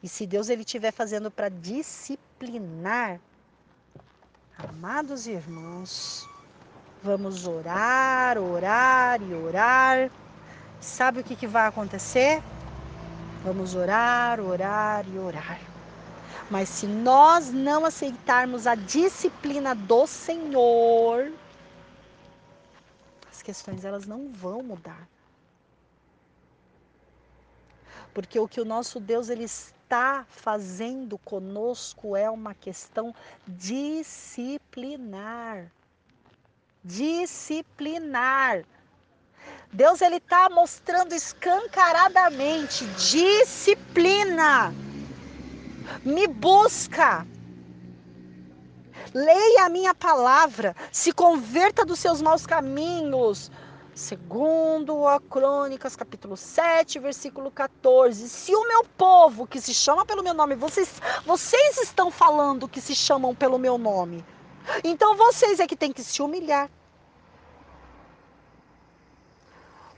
E se Deus ele estiver fazendo para disciplinar, amados irmãos, Vamos orar, orar e orar. Sabe o que, que vai acontecer? Vamos orar, orar e orar. Mas se nós não aceitarmos a disciplina do Senhor, as questões elas não vão mudar. Porque o que o nosso Deus ele está fazendo conosco é uma questão disciplinar disciplinar. Deus ele está mostrando escancaradamente disciplina. Me busca. Leia a minha palavra, se converta dos seus maus caminhos. Segundo a Crônicas, capítulo 7, versículo 14. Se o meu povo, que se chama pelo meu nome, vocês, vocês estão falando que se chamam pelo meu nome. Então vocês é que tem que se humilhar,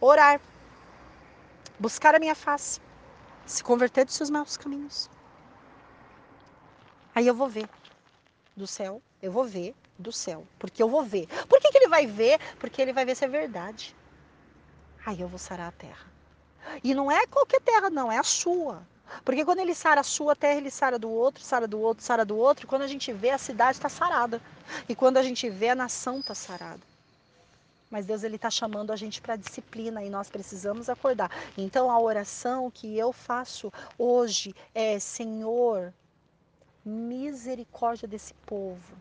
orar, buscar a minha face, se converter dos seus maus caminhos. Aí eu vou ver do céu, eu vou ver do céu, porque eu vou ver. Por que, que ele vai ver? Porque ele vai ver se é verdade. Aí eu vou sarar a terra. E não é qualquer terra, não, é a sua. Porque quando ele sara a sua terra, ele sara do outro, sara do outro, sara do outro. E quando a gente vê, a cidade está sarada. E quando a gente vê, a nação está sarada. Mas Deus ele está chamando a gente para disciplina e nós precisamos acordar. Então a oração que eu faço hoje é Senhor, misericórdia desse povo.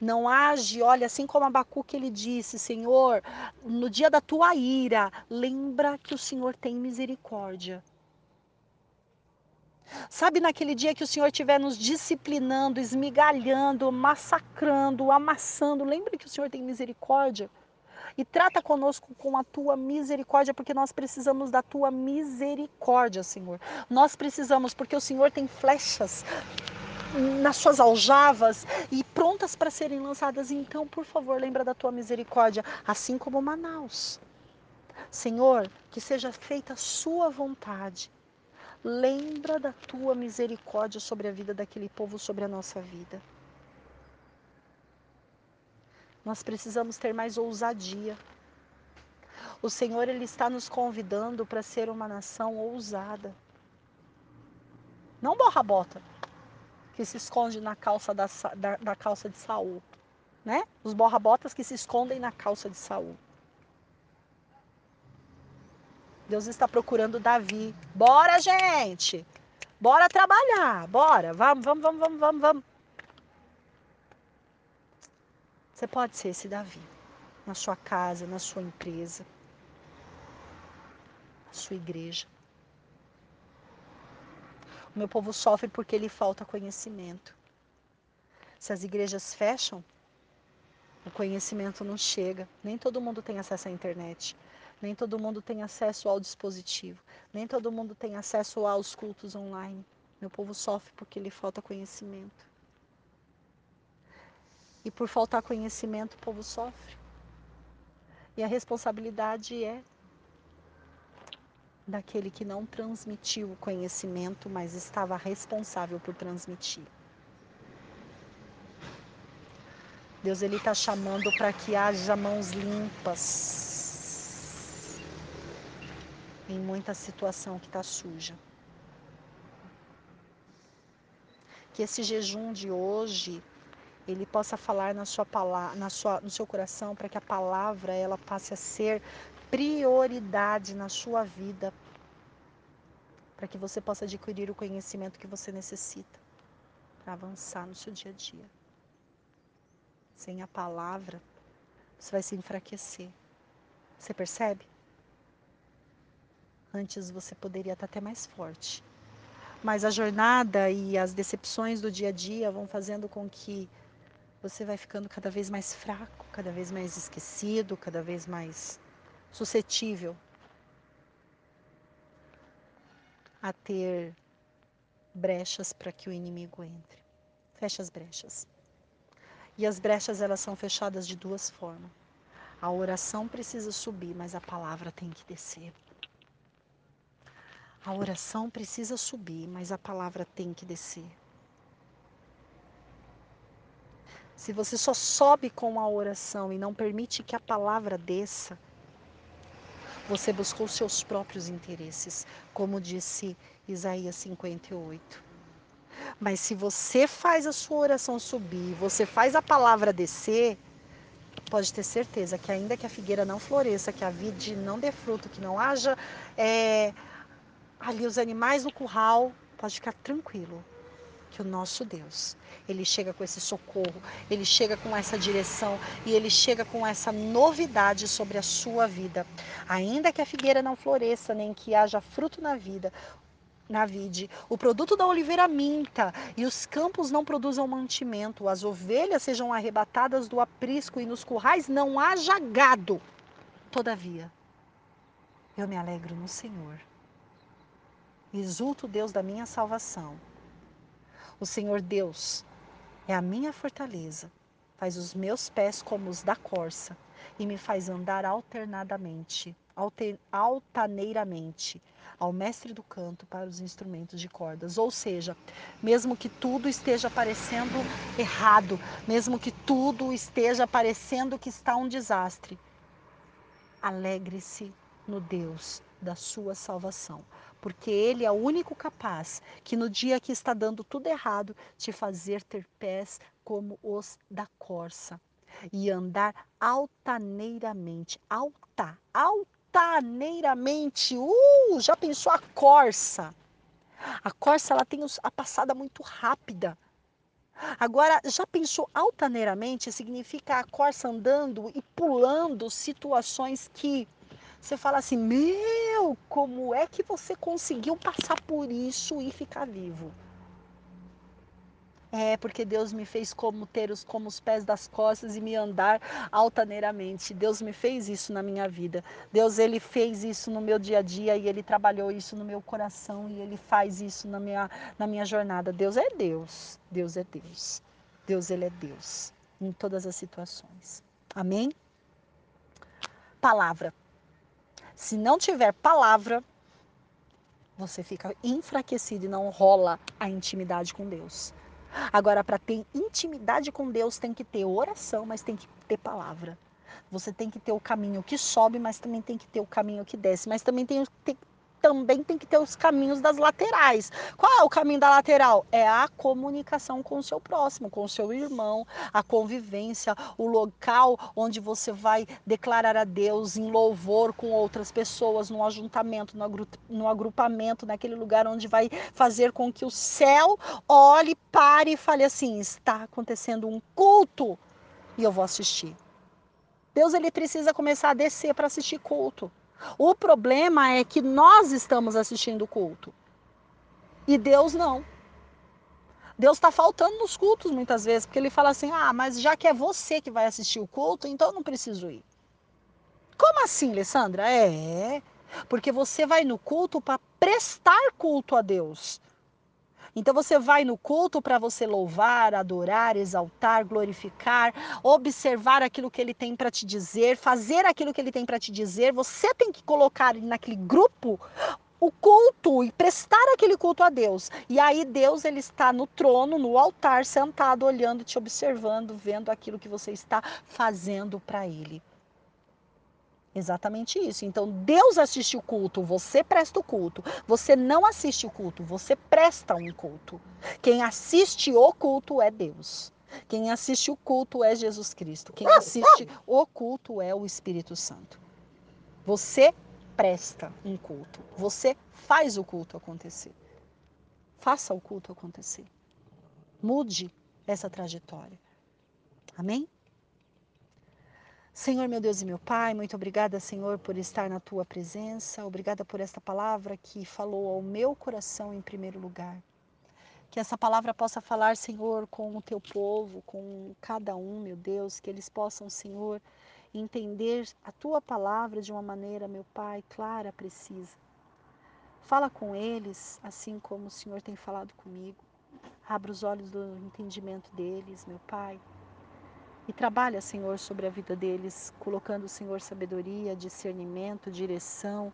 Não age, olha, assim como Abacuque ele disse, Senhor, no dia da tua ira, lembra que o Senhor tem misericórdia. Sabe naquele dia que o Senhor estiver nos disciplinando, esmigalhando, massacrando, amassando, lembra que o Senhor tem misericórdia? E trata conosco com a tua misericórdia, porque nós precisamos da tua misericórdia, Senhor. Nós precisamos, porque o Senhor tem flechas nas suas aljavas e prontas para serem lançadas. Então, por favor, lembra da tua misericórdia, assim como Manaus. Senhor, que seja feita a sua vontade. Lembra da tua misericórdia sobre a vida daquele povo, sobre a nossa vida. Nós precisamos ter mais ousadia. O Senhor ele está nos convidando para ser uma nação ousada. Não borra bota que se esconde na calça da, da, da calça de Saul, né? Os borra-botas que se escondem na calça de Saul. Deus está procurando Davi. Bora, gente! Bora trabalhar, bora. Vamos, vamos, vamos, vamos, vamos, vamos. Você pode ser esse Davi na sua casa, na sua empresa, na sua igreja. O meu povo sofre porque lhe falta conhecimento. Se as igrejas fecham, o conhecimento não chega. Nem todo mundo tem acesso à internet. Nem todo mundo tem acesso ao dispositivo. Nem todo mundo tem acesso aos cultos online. Meu povo sofre porque lhe falta conhecimento. E por faltar conhecimento, o povo sofre. E a responsabilidade é daquele que não transmitiu o conhecimento, mas estava responsável por transmitir. Deus ele está chamando para que haja mãos limpas em muita situação que está suja. Que esse jejum de hoje ele possa falar na sua palavra, na sua, no seu coração, para que a palavra ela passe a ser prioridade na sua vida, para que você possa adquirir o conhecimento que você necessita para avançar no seu dia a dia. Sem a palavra, você vai se enfraquecer. Você percebe? Antes você poderia estar até mais forte. Mas a jornada e as decepções do dia a dia vão fazendo com que você vai ficando cada vez mais fraco, cada vez mais esquecido, cada vez mais suscetível a ter brechas para que o inimigo entre. Fecha as brechas. E as brechas elas são fechadas de duas formas. A oração precisa subir, mas a palavra tem que descer. A oração precisa subir, mas a palavra tem que descer. Se você só sobe com a oração e não permite que a palavra desça, você buscou seus próprios interesses, como disse Isaías 58. Mas se você faz a sua oração subir, você faz a palavra descer, pode ter certeza que ainda que a figueira não floresça, que a vide não dê fruto, que não haja é, ali os animais no curral, pode ficar tranquilo que o nosso Deus, ele chega com esse socorro, ele chega com essa direção e ele chega com essa novidade sobre a sua vida. Ainda que a figueira não floresça, nem que haja fruto na vida, na vide, o produto da oliveira minta e os campos não produzam mantimento, as ovelhas sejam arrebatadas do aprisco e nos currais não haja gado. Todavia, eu me alegro no Senhor. Exulto Deus da minha salvação. O Senhor Deus é a minha fortaleza, faz os meus pés como os da corça e me faz andar alternadamente, alter, altaneiramente ao mestre do canto para os instrumentos de cordas. Ou seja, mesmo que tudo esteja parecendo errado, mesmo que tudo esteja parecendo que está um desastre, alegre-se no Deus da sua salvação, porque Ele é o único capaz que no dia que está dando tudo errado, te fazer ter pés como os da corça e andar altaneiramente, alta, altaneiramente. Uh, já pensou a corça? A corça ela tem a passada muito rápida. Agora, já pensou altaneiramente? Significa a corça andando e pulando situações que você fala assim: Meu, como é que você conseguiu passar por isso e ficar vivo? É, porque Deus me fez como ter os, como os pés das costas e me andar altaneiramente. Deus me fez isso na minha vida. Deus, Ele fez isso no meu dia a dia e Ele trabalhou isso no meu coração e Ele faz isso na minha, na minha jornada. Deus é Deus. Deus é Deus. Deus, Ele é Deus em todas as situações. Amém? Palavra. Se não tiver palavra, você fica enfraquecido e não rola a intimidade com Deus. Agora, para ter intimidade com Deus, tem que ter oração, mas tem que ter palavra. Você tem que ter o caminho que sobe, mas também tem que ter o caminho que desce. Mas também tem, tem, também tem que ter os caminhos das laterais. Qual é o caminho da lateral? É a comunicação com o seu próximo, com o seu irmão, a convivência, o local onde você vai declarar a Deus em louvor com outras pessoas, no ajuntamento, no agrupamento, naquele lugar onde vai fazer com que o céu olhe, pare e fale assim: está acontecendo um culto e eu vou assistir. Deus ele precisa começar a descer para assistir culto. O problema é que nós estamos assistindo o culto e Deus não. Deus está faltando nos cultos muitas vezes, porque ele fala assim: ah, mas já que é você que vai assistir o culto, então eu não preciso ir. Como assim, Alessandra? É, porque você vai no culto para prestar culto a Deus. Então você vai no culto para você louvar, adorar, exaltar, glorificar, observar aquilo que ele tem para te dizer, fazer aquilo que ele tem para te dizer. Você tem que colocar naquele grupo o culto e prestar aquele culto a Deus. E aí Deus ele está no trono, no altar, sentado, olhando, te observando, vendo aquilo que você está fazendo para ele. Exatamente isso. Então, Deus assiste o culto, você presta o culto. Você não assiste o culto, você presta um culto. Quem assiste o culto é Deus. Quem assiste o culto é Jesus Cristo. Quem assiste o culto é o Espírito Santo. Você presta um culto. Você faz o culto acontecer. Faça o culto acontecer. Mude essa trajetória. Amém? Senhor, meu Deus e meu Pai, muito obrigada, Senhor, por estar na tua presença. Obrigada por esta palavra que falou ao meu coração em primeiro lugar. Que essa palavra possa falar, Senhor, com o teu povo, com cada um, meu Deus, que eles possam, Senhor, entender a tua palavra de uma maneira, meu Pai, clara, precisa. Fala com eles, assim como o Senhor tem falado comigo. Abra os olhos do entendimento deles, meu Pai e trabalha, Senhor, sobre a vida deles, colocando, Senhor, sabedoria, discernimento, direção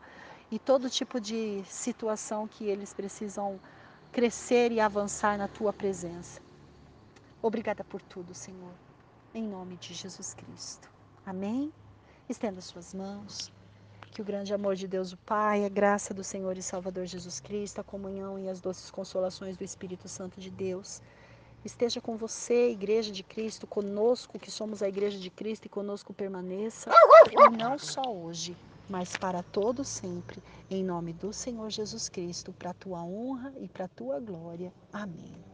e todo tipo de situação que eles precisam crescer e avançar na tua presença. Obrigada por tudo, Senhor. Em nome de Jesus Cristo. Amém? Estenda suas mãos. Que o grande amor de Deus, o Pai, a graça do Senhor e Salvador Jesus Cristo, a comunhão e as doces consolações do Espírito Santo de Deus esteja com você, Igreja de Cristo, conosco, que somos a Igreja de Cristo e conosco permaneça, e não só hoje, mas para todo sempre, em nome do Senhor Jesus Cristo, para a tua honra e para a tua glória. Amém.